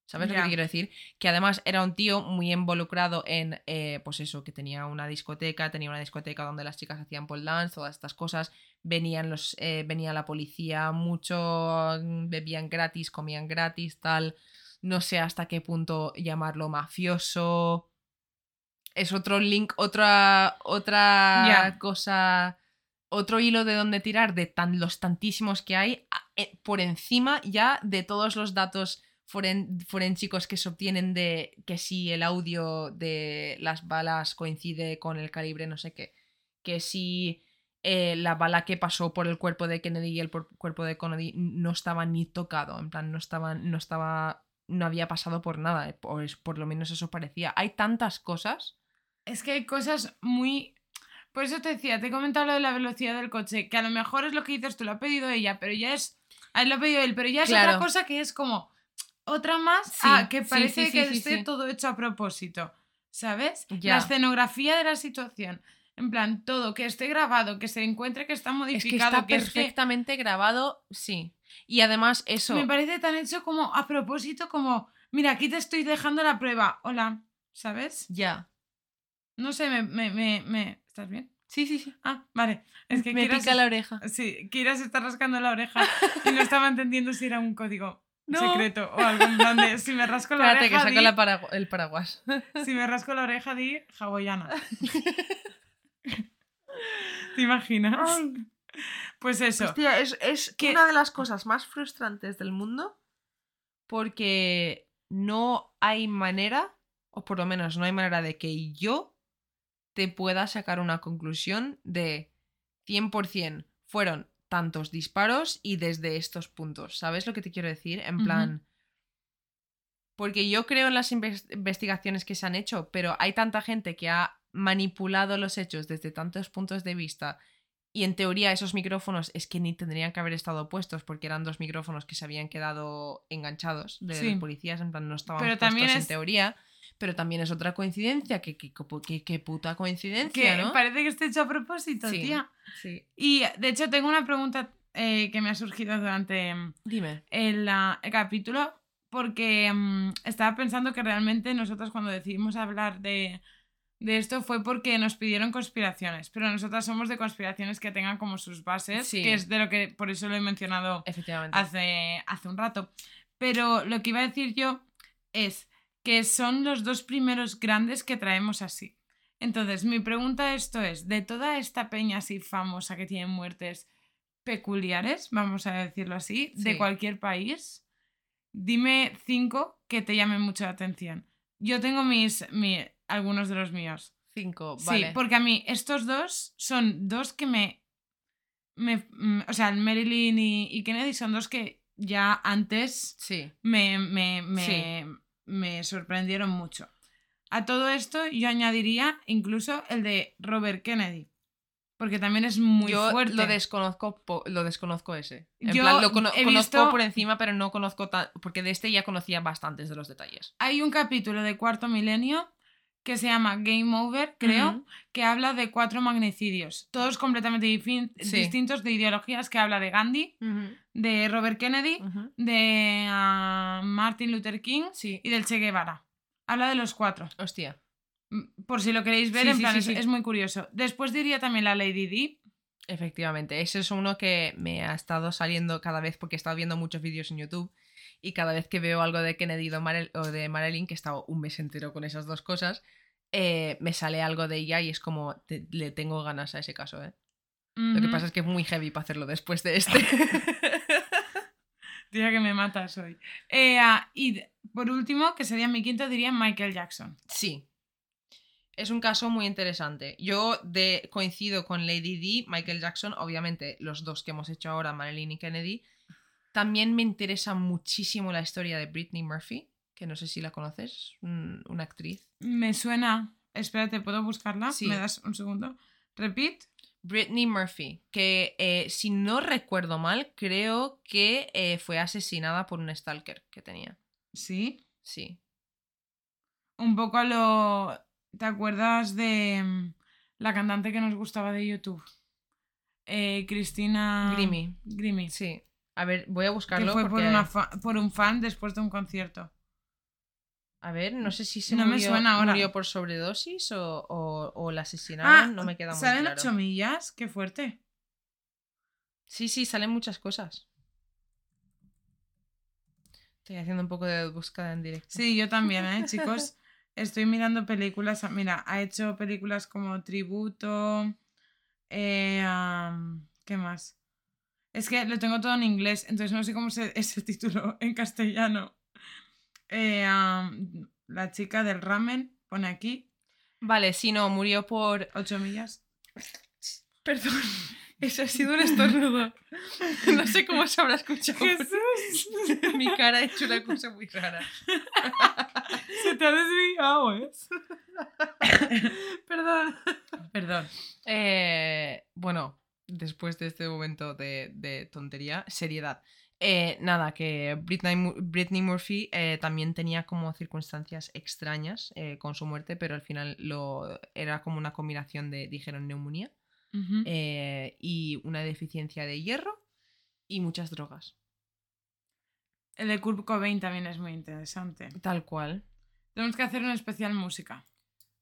¿Sabes lo que quiero decir? Que además era un tío muy involucrado en, eh, pues eso, que tenía una discoteca, tenía una discoteca donde las chicas hacían pole dance, todas estas cosas, venían los, eh, venía la policía mucho, bebían gratis, comían gratis, tal, no sé hasta qué punto llamarlo mafioso. Es otro link, otra, otra cosa, otro hilo de donde tirar de tan, los tantísimos que hay, eh, por encima ya de todos los datos foren- forensicos que se obtienen de que si el audio de las balas coincide con el calibre no sé qué, que si eh, la bala que pasó por el cuerpo de Kennedy y el por- cuerpo de Kennedy no estaba ni tocado, en plan no estaba, no estaba, no había pasado por nada, eh, pues por lo menos eso parecía. Hay tantas cosas. Es que hay cosas muy... Por eso te decía, te he comentado lo de la velocidad del coche, que a lo mejor es lo que dices tú, lo ha pedido ella, pero ya es lo ha pedido él, pero ya es Claro. otra cosa que es como otra más Sí, ah, que parece sí, sí, que esté todo hecho a propósito, ¿sabes? Ya. La escenografía de la situación, en plan, todo, que esté grabado, que se encuentre que está Es que modificado, está que perfectamente grabado, sí. Y además eso... Me parece tan hecho como a propósito, como, mira, aquí te estoy dejando la prueba, hola, ¿sabes? Ya. No sé, me... me, me, me- ¿Estás bien? Sí, sí, sí. Ah, vale. Es que Me Kira pica la oreja. Sí, Kira se está rascando la oreja y no estaba entendiendo si era un código No. secreto o algo en plan de [LAUGHS] si me rasco la Espérate, que oreja, saco di- la paragu- el paraguas. [LAUGHS] si me rasco la oreja di hawaiana. [LAUGHS] ¿Te imaginas? Pues eso. Hostia, es, es Que- una de las cosas más frustrantes del mundo. Porque no hay manera, o por lo menos no hay manera de que yo te pueda sacar una conclusión de 100% fueron tantos disparos y desde estos puntos. ¿Sabes lo que te quiero decir? En plan... Porque yo creo en las inves- investigaciones que se han hecho, pero hay tanta gente que ha manipulado los hechos desde tantos puntos de vista y en teoría esos micrófonos es que ni tendrían que haber estado puestos porque eran dos micrófonos que se habían quedado enganchados de Sí. los policías, en plan no estaban Pero puestos también en teoría. Pero también es otra coincidencia, que, que, que- que puta Que coincidencia, ¿no? parece que esté hecho a propósito, Sí. tía. Sí. Y de hecho tengo una pregunta eh, que me ha surgido durante mm, Dime. el, el capítulo porque mm, estaba pensando que realmente nosotros cuando decidimos hablar de, de esto fue porque nos pidieron conspiraciones, pero nosotras somos de conspiraciones que tengan como sus bases, Sí. que es de lo que por eso lo he mencionado Efectivamente. hace, hace un rato. Pero lo que iba a decir yo es que son los dos primeros grandes que traemos así. Entonces, mi pregunta a esto es, de toda esta peña así famosa que tiene muertes peculiares, vamos a decirlo así, de cualquier país, dime cinco que te llamen mucho la atención. Yo tengo mis, mi- algunos de los míos. Cinco, vale. Sí, porque a mí estos dos son dos que me... me mm, o sea, Marilyn y, y Kennedy son dos que ya antes Sí. me, me, me, Sí. Me sorprendieron mucho. A todo esto yo añadiría incluso el de Robert Kennedy, porque también es muy yo fuerte. lo desconozco, lo desconozco ese. En Yo plan, lo cono- he conozco visto- por encima, pero no conozco tan... Porque de este ya conocía bastantes de los detalles. Hay un capítulo de Cuarto Milenio que se llama Game Over, creo, que habla de cuatro magnicidios, todos completamente Sí. distintos de ideologías, que habla de Gandhi, de Robert Kennedy, de ah, Martin Luther King Sí. y del Che Guevara. Habla de los cuatro. Hostia. Mm, Por si lo queréis ver, Sí, en plan, es, es muy curioso. Después diría también la Lady Di. Efectivamente, ese es uno que me ha estado saliendo cada vez porque he estado viendo muchos vídeos en YouTube y cada vez que veo algo de Kennedy o, de Marilyn, que he estado un mes entero con esas dos cosas, eh, me sale algo de ella y es como, te- le tengo ganas a ese caso, ¿eh? Lo que pasa es que es muy heavy para hacerlo después de este. [LAUGHS] Tía que me matas hoy. Eh, ah, y por último, que sería mi quinto, diría Michael Jackson. sí. Es un caso muy interesante. Yo de, coincido con Lady D, Michael Jackson, obviamente los dos que hemos hecho ahora, Marilyn y Kennedy. También me interesa muchísimo la historia de Britney Murphy, que no sé si la conoces, un- una actriz. Me suena. Espérate, ¿puedo buscarla? Sí. ¿Me das un segundo? Repeat. Britney Murphy, que eh, si no recuerdo mal, creo que eh, fue asesinada por un stalker que tenía. Sí. Sí. Un poco a lo. ¿Te acuerdas de mm, la cantante que nos gustaba de YouTube? Eh, Cristina. Grimy. Grimy. Sí. A ver, voy a Que buscarlo. fue por, porque- una fa- por un fan después de un concierto. A ver, no sé si se No me murió, suena ahora. murió por sobredosis o, o- o la asesinaron. no me queda muy Ah, ¿Salen claro. ocho millas? Qué fuerte. Sí, sí, salen muchas cosas. Estoy haciendo un poco de búsqueda en directo. Sí, yo también, ¿eh, chicos? [LAUGHS] Estoy mirando películas. Mira, ha hecho películas como Tributo. eh, ¿Qué más? Es que lo tengo todo en inglés, entonces no sé cómo se, [LAUGHS] ese título en castellano. Eh, la chica del ramen pone aquí, Vale, sí, no, murió por. 8 millas. [LAUGHS] Perdón, [LAUGHS] eso ha sido un estornudo. No sé cómo se habrá escuchado. Jesús, Mi cara ha hecho una cosa muy rara. se te ha desviado, ¿eh? Perdón. Perdón. Eh, bueno, después de este momento de, de tontería, seriedad. Eh, nada, que Britney, Britney Murphy eh, también tenía como circunstancias extrañas eh, con su muerte, pero al final lo, era como una combinación de, dijeron, neumonía y una deficiencia de hierro y muchas drogas. El de Kurt Cobain también es muy interesante. Tal cual. Tenemos que hacer una especial música.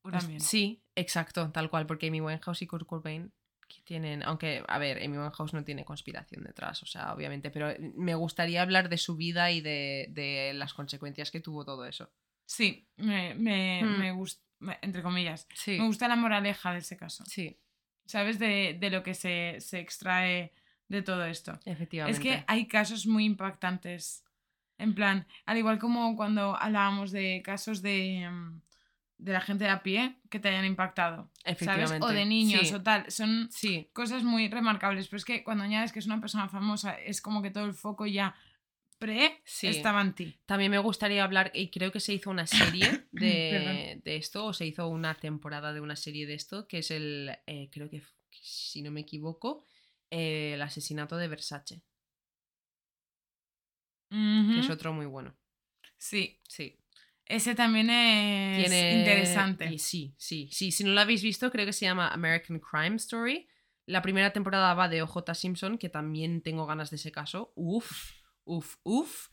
También. Sí, exacto, tal cual, porque Amy Winehouse y Kurt Cobain que tienen, aunque, a ver, Amy Winehouse no tiene conspiración detrás, o sea, obviamente, pero me gustaría hablar de su vida y de, de las consecuencias que tuvo todo eso. Sí, me, me, Hmm. me gusta, entre comillas. Sí, Me gusta la moraleja de ese caso. sí, ¿Sabes? De, de lo que se, se extrae de todo esto. efectivamente. Es que hay casos muy impactantes. En plan, al igual como cuando hablábamos de casos de, mm, de la gente de a pie que te hayan impactado. O de niños sí. o tal. Son Sí, cosas muy remarcables. Pero es que cuando añades que es una persona famosa, es como que todo el foco ya pre Sí. estaba en ti. también me gustaría hablar, y creo que se hizo una serie [COUGHS] de, de esto, o se hizo una temporada de una serie de esto, que es el, eh, creo que, si no me equivoco, eh, el asesinato de Versace, que es otro muy bueno. Sí, Sí. Ese también es Tiene... interesante. y sí, sí, sí. Si no lo habéis visto, creo que se llama American Crime Story. La primera temporada va de OJ Simpson, que también tengo ganas de ese caso. Uf, uf, uf.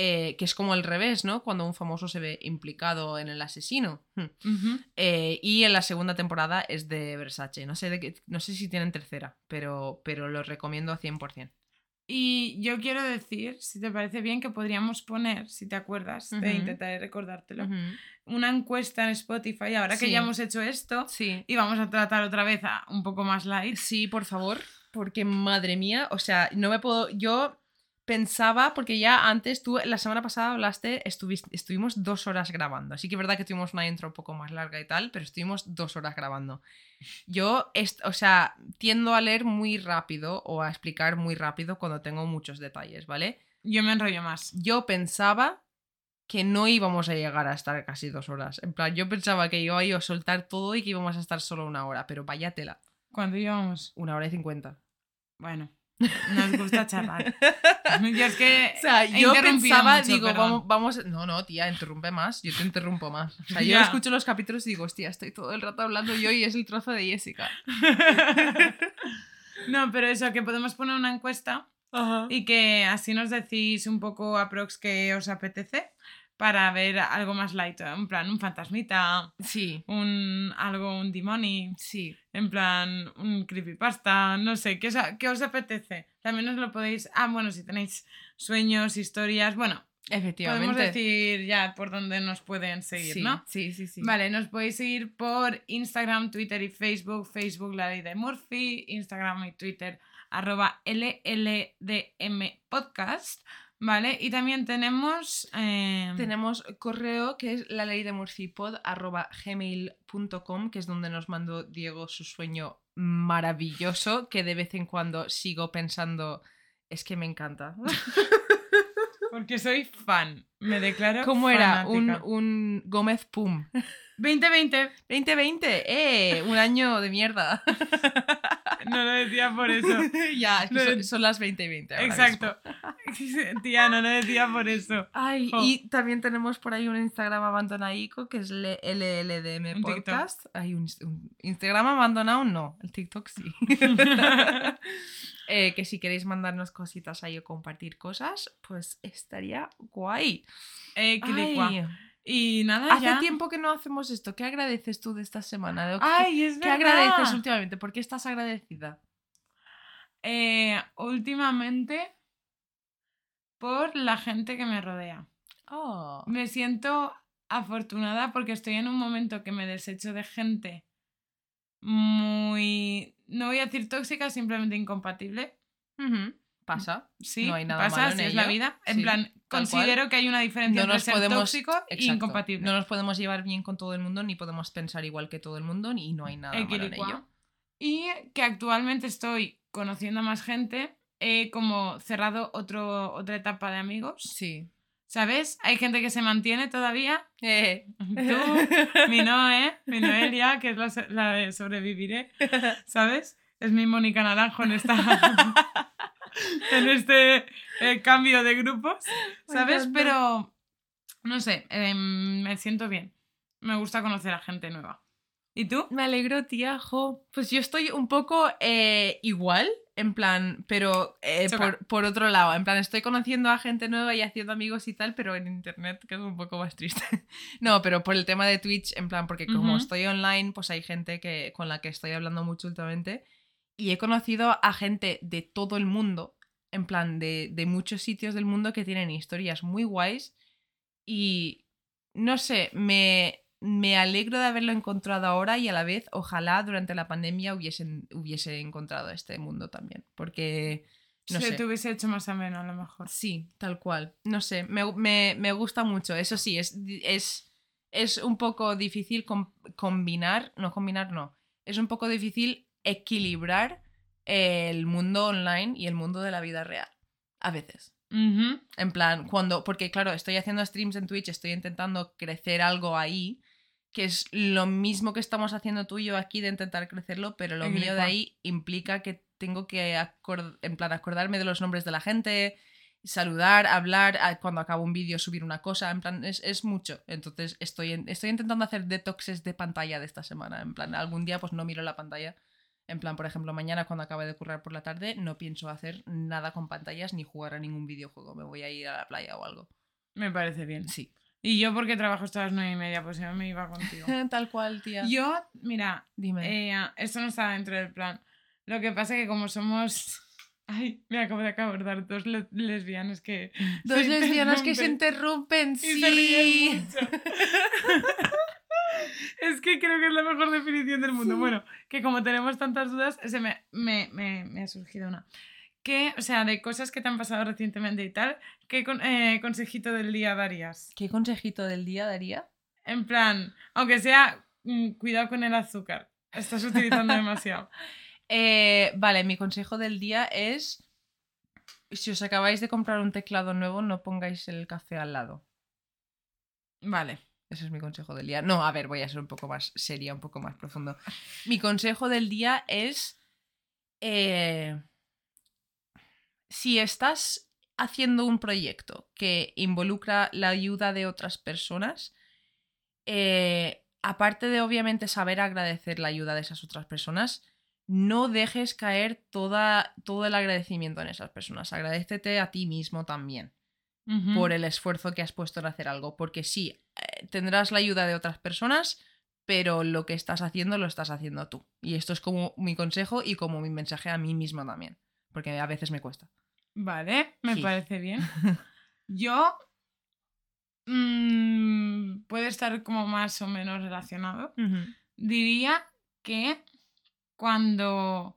Eh, que es como al revés, ¿no? Cuando un famoso se ve implicado en el asesino. Ujú. Eh, y en la segunda temporada es de Versace. No sé, de qué- no sé si tienen tercera, pero, pero lo recomiendo a 100%. Y yo quiero decir, si te parece bien, que podríamos poner, si te acuerdas, te Ujú. intentaré recordártelo, una encuesta en Spotify, ahora que ya hemos hecho esto, Sí. y vamos a tratar otra vez a un poco más light. Sí, por favor, porque madre mía, o sea, no me puedo, yo pensaba, porque ya antes tú, la semana pasada hablaste, estuvimos dos horas grabando, así que es verdad que tuvimos una intro un poco más larga y tal, pero estuvimos dos horas grabando. Yo, o sea, tiendo a leer muy rápido o a explicar muy rápido cuando tengo muchos detalles, ¿vale? Yo me enrollo más. Yo pensaba que no íbamos a llegar a estar casi dos horas. En plan, yo pensaba que iba a ir a soltar todo y que íbamos a estar solo una hora, pero vaya tela, ¿Cuándo íbamos? una hora y cincuenta. Bueno, nos gusta charlar. [LAUGHS] Yo es que. O sea, yo pensaba, mucho, digo, perdón. vamos, vamos. No, no, tía, interrumpe más. Yo te interrumpo más. O sea, yo escucho los capítulos y digo, hostia, estoy todo el rato hablando yo y es el trozo de Jessica. [LAUGHS] no, pero eso, que podemos poner una encuesta y que así nos decís un poco aprox que os apetece para ver algo más light. En plan, un fantasmita, Sí, un algo, un demoni. sí. En plan, un creepypasta, no sé, ¿qué os, qué os apetece? También os lo podéis... Ah, bueno, si tenéis sueños, historias, bueno, Efectivamente. podemos decir ya por dónde nos pueden seguir, sí, ¿no? Sí, sí, sí. Vale, nos podéis seguir por Instagram, Twitter y Facebook. Facebook, la ley de Murphy. Instagram y Twitter, arroba LLDM Podcast. Vale, y también tenemos... eh, Tenemos correo que es la ley de gmail.com, que es donde nos mandó Diego su sueño maravilloso, que de vez en cuando sigo pensando, es que me encanta. [LAUGHS] Porque soy fan. Me declaro ¿Cómo era? Un, un Gómez Pum. 2020. 2020, ¡eh! Un año de mierda. [LAUGHS] No lo decía por eso. [LAUGHS] ya, es que No, son, son las 2020. ahora Exacto. [LAUGHS] Tía, no lo decía por eso. Ay, y también tenemos por ahí un Instagram abandonaico que es LLDM Un. Podcast. Hay un, un Instagram abandonado, no. El TikTok sí. Eh, que si queréis mandarnos cositas ahí o compartir cosas, pues estaría guay. Eh, quilicua. Ay, Y nada, hace ya. tiempo que no hacemos esto. ¿Qué agradeces tú de esta semana? ¿De- Ay, es ¿Qué agradeces últimamente? ¿Por qué estás agradecida? Eh, últimamente, por la gente que me rodea. Oh. Me siento afortunada porque estoy en un momento que me desecho de gente muy... No voy a decir tóxica, simplemente incompatible. Pasa. Sí, No hay nada pasa, malo en así es la vida. En Sí, plan, cual. considero que hay una diferencia No entre ser podemos- tóxico e incompatible. No nos podemos llevar bien con todo el mundo, ni podemos pensar igual que todo el mundo, ni no hay nada malo en Equilicua. ello. Y que actualmente estoy conociendo a más gente. He como cerrado otro, otra etapa de amigos. Sí. ¿Sabes? Hay gente que se mantiene todavía. Eh. Tú, mi [LAUGHS] Noé, mi Noelia, que es la, la de sobreviviré. ¿Sabes? Es mi Mónica Naranjo en esta. [LAUGHS] en este eh, cambio de grupos, ¿sabes? Pero, no sé, em, me siento bien. Me gusta conocer a gente nueva. ¿Y tú? Me alegro, tía, jo. Pues yo estoy un poco eh, igual, en plan, pero eh, por, por otro lado, en plan, estoy conociendo a gente nueva y haciendo amigos y tal, pero en internet, que es un poco más triste. [LAUGHS] no, pero por el tema de Twitch, en plan, porque como estoy online, pues hay gente que, con la que estoy hablando mucho últimamente y he conocido a gente de todo el mundo, en plan, de, de muchos sitios del mundo que tienen historias muy guays y no sé, me, me alegro de haberlo encontrado ahora y a la vez, ojalá durante la pandemia hubiesen, hubiese encontrado este mundo también. Porque, no Se sé. te hubiese hecho más ameno, a lo mejor. Sí, tal cual. No sé, me, me- me gusta mucho. Eso sí, es, es, es un poco difícil com- combinar, no combinar, no. Es un poco difícil equilibrar el mundo online y el mundo de la vida real. A veces. En plan, cuando, porque claro, estoy haciendo streams en Twitch, estoy intentando crecer algo ahí, que es lo mismo que estamos haciendo tú y yo aquí de intentar crecerlo, pero lo mío de ahí implica que tengo que en plan, acordarme de los nombres de la gente, saludar, hablar, cuando acabo un vídeo subir una cosa, en plan, es, es mucho. Entonces estoy, en- estoy intentando hacer detoxes de pantalla de esta semana, en plan, algún día pues no miro la pantalla. En plan, por ejemplo, mañana cuando acabe de currar por la tarde, no pienso hacer nada con pantallas ni jugar a ningún videojuego. Me voy a ir a la playa o algo. Me parece bien. Sí. Y yo porque trabajo hasta las nueve y media, pues yo me iba contigo. [LAUGHS] Tal cual, tía. Yo, mira, Dime. eh, esto no está dentro del plan. Lo que pasa es que como somos... [LAUGHS] Ay, me acabo de acordar, dos le- lesbianas que... [LAUGHS] Dos se lesbianas que se interrumpen y se ríen sí. mucho. es que creo que es la mejor definición del mundo. Bueno, que como tenemos tantas dudas, se me, me, me, me ha surgido una. Que, o sea, de cosas que te han pasado recientemente y tal, ¿qué eh, consejito del día darías? ¿Qué consejito del día daría? En plan, aunque sea, mm, cuidado con el azúcar. Estás utilizando [LAUGHS] demasiado. Eh, vale, mi consejo del día es: si os acabáis de comprar un teclado nuevo, no pongáis el café al lado. Vale. Ese es mi consejo del día. No, a ver, voy a ser un poco más seria, un poco más profundo. Mi consejo del día es. eh, si estás haciendo un proyecto que involucra la ayuda de otras personas, eh, aparte de obviamente saber agradecer la ayuda de esas otras personas, no dejes caer toda, todo el agradecimiento en esas personas. Agradecete a ti mismo también por el esfuerzo que has puesto en hacer algo. Porque sí, eh, tendrás la ayuda de otras personas, pero lo que estás haciendo lo estás haciendo tú. Y esto es como mi consejo y como mi mensaje a mí mismo también. Porque a veces me cuesta. Vale, me Sí. parece bien. [LAUGHS] Yo. mm, puede estar como más o menos relacionado. Diría que cuando.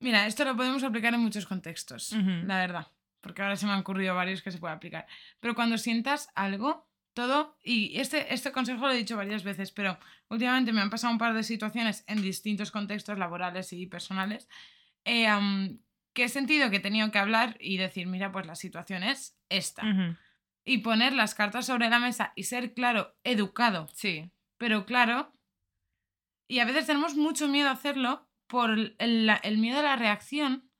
Mira, esto lo podemos aplicar en muchos contextos, la verdad. Porque ahora se me han ocurrido varios que se puede aplicar. Pero cuando sientas algo, todo. Y este, este consejo lo he dicho varias veces, pero últimamente me han pasado un par de situaciones en distintos contextos laborales y personales. Eh, que he sentido que he tenido que hablar y decir, mira, pues la situación es esta. Y poner las cartas sobre la mesa y ser claro, educado, Sí. pero claro. Y a veces tenemos mucho miedo a hacerlo por el, el- la- el miedo a la reacción.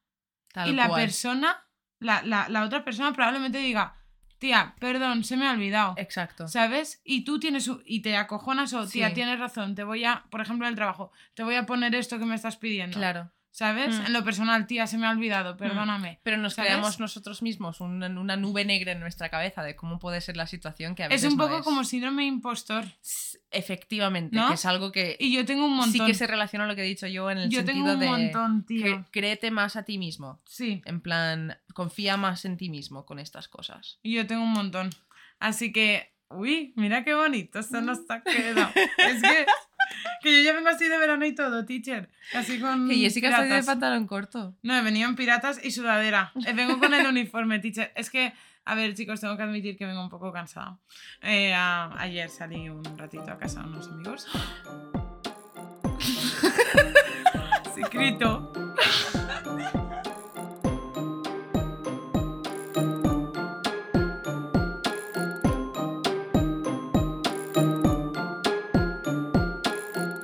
Tal y la cual. persona, la, la- la otra persona probablemente diga, tía, perdón, se me ha olvidado. Exacto. ¿Sabes? Y tú tienes y te acojonas o tía, Sí. tienes razón, te voy a, por ejemplo, en el trabajo, te voy a poner esto que me estás pidiendo. Claro. ¿Sabes? Mm. En lo personal, tía, se me ha olvidado, perdóname. Pero nos ¿Sabes? creamos nosotros mismos un- una nube negra en nuestra cabeza de cómo puede ser la situación que a Es veces un no poco es. como síndrome impostor. Efectivamente, ¿No? que es algo que Y yo tengo un montón. sí que se relaciona a lo que he dicho yo en el yo sentido tengo un de montón, tío. que créete más a ti mismo. Sí, En plan, confía más en ti mismo con estas cosas. y yo tengo un montón. Así que, uy, mira qué bonito se nos ha quedado. es que, que yo ya vengo así de verano y todo, teacher. Así con. Que Jessica está de pantalón corto. No, he venido en piratas y sudadera. Eh, Vengo con el [LAUGHS] uniforme, teacher. Es que, a ver, chicos, tengo que admitir que vengo un poco cansada. Eh, a- ayer salí un ratito a casa de unos amigos. [LAUGHS] [LAUGHS] Secreto.